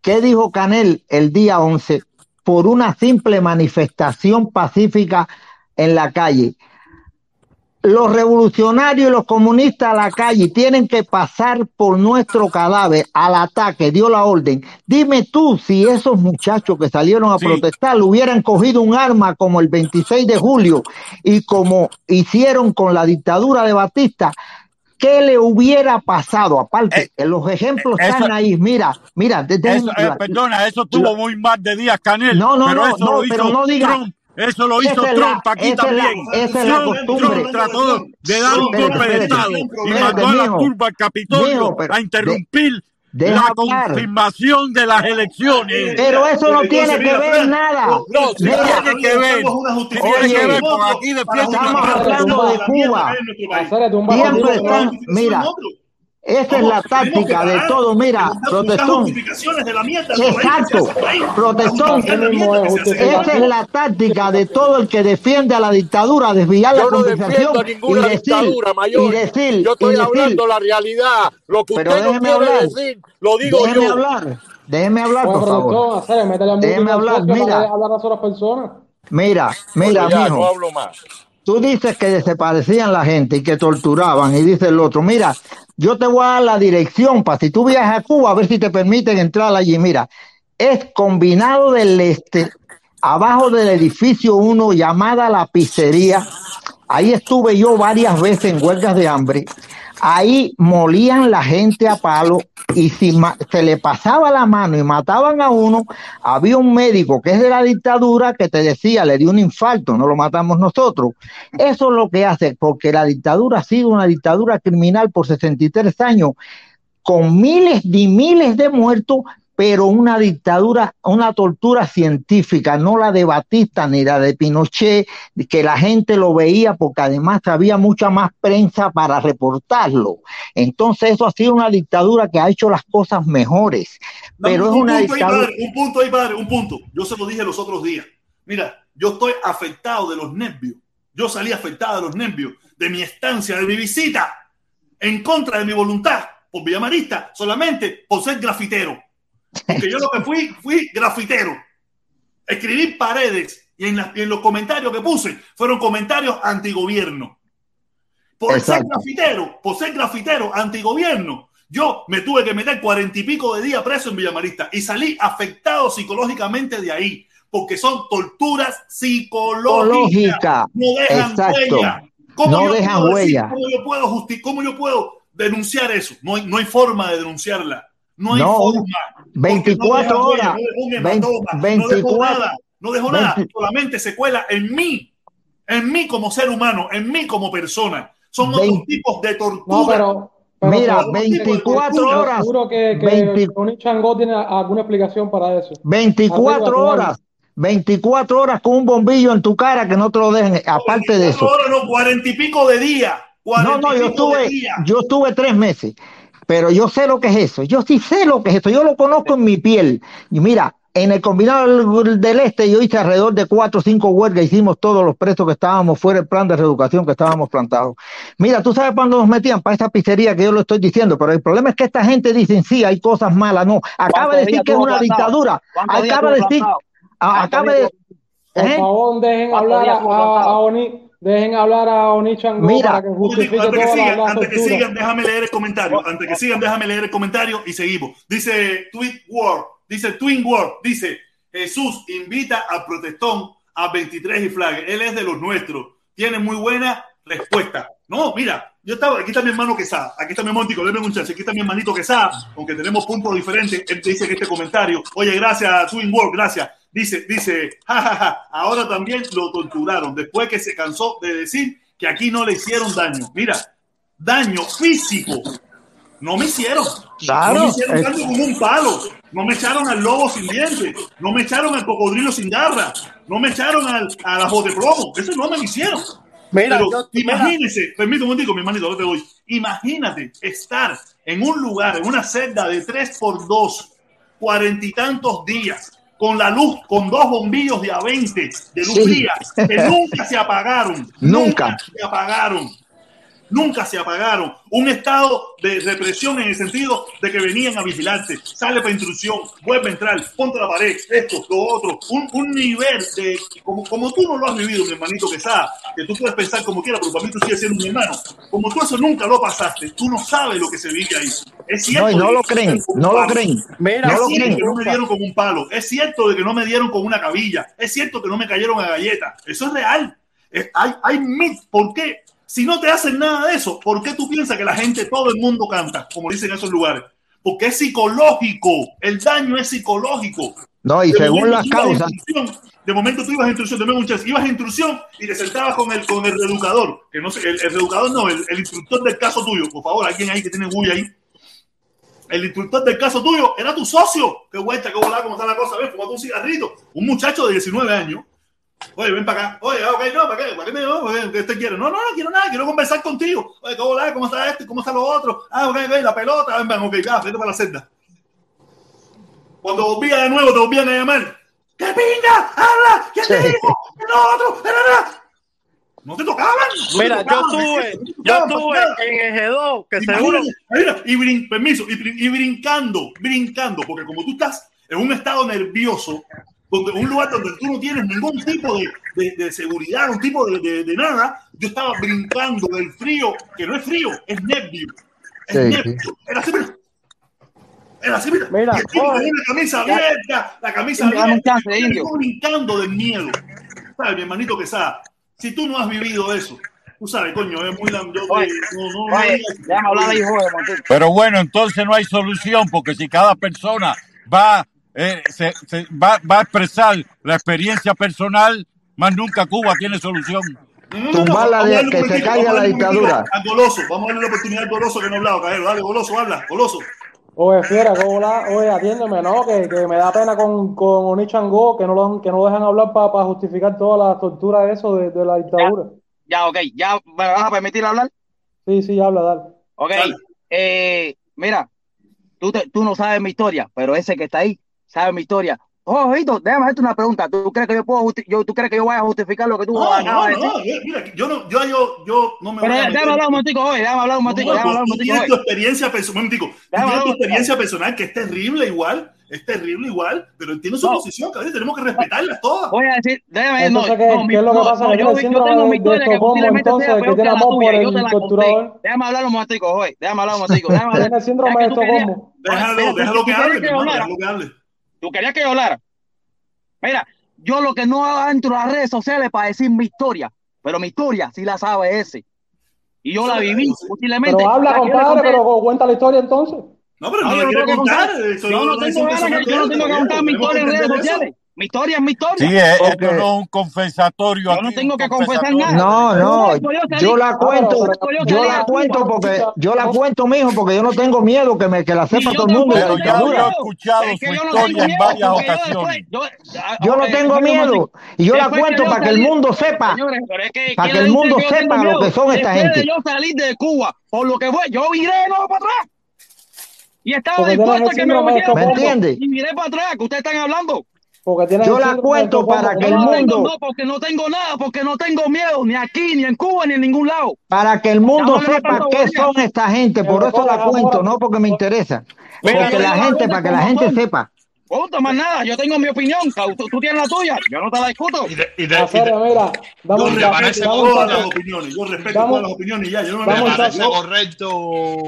¿Qué dijo Canel el día 11 por una simple manifestación pacífica en la calle? Los revolucionarios y los comunistas a la calle tienen que pasar por nuestro cadáver al ataque, dio la orden. Dime tú si esos muchachos que salieron a Sí. protestar hubieran cogido un arma como el 26 de julio y como hicieron con la dictadura de Batista, ¿qué le hubiera pasado? Aparte, Eh, los ejemplos eso- están ahí. Mira, mira, Eso, eh, perdona, eso tuvo muy mal de días Canel. No, no, pero no, eso no, lo pero hizo no diga- Trump. Eso lo Esa hizo la- Trump aquí esa es la- también. esa es la Trump, costumbre. Trump trató de dar un golpe de. Estado y mandó a la turba al Capitolio a de- interrumpir la hablar. confirmación de las elecciones. Pero eso no tiene que ver nada. no, No, tiene que ver. Tiene que ver, porque aquí defienden Estamos hablando de Cuba. Siempre están, mira, esa es la táctica de todo. Mira, protestón. Exacto, protestón. Esa es la táctica de todo el que defiende a la dictadura, desviar la conversación y decir, y decir, Yo estoy y decir, hablando la realidad. Lo que Pero usted no déjeme quiere hablar. decir, lo digo déjeme yo. hablar, déjeme hablar, por favor. Déjeme Déjeme hablar, mira. hablar a otras personas. Mira, mira, mijo. no hablo más. Tú dices que desaparecían la gente y que torturaban, y dice el otro, mira, yo te voy a dar la dirección para si tú viajas a Cuba, a ver si te permiten entrar allí. Mira, es combinado del este, abajo del edificio 1, llamada la pizzería. Ahí estuve yo varias veces en huelgas de hambre. Ahí molían la gente a palo y si se le pasaba la mano y mataban a uno, había un médico que es de la dictadura que te decía, le dio un infarto, no lo matamos nosotros. Eso es lo que hace, porque la dictadura ha sido una dictadura criminal por 63 años. con miles y miles de muertos, pero una dictadura, una tortura científica, no la de Batista ni la de Pinochet, que la gente lo veía porque además había mucha más prensa para reportarlo. Entonces eso ha sido una dictadura que ha hecho las cosas mejores, pero es un una punto ahí, dictadura... padre, un punto ahí, padre, un punto. Yo se lo dije los otros días. Mira, yo estoy afectado de los nervios. Yo salí afectado de los nervios de mi estancia, de mi visita, en contra de mi voluntad, por Villamarista, solamente por ser grafitero. Porque yo lo que fui, fui grafitero. Escribí paredes y en, y en los comentarios que puse fueron comentarios antigobierno. Por ser grafitero, por ser grafitero antigobierno, yo me tuve que meter cuarenta y pico de días preso en Villamarista y salí afectado psicológicamente de ahí, porque son torturas psicológicas. Psicológica. No dejan Exacto. huella. ¿Cómo No yo dejan puedo decir, huella. ¿Cómo yo puedo justi- cómo yo puedo denunciar eso? No hay, no hay forma de denunciarla. No hay No, forma. Porque 24 no huella, horas. no dejó un 20 hematoma, no dejó 24 nada, no dejó nada, 20 solamente secuela en mí, en mí como ser humano, en mí como persona. Son otros 20 tipos de No, tortura. pero, pero Mira, Otros tipos de 24 tortura. horas. seguro que, que 20 Tony Changó tiene alguna explicación para eso. 24 Arriba, horas. 24 horas con un bombillo en tu cara que no te lo dejen. Aparte de 24 eso. horas, no, cuarenta y pico de días. No, cuarenta no, y yo pico de estuve, días. yo estuve tres meses, pero yo sé lo que es eso. Yo sí sé lo que es eso. Yo lo conozco en mi piel. Y mira, en el combinado del, este yo hice alrededor de cuatro o cinco huelgas. Hicimos todos los presos que estábamos fuera del plan de reeducación que estábamos plantados. Mira, tú sabes cuándo nos metían para esta pizzería que yo lo estoy diciendo, pero el problema es que esta gente dice sí, hay cosas malas. No, acaba de ¿Cuántos decir que es una plantado? dictadura. ¿Cuántos días Acaba de decir, plantado? a- ¿Cuántos acaba de, Por ¿eh? favor, dejen ¿Cuántos hablar a? Oni, dejen hablar a Oni Changó Mira, para que justifique antes que sigan, las antes que sigan, déjame leer el comentario. Antes que sigan, déjame leer el comentario y seguimos. Dice Tweet World, dice Twin World, dice Jesús invita al protestón a 23 y flag. Él es de los nuestros. Tiene muy buena respuesta. No, mira, yo estaba, aquí está mi hermano Quesada, aquí está mi montico, denme un chance, aquí está mi hermanito Quesada, aunque tenemos puntos diferentes, él te dice que este comentario, oye, gracias, Twin World, gracias. Dice, dice, jajaja, ahora también lo torturaron, después que se cansó de decir que aquí no le hicieron daño. Mira, daño físico. No me hicieron. Claro, no me hicieron es- daño con un palo. No me echaron al lobo sin dientes. No me echaron al cocodrilo sin garra. No me echaron al, a la de plomo. Eso no me lo hicieron. Mira, Pero yo- mira. imagínese, permítame un momentico, mi hermanito, no te doy. Imagínate estar en un lugar, en una celda de 3 por 2 cuarenta y tantos días, con la luz, con dos bombillos de a 20 de luz Sí. fría, que nunca se apagaron. Nunca. se apagaron. Nunca se apagaron. Un estado de represión en el sentido de que venían a vigilarte. Sale para intrusión, vuelve a entrar, ponte la pared, esto, lo otro. Un, un nivel de. Como, como tú no lo has vivido, mi hermanito Quesada, que tú puedes pensar como quieras, pero para mí tú sigues siendo mi hermano. Como tú eso nunca lo pasaste, tú no sabes lo que se vive ahí. Es cierto. No, y no lo que creen, no lo creen. Mira, No es lo cierto creen. que no me dieron con un palo. Es cierto de que no me dieron con una cabilla. Es cierto que no me cayeron a galleta. Eso es real. Hay, hay ¿Por qué? Si no te hacen nada de eso, ¿por qué tú piensas que la gente, todo el mundo canta, como dicen en esos lugares? Porque es psicológico. El daño es psicológico. No, y De según las causas, De momento tú ibas a intrusión, dame un chance, ibas a intrusión y te sentabas con el, con el reeducador. Que no sé, el, el reeducador no, el, el instructor del caso tuyo. Por favor, alguien ahí que tiene bulla ahí. El instructor del caso tuyo era tu socio. Qué vuelta, qué volada, cómo está la cosa. Ven, fumate un cigarrito. Un muchacho de 19 años. Oye, ven para acá. Oye, ok, no, ¿para qué? ¿Para qué me no, ¿Qué usted quiere? No, no, no quiero nada, quiero conversar contigo. Oye, ¿cómo, volada, ¿cómo está este? ¿Cómo está lo otro? Ah, ok, ok, la pelota. Ven, ven, ok, ya, vete para la celda. Cuando volvía de nuevo, te volvían a llamar. ¡Qué pinga! ¡Habla! ¿Quién te dijo? ¿Qué lo otro? No te tocaban. no te Mira, yo tocaban, no yo estuve para nada. en el G2, que seguro, mira, y brin- permiso, y, brin- y brincando, brincando, porque como tú estás en un estado nervioso, donde un lugar donde tú no tienes ningún tipo de, de- de seguridad, un tipo de, de- de nada, yo estaba brincando del frío, que no es frío, es nervio. Es Sí, nervio. Era así, mira. Era así, mira. Mira, Y con una camisa abierta, la camisa abierta, yo brincando del miedo. ¿Sabes, mi hermanito que sabe? Si tú no has vivido eso, tú sabes, coño, es muy... Pero bueno, entonces no hay solución, porque si cada persona va, eh, se, va, va, a expresar la experiencia personal, más nunca Cuba tiene solución. Tumbar la de, que se caiga la dictadura. A Goloso, vamos a darle la oportunidad al Goloso que no ha hablado, Dale, Goloso, habla, Goloso. Oye, fiera, hola, oye, atiéndeme, ¿no? Que, que, me da pena con, con Onichango, que no lo, que no dejan hablar para pa justificar toda la tortura de eso de, la dictadura. Ya, ya, ok, ¿ya me vas a permitir hablar? Sí, sí, habla, dale. Ok. Eh, mira, tú, te, tú no sabes mi historia, pero ese que está ahí sabe mi historia. Oh, Vito, déjame hacerte una pregunta. ¿Tú crees que yo puedo yo, tú crees que yo vaya a justificar lo que tú no, no, de no, decir? Mira, yo no, yo, yo, yo no me Pero voy a déjame hablar un momentico hoy, déjame hablar un momentico, no, déjame hablar un momentico. Tienes tu experiencia personal, digo, tienes tu experiencia personal que es terrible igual, es terrible igual, pero tiene su no. posición, cabrón, tenemos que respetarlas todas. Voy a decir, déjame no, que, no, mi, lo que pasa no, yo, yo tengo mi historia que posiblemente sea peor que la tuya, yo te la conté. Déjame hablar un momentico hoy, déjame hablar un momentico, déjame hablar. Tiene síndrome de Estocolmo. Déjalo, déjalo que hable, déjalo que hable. Tú querías que yo hablara. Mira, yo lo que no entro a las redes sociales para decir mi historia, pero mi historia sí la sabe ese. Y yo la viví, posiblemente. Pero habla, compadre, pero cuenta la historia entonces. No, pero ah, no, no, quiero contar. contar. Yo, no tengo ganas, yo no tengo que contar mi historia en redes sociales. Mi historia es mi historia. Sí, eh, es, esto no es un confesatorio. Yo no tengo que confesar nada. No, no. Yo la cuento. Yo la cuento porque yo la cuento, mijo, porque yo no tengo miedo que me que la sepa todo el mundo. Yo, historia no en varias ocasiones. Yo, ah, no tengo miedo y yo la cuento para que el mundo sepa, para que el mundo sepa lo que son esta gente. Yo salí de Cuba, por lo que voy, yo iré de nuevo para atrás. Y estaba dispuesto a que me lo ¿Me entiende? Y miré para atrás, que ustedes están hablando. Porque Yo la cuento para que el mundo. No, porque no tengo nada, porque no tengo miedo, ni aquí, ni en Cuba, ni en ningún lado. Para que el mundo sepa qué son esta gente, por eso la cuento, no porque me interesa. Porque la gente, para que la gente sepa. Punto, más nada, yo tengo mi opinión, tú, tienes la tuya, yo no te la discuto. Y, de, y, de, Aferia, y de, mira, yo reaparezco todas las opiniones, yo respeto todas las opiniones ya, yo no me parece correcto.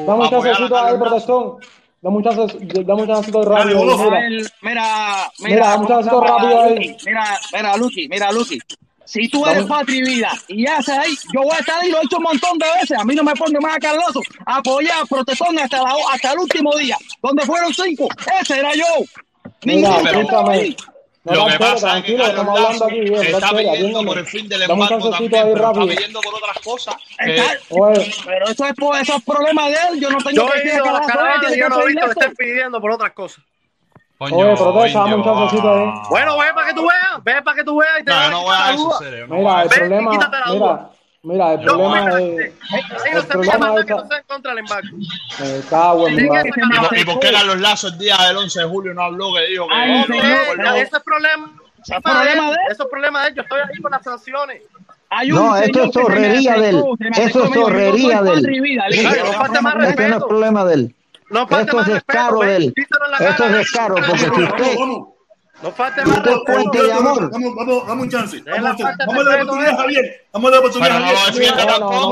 Vamos a hacer a, a, a, Da un chancecito rápido. Dale, mira. mira, mira, da un chancecito rápido ahí. Mira, mira, Lucky, mira, Lucky. Si tú eres patria y vida y haces ahí, yo voy a estar ahí, lo he hecho un montón de veces. A mí no me pone más cardoso. Apoyar, protestón hasta, la, hasta el último día. Donde fueron cinco, ese era yo. Mira, no, lo que pasa es que Carlos Lazo aquí, se está pidiendo por el fin del embargo también, pero está pidiendo por otras cosas. Eh, Oye, pero eso es, por, eso es problema de él. Yo no tengo yo que decir que la cara, Yo no he visto que estén pidiendo por otras cosas. Coño, Oye, protesta, un chancecito ahí. Bueno, ve para que tú veas, ve para que tú veas y te no, no voy a eso, serio. Mira, el problema, mira, Mira, el no, problema no, es. Sí, el problema es que no contra el embargo. Eh, está bueno. ¿Y, ¿Y por qué eran los lazos el día del 11 de julio? No habló que dijo que. Ay, no, no, ese pues es problema. Ese es problema de él. Eso es problema de él. Yo estoy ahí con las sanciones. No, esto es torrería de él. Esto es torrería de él. Este no es problema de él. Pues, esto es descaro de él. Esto es descaro porque si usted. No falta más puente de amor. Vamos, vamos, vamos un chance. Vamos, vamos a la oportunidad, Javier. Vamos a la oportunidad. Pero no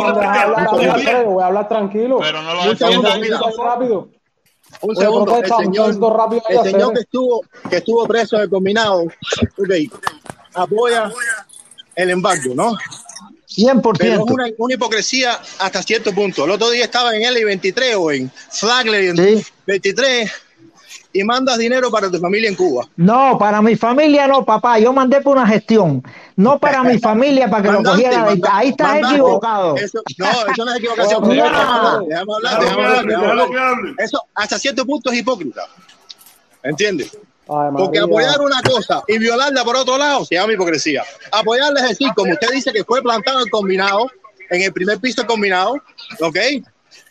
lo. Voy a hablar tranquilo. Pero no lo rápido. Un segundo, el señor, el señor que, estuvo, que estuvo preso de combinado okay, apoya el embargo, ¿no? 100%. Pero es una, hipocresía hasta cierto punto. El otro día estaba en L23 o en Flagler, 23 y mandas dinero para tu familia en Cuba. No, para mi familia no, papá. Yo mandé por una gestión. No para mi familia, para que lo cogiera. Mandante, Ahí estás equivocado. Eso, no, eso no es equivocación. Déjame hablar, Eso hasta cierto punto es hipócrita. ¿Entiendes? Porque apoyar una cosa y violarla por otro lado se llama hipocresía. Apoyarla es decir, como usted dice que fue plantado el combinado, en el primer piso combinado, ¿ok?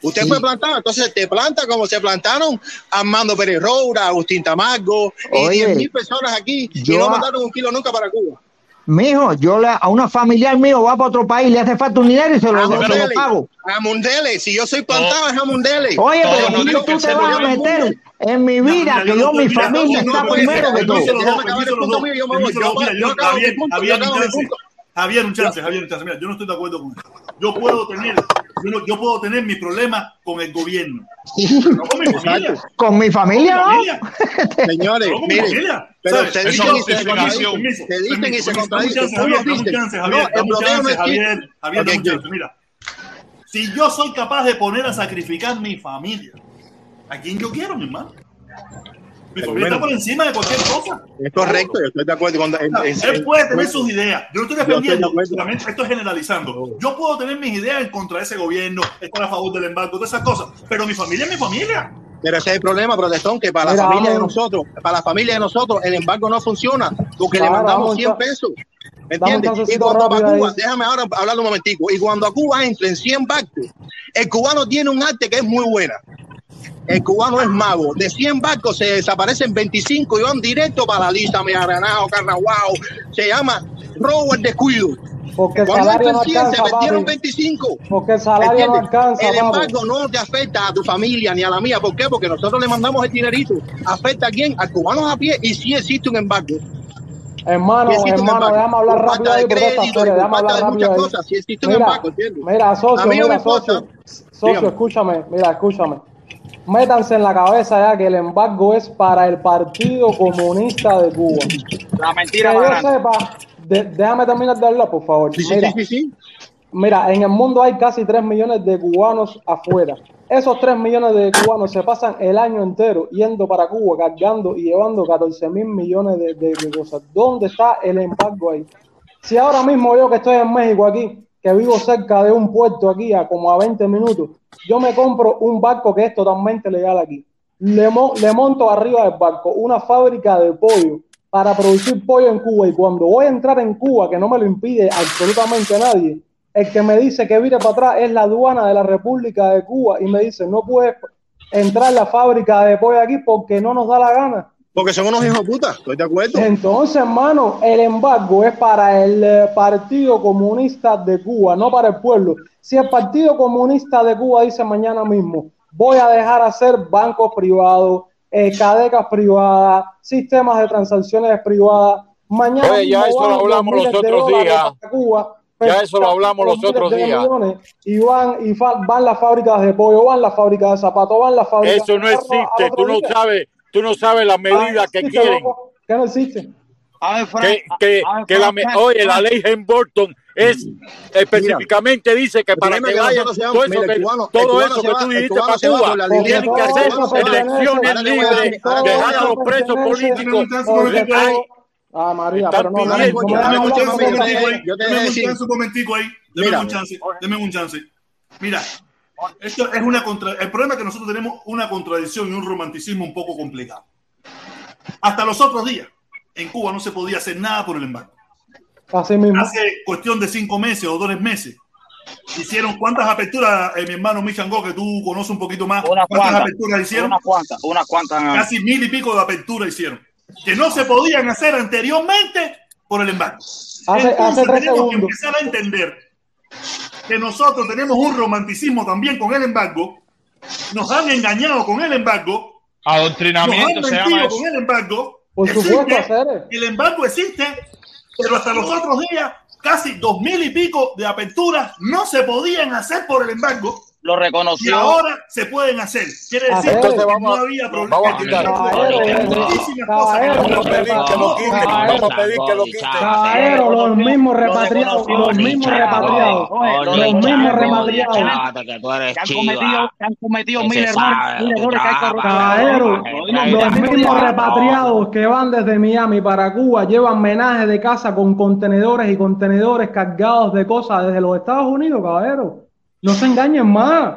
Usted fue plantado, entonces te planta como se plantaron Armando Pérez Roura, Agustín Tamargo Oye, y 10 mil personas aquí yo, y no mandaron un kilo nunca para Cuba. Mijo, yo la, a una familiar mío va para otro país, le hace falta un dinero y se lo, Amundele, se lo pago. A si yo soy plantado es a Mundele. Oye, pero no, no, tú te vas a meter en mi vida, que yo, mi familia está primero que todo. Yo acabo de punto. Javier, un chance, Javier, un chance. Mira, yo no estoy de acuerdo con eso. Yo puedo tener, yo, no, yo puedo tener mis problemas con el gobierno. No con mi familia. Con mi familia, ¿Con mi familia? ¿No? Señores, no, con mi familia. pero te dicen y se contradicen. Te dicen y se contradicen. Javier, Javier. Un chance. Mira, si yo soy capaz de poner a sacrificar mi familia, ¿a quién yo quiero, mi hermano? Mi familia está por encima de cualquier cosa. Es correcto, yo estoy de acuerdo con él. Él puede tener sus ideas. Yo no estoy defendiendo, solamente esto es generalizando. Yo puedo tener mis ideas en contra de ese gobierno, estar a favor del embargo, todas esas cosas, pero mi familia es mi familia. Pero ese es el problema, protestón, que para la familia de nosotros, para la familia de nosotros, el embargo no funciona, porque le mandamos 100 pesos. ¿Entiendes? Y cuando a Cuba, déjame ahora hablar un momentico, y cuando a Cuba entren 100 barcos, el cubano tiene un arte que es muy buena. El cubano es mago. De 100 barcos se desaparecen 25 y van directo para la lista, Granado, Carnaguao. Se llama robo el descuido. Porque el salario no alcanza, se metieron 25. Porque el salario no alcanza. El embargo no te afecta a tu familia ni a la mía. ¿Por qué? Porque nosotros le mandamos el dinerito. ¿Afecta a quién? Al cubano a pie y sí existe un embargo. Hermano, hermano, déjame hablar rápido ahí, crédito, déjame hablar rápido cosas, si existe un embargo, mira, socio, mira, socio, socio, escúchame, mira, escúchame. Métanse en la cabeza ya que el embargo es para el Partido Comunista de Cuba. La mentira que yo sepa, déjame terminar de hablar, por favor. Sí, mira, sí, sí, mira, en el mundo hay casi 3 millones de cubanos afuera. Esos 3 millones de cubanos se pasan el año entero yendo para Cuba, cargando y llevando 14 mil millones de, cosas. ¿Dónde está el embargo ahí? Si ahora mismo yo que estoy en México aquí, que vivo cerca de un puerto aquí, a como a 20 minutos, yo me compro un barco que es totalmente legal aquí. Le monto arriba del barco una fábrica de pollo para producir pollo en Cuba y cuando voy a entrar en Cuba, que no me lo impide absolutamente nadie, el que me dice que vire para atrás es la aduana de la República de Cuba y me dice no puedes entrar en la fábrica de pollo aquí porque no nos da la gana. Porque son unos hijos de puta, estoy de acuerdo. Entonces, hermano, el embargo es para el eh, Partido Comunista de Cuba, no para el pueblo. Si el Partido Comunista de Cuba dice mañana mismo, voy a dejar hacer bancos privados, eh, cadecas privadas, sistemas de transacciones privadas. Mañana Oye, ya eso lo hablamos los otros días. Cuba, ya eso lo hablamos los otros días. Y van, y van las fábricas de pollo, van las fábricas de zapatos, van las fábricas. Eso no existe, tú no sabes, tú no sabes las medidas que quieren. ¿Qué no existe? que, que, que la, oye, la ley en Burton es específicamente dice que para que vayan todo eso, que, todo eso que tú dijiste para Cuba tienen que hacer elecciones libres, dejar a los presos políticos. Ah, María, pero no, dame un chance, un momentico ahí, deme un chance, deme un chance. Mira, esto es una contra... el problema es que nosotros tenemos una contradicción y un romanticismo un poco complicado. Hasta los otros días, en Cuba no se podía hacer nada por el embargo. Hace cuestión de cinco meses o dos meses. Hicieron cuántas aperturas, eh, mi hermano Michango, que tú conoces un poquito más. ¿Cuántas aperturas hicieron? Unas cuantas, unas cuantas. Casi mil y pico de aperturas hicieron. Que no se podían hacer anteriormente por el embargo. Hace, Entonces tenemos que empezar a entender que nosotros tenemos un romanticismo también con el embargo. Nos han engañado con el embargo. Adoctrinamiento nos han mentido con el embargo. Por supuesto, hacer. El embargo existe pero hasta los otros días, casi dos mil y pico de aperturas no se podían hacer por el embargo. Lo reconoció. Y ahora se pueden hacer. Quiere decir que no había problema. Vamos a quitar. Vamos a pedir que lo quiten. Vamos a pedir que lo quiten. los mismos repatriados. Los mismos repatriados. Los mismos repatriados. Que han cometido mil errores. Los mismos repatriados que van desde Miami para Cuba llevan menaje de casa con contenedores y contenedores cargados de cosas desde los Estados Unidos, caballero. No se engañen más.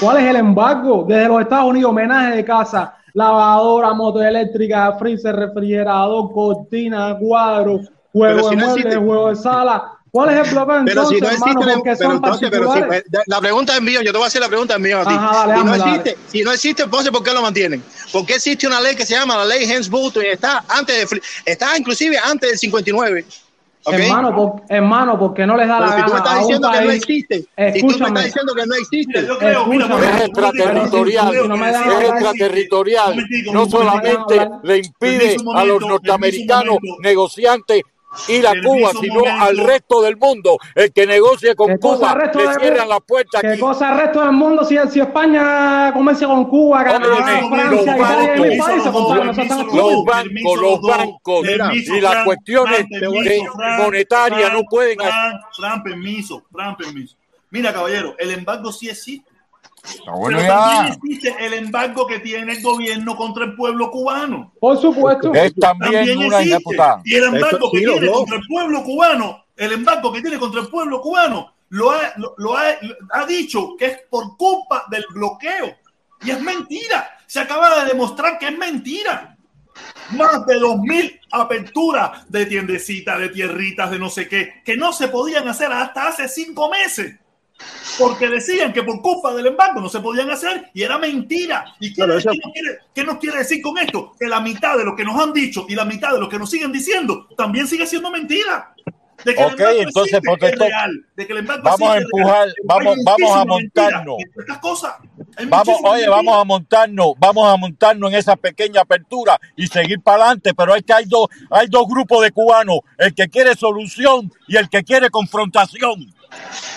¿Cuál es el embargo? Desde los Estados Unidos, homenaje de casa, lavadora, moto eléctrica, freezer, refrigerador, cortina, cuadro, juego de muebles, juego de sala. ¿Cuál es el problema pero si no existe existe, pero, si, la pregunta es mía, yo te voy a hacer la pregunta mía a ti. si, no existe, si no existe, entonces ¿por qué lo mantienen? Porque existe una ley que se llama la ley Hens-Bolton y está antes de, está inclusive antes del 59. Hermano, por, hermano, porque no les da la si gana. Tú me estás diciendo que no existe. Si tú me estás diciendo que no existe. Yo creo, mira, es extraterritorial. es extraterritorial. No solamente le impide a los norteamericanos negociantes ir a Cuba, sino al resto del mundo. El que negocie con Cuba, le cierran la puerta ¿Qué cosa al resto del mundo si, si España comercia con Cuba, Canadá, Francia, los bancos, los bancos y las cuestiones monetarias no pueden hacer. Fran, permiso, Fran, permiso. Mira, caballero, el embargo sí existe. Bueno, Pero también existe el embargo que tiene el gobierno contra el pueblo cubano. Por supuesto. Es también, una ejecutada. Y el embargo que tiene contra el pueblo cubano, el embargo que tiene contra el pueblo cubano, lo ha, lo, ha, ha dicho que es por culpa del bloqueo. Y es mentira. Se acaba de demostrar que es mentira. Más de dos mil aperturas de tiendecitas, de tierritas, de no sé qué, que no se podían hacer hasta hace cinco meses porque decían que por culpa del embargo no se podían hacer y era mentira. ¿Y qué, nos quiere, qué, nos quiere, decir con esto? Que la mitad de lo que nos han dicho y la mitad de lo que nos siguen diciendo también sigue siendo mentira. De que ok, entonces de que el vamos a empujar, vamos, vamos a montarnos. vamos, oye, vamos a montarnos, vamos a montarnos en esa pequeña apertura y seguir para adelante, pero es que hay dos, hay dos grupos de cubanos, el que quiere solución y el que quiere confrontación.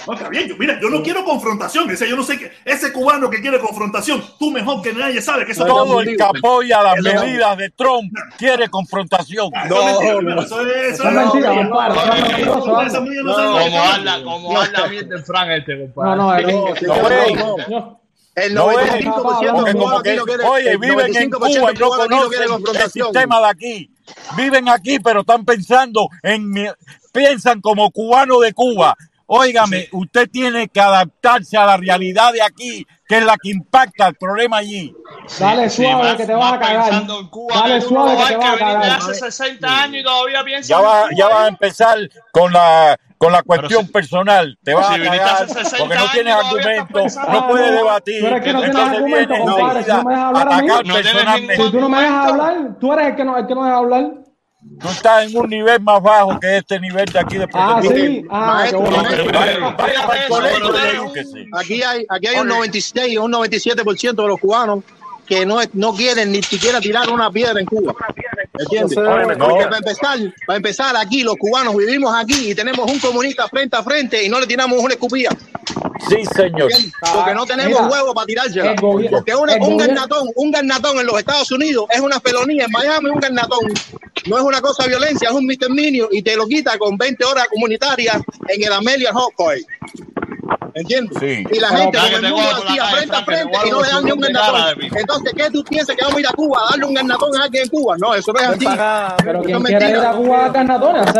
No, está bien, yo, mira, yo no quiero confrontación. Ese, yo no sé que ese cubano que quiere confrontación, tú mejor que nadie sabe que eso todo el que apoya las medidas de Trump quiere confrontación. No, no, eso es mentira, Como habla, como habla bien de Frank este, compadre. No, no, el 95% de los Oye, viven en Cuba y no conocen el sistema de aquí. Viven aquí, pero están pensando en piensan como cubano de Cuba. Óigame, usted tiene que adaptarse a la realidad de aquí, que es la que impacta el problema allí. Dale suave que te vas a cagar. Dale suave que te vas a cagar. Hace 60 años y todavía piensa ya va, ya va a empezar con la con la cuestión personal. Te vas a cagar porque no tienes argumentos, no puedes debatir. Pero es que no tienes argumentos, compadre. Si no me dejas hablar a mí, si tú no me dejas hablar, tú eres el que no, el que no deja hablar. Tú estás en un nivel más bajo que este nivel de aquí de Ah, sí. Ah, Aquí hay, aquí hay un 96 o un 97% de los cubanos que no, no quieren ni siquiera tirar una piedra en Cuba. ¿Entiendes? Porque para empezar, para empezar, aquí los cubanos vivimos aquí y tenemos un comunista frente a frente y no le tiramos una escupida. Sí, señor. Porque no tenemos huevo para tirársela. Porque un, un garnatón, un garnatón en los Estados Unidos es una felonía. En Miami un garnatón no es una cosa de violencia, es un misdemeanor y te lo quita con 20 horas comunitarias en el Amelia Hawkeye. ¿Entiendes? Sí. Y la gente con el mundo así, frente a frente, y no le dan ni un garnatón. Entonces, ¿qué tú piensas que vamos a ir a Cuba a darle un garnatón a alguien en Cuba? No, eso no es así. Pero ¿quién quiere ir a Cuba a garnatones?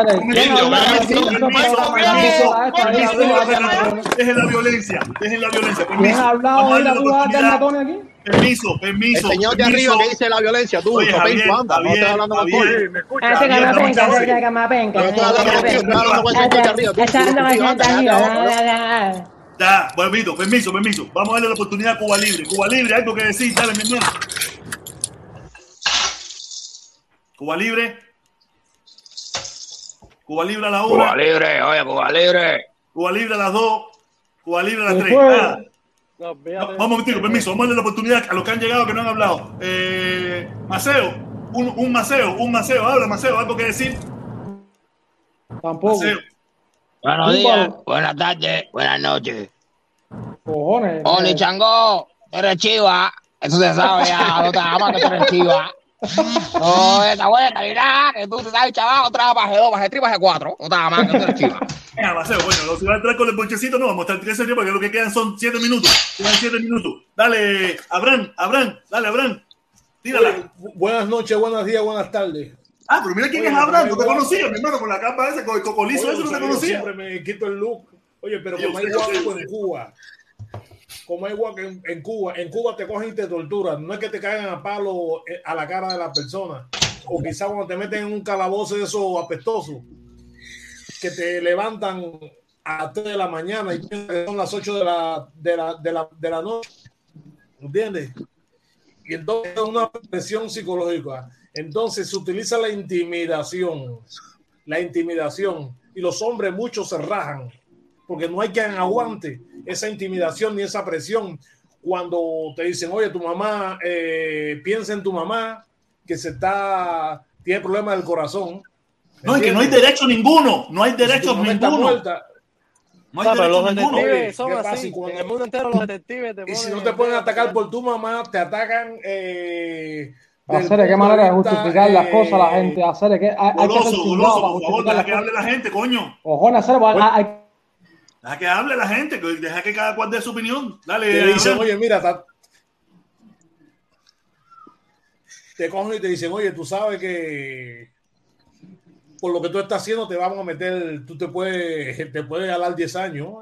Dejen la violencia, dejen la violencia. ¿Quién ha hablado de ir a Cuba a garnatones aquí? Permiso, permiso. El señor de arriba que dice la violencia, tú, Oye, Javier, anda, no estoy hablando con tú. Me escucha. Hace camapenca, hace camapenca. No estoy hablando con hablando con el de arriba. Está hablando con el de arriba. Ya, permiso, permiso, permiso. Vamos a darle la oportunidad a Cuba Libre. Cuba Libre, algo que decir, dale, mi hermano. Cuba Libre. Cuba Libre a la una. Cuba Libre, oye, Cuba Libre. Cuba Libre a las dos. Cuba Libre a las tres. No, vamos, tío, permiso, vamos a darle la oportunidad a los que han llegado que no han hablado. Eh, Maceo, un, un Maceo, un Maceo, habla Maceo, algo que decir. Tampoco. Maceo. Buenos días, buenas tardes, buenas noches. Cojones. Oli Chango, eres chiva. Eso se sabe ya, no te amas que eres chiva. No, esa vuelta, mira, que tú te estás chaval, otra baje dos, baje tres, baje cuatro. No te amas que eres chiva. Venga, Maceo, bueno, si va a entrar con el ponchecito, no, vamos a estar tres segundos porque lo que quedan son siete minutos. Quedan siete minutos. Dale, Abraham, Abraham, dale, Abraham. Tírala. buenas noches, buenos días, buenas tardes. Ah, pero mira quién es Abraham, no te conocía, mi hermano, con la capa esa, con el cocolizo, eso no te conocía. Siempre me quito el look. Oye, pero como hay guapo en Cuba, como hay guapo en, en, Cuba, en Cuba te cogen y te torturan. No es que te caigan a palo eh, a la cara de la persona. O quizás cuando te meten en un calabozo de esos apestosos, que te levantan a las 3 de la mañana y son las 8 de la, de la, de la, de la noche. ¿Entiendes? Y entonces es una presión psicológica entonces se utiliza la intimidación, la intimidación, y los hombres muchos se rajan, porque no hay quien aguante esa intimidación ni esa presión. Cuando te dicen, oye, tu mamá, eh, piensa en tu mamá, que se está, tiene problemas del corazón. No, y que no hay derecho ninguno, no hay derecho ninguno. no hay derecho los ninguno. detectives son así. en el mundo entero los detectives te Y si no te pueden atacar por tu mamá, te atacan eh, Hacer qué manera de justificar las cosas a la gente. Hacer que hay, hay que ser por favor, que hable la gente, coño. Cojones, hacer, hay, Deja que hable la gente, deja que cada cual dé su opinión. Dale. Te dicen, oye, mira, te cogen y te dicen, oye, tú sabes que por lo que tú estás haciendo te vamos a meter, tú te puedes, te puedes jalar 10 años.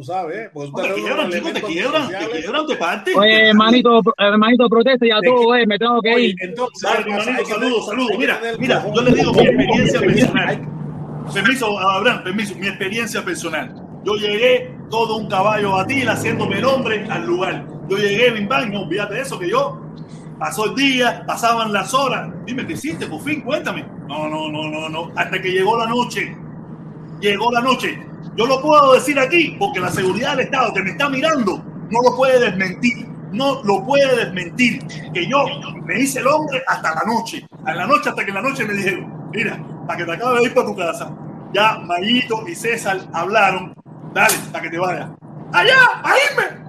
Tú sabes, pues te, quiebran, chicos, te quiebran, te quiebran, te parten. Oye, hermanito, hermanito, protesta ya todo, eh, me tengo que ir. Entonces, hermanito, saludos, saludos. Mira, mira, yo le digo mi experiencia personal. Permiso, Abraham, permiso, mi experiencia personal. Yo llegué todo un caballo batil haciéndome el hombre al lugar. Yo llegué, bim bang, no olvídate de eso, que yo pasó el día, pasaban las horas. Dime, ¿qué hiciste? Por fin, cuéntame. No, no, no, no, no. Hasta que llegó la noche. Llegó la noche. Yo lo puedo decir aquí porque la seguridad del Estado que me está mirando no lo puede desmentir. No lo puede desmentir. Que yo me hice el hombre hasta la noche. A la noche, hasta que la noche me dijeron, mira, para que te acabes de ir para tu casa. Ya Mayito y César hablaron. Dale, para que te vayas. ¡Allá! ¡A irme!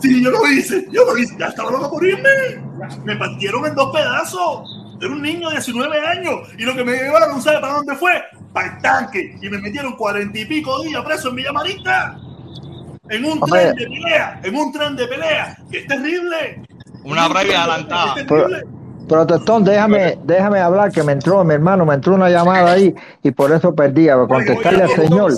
Sí, yo lo hice. Yo lo hice. Ya estaba loco por irme. Me partieron en dos pedazos. Era un niño de 19 años. Y lo que me llevaron, ¿sabe para dónde fue? Para el tanque. Y me metieron cuarenta y pico días preso en Villamarita. En un tren de pelea. En un tren de pelea. Que es terrible. Una breve adelantada. Protestón, déjame, déjame hablar que me entró, mi hermano, me entró una llamada ahí y por eso perdí. A contestarle al señor.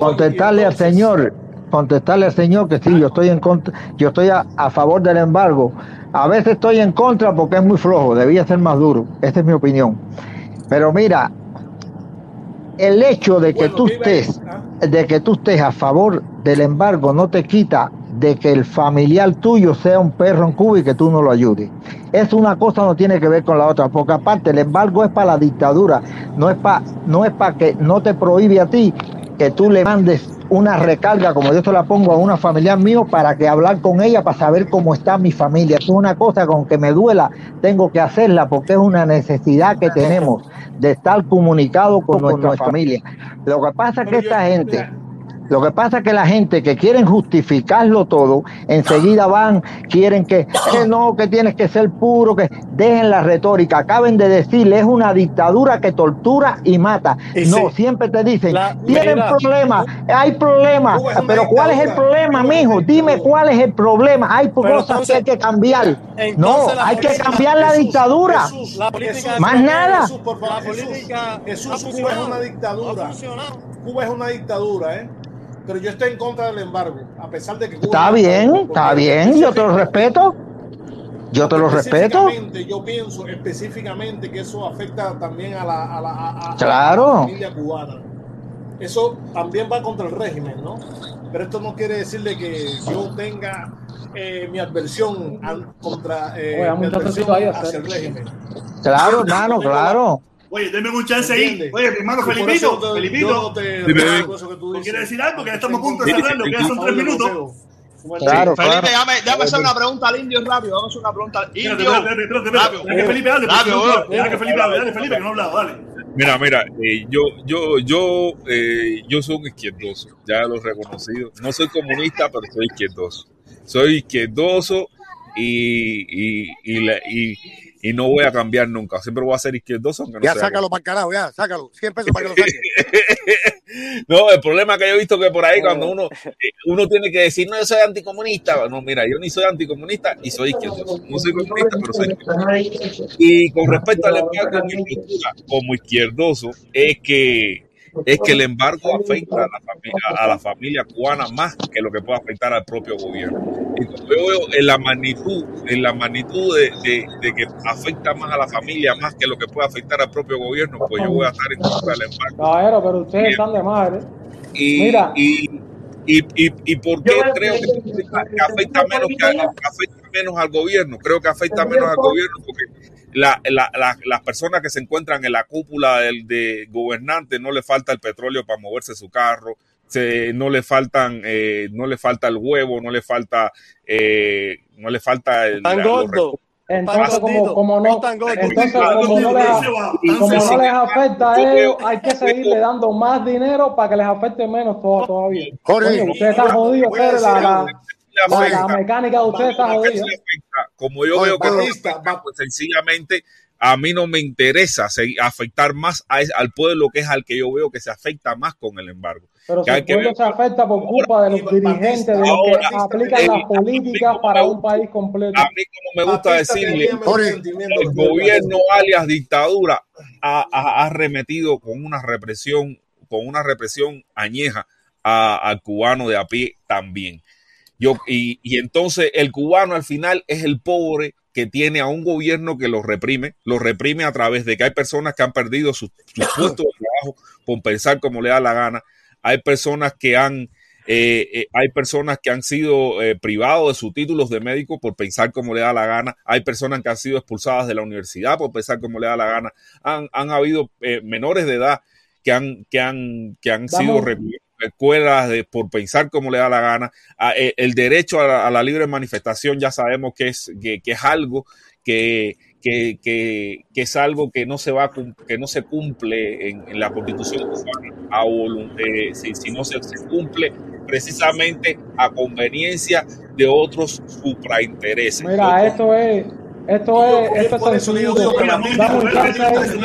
Contestarle al señor, contestarle al señor que sí, yo estoy en contra, yo estoy a, favor del embargo. A veces estoy en contra porque es muy flojo, debía ser más duro. Esta es mi opinión. Pero mira, el hecho de que tú estés, de que tú estés a favor del embargo no te quita de que el familiar tuyo sea un perro en Cuba y que tú no lo ayudes. Es una cosa no tiene que ver con la otra, porque aparte el embargo es para la dictadura, no es para no es para que no te prohíbe a ti que tú le mandes una recarga, como yo te la pongo a una familiar mío, para que hablar con ella, para saber cómo está mi familia. Es una cosa con que me duela, tengo que hacerla porque es una necesidad que tenemos de estar comunicado con, nuestra familia. Lo que pasa es que esta gente lo que pasa es que la gente que quieren justificarlo todo, enseguida van, quieren que, eh, no, que tienes que ser puro, que dejen la retórica. Acaben de decirle, es una dictadura que tortura y mata. no, siempre te dicen, tienen problemas, hay problemas, pero ¿cuál es el problema, mijo? Dime cuál es el problema. Hay cosas que hay que cambiar. No, hay que cambiar la dictadura. Más nada. Jesús, Cuba es una dictadura. Cuba es una dictadura, ¿eh? Pero yo estoy en contra del embargo, a pesar de que... está bien, está bien, yo te lo respeto. Yo te lo respeto. Yo pienso específicamente que eso afecta también a la, a la, claro. familia cubana. Eso también va contra el régimen, ¿no? Pero esto no quiere decirle que yo tenga eh, mi adversión contra eh, mi adversión hacia el régimen. Claro, hermano, claro. Oye, denme un chance ahí. Oye, mi hermano Felipito, Felipito. ¿No quieres decir algo? Que ya estamos a punto de cerrarlo, que ya son tres minutos. Claro, Felipe, déjame, déjame hacer una pregunta al indio rápido. Vamos a hacer una pregunta al indio. Deja que Felipe hable. Deja que Felipe hable. Dale, Felipe, que no ha hablado. Dale. Mira, mira, eh, yo, yo, yo, eh, yo soy un izquierdoso, ya lo he reconocido. No soy comunista, pero soy izquierdoso. Soy izquierdoso y, y, y, la, y y no voy a cambiar nunca. Siempre voy a ser izquierdoso. Aunque no ya, sácalo para el carajo, ya, sácalo. 100 pesos para que lo saque. no, el problema que yo he visto que por ahí cuando uno, eh, uno tiene que decir, no, yo soy anticomunista. No, mira, yo ni soy anticomunista y soy izquierdoso. No soy comunista, pero soy izquierdoso. Y con respecto al embargo, mi postura como izquierdoso es que es que el embargo afecta a la familia, a la familia cubana más que lo que puede afectar al propio gobierno. Y yo veo en la magnitud, en la magnitud de, de, que afecta más a la familia más que lo que puede afectar al propio gobierno, pues yo voy a estar en contra del embargo. Caballero, pero ustedes están de madre. Y, Mira. Y, y, y, y, por qué creo que, afecta menos que, afecta menos al gobierno creo que afecta menos al gobierno porque la, la, las personas que se encuentran en la cúpula del de gobernante no le falta el petróleo para moverse su carro, se, no le faltan, eh, no le falta el huevo, no le falta, eh, no le falta el, entonces, como, como, no, entonces, como no les, como no les afecta a ellos, hay que seguirle dando más dinero para que les afecte menos todavía. Jorge, ustedes están jodidos, la, la, la, mecánica de ustedes está jodida. Como yo veo que no pues sencillamente a mí no me interesa afectar más al pueblo que es al que yo veo que se afecta más con el embargo. Pero si el pueblo se afecta por culpa de los dirigentes, de los que aplican las políticas para un país completo. A mí, como me gusta decirle, el gobierno alias dictadura ha, arremetido con una represión, con una represión añeja al cubano de a pie también. Yo, y, y entonces el cubano al final es el pobre que tiene a un gobierno que lo reprime, lo reprime a través de que hay personas que han perdido sus, puestos de trabajo por pensar como le da la gana, hay personas que han, eh, eh, hay personas que han sido eh, privados de sus títulos de médico por pensar como le da la gana, hay personas que han sido expulsadas de la universidad por pensar como le da la gana, han, han habido menores de edad que han, que han, que han sido escuelas de, por pensar como le da la gana. Eh, el derecho a la, libre manifestación ya sabemos que es, que, es algo que, que, que, es algo que no se va que no se cumple en, la constitución a eh, si, no se, se, cumple precisamente a conveniencia de otros supraintereses. Mira, esto es esto es, esto es sencillo. Dame un chance.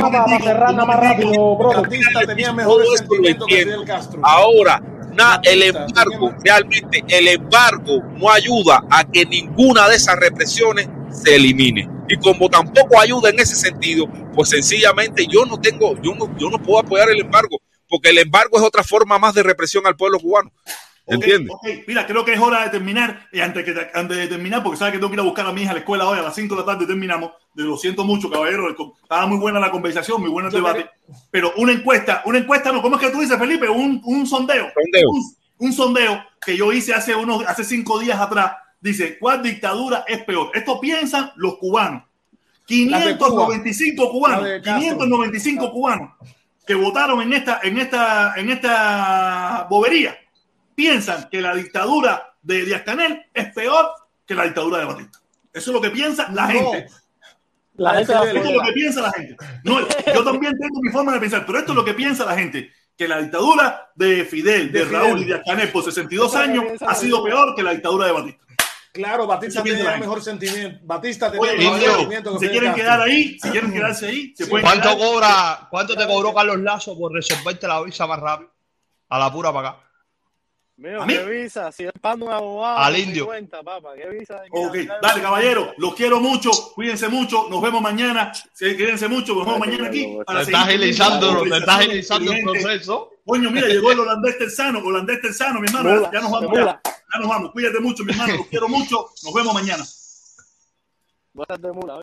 Para cerrar nada más rápido, bro. tenía mejores sentimientos que Fidel Castro. Ahora, na, el embargo, realmente el embargo no ayuda a que ninguna de esas represiones se elimine. Y como tampoco ayuda en ese sentido, pues sencillamente yo no tengo, yo no, yo no puedo apoyar el embargo, porque el embargo es otra forma más de represión al pueblo cubano. ¿Entiendes? Mira, creo que es hora de terminar. Y antes, que, antes de terminar, porque sabes que tengo que ir a buscar a mi hija a la escuela hoy a las 5 de la tarde terminamos. Lo siento mucho, caballero. Estaba muy buena la conversación, muy bueno el debate. Pero una encuesta, una encuesta, no, ¿cómo es que tú dices, Felipe? Un, un sondeo. Un, sondeo que yo hice hace, unos, hace cinco días atrás. Dice, ¿cuál dictadura es peor? Esto piensan los cubanos. 595 cubanos. 595 cubanos que votaron en esta, en esta, en esta bobería piensan que la dictadura de Díaz Canel es peor que la dictadura de Batista. Eso es lo que piensa la gente. La Eso es lo que piensa la gente. yo también tengo mi forma de pensar, pero esto es lo que piensa la gente. Que la dictadura de Fidel, de, Raúl y Díaz Canel por 62 años ha sido peor que la dictadura de Batista. Claro, Batista tenía mejor sentimiento. Batista tenía mejor sentimiento. Si quieren quedar ahí, si quieren quedarse ahí, se pueden ¿Cuánto cobra, cuánto te cobró Carlos Lazo por resolverte la visa más rápido? A la pura para acá. Mío, ¿qué visa? Si es un abogado. Al indio. Cuenta, papá. ¿Qué visa? Ok, dale, caballero. Los quiero mucho. Cuídense mucho. Nos vemos mañana. Quédense mucho. Nos vemos mañana aquí. Para te estás agilizando, te estás agilizando el proceso. Coño, mira, llegó el holandés tersano. Holandés tersano, mi hermano. ya nos vamos. Ya. ya nos vamos. Cuídate mucho, mi hermano. Los quiero mucho. Nos vemos mañana. Voy a estar de mula.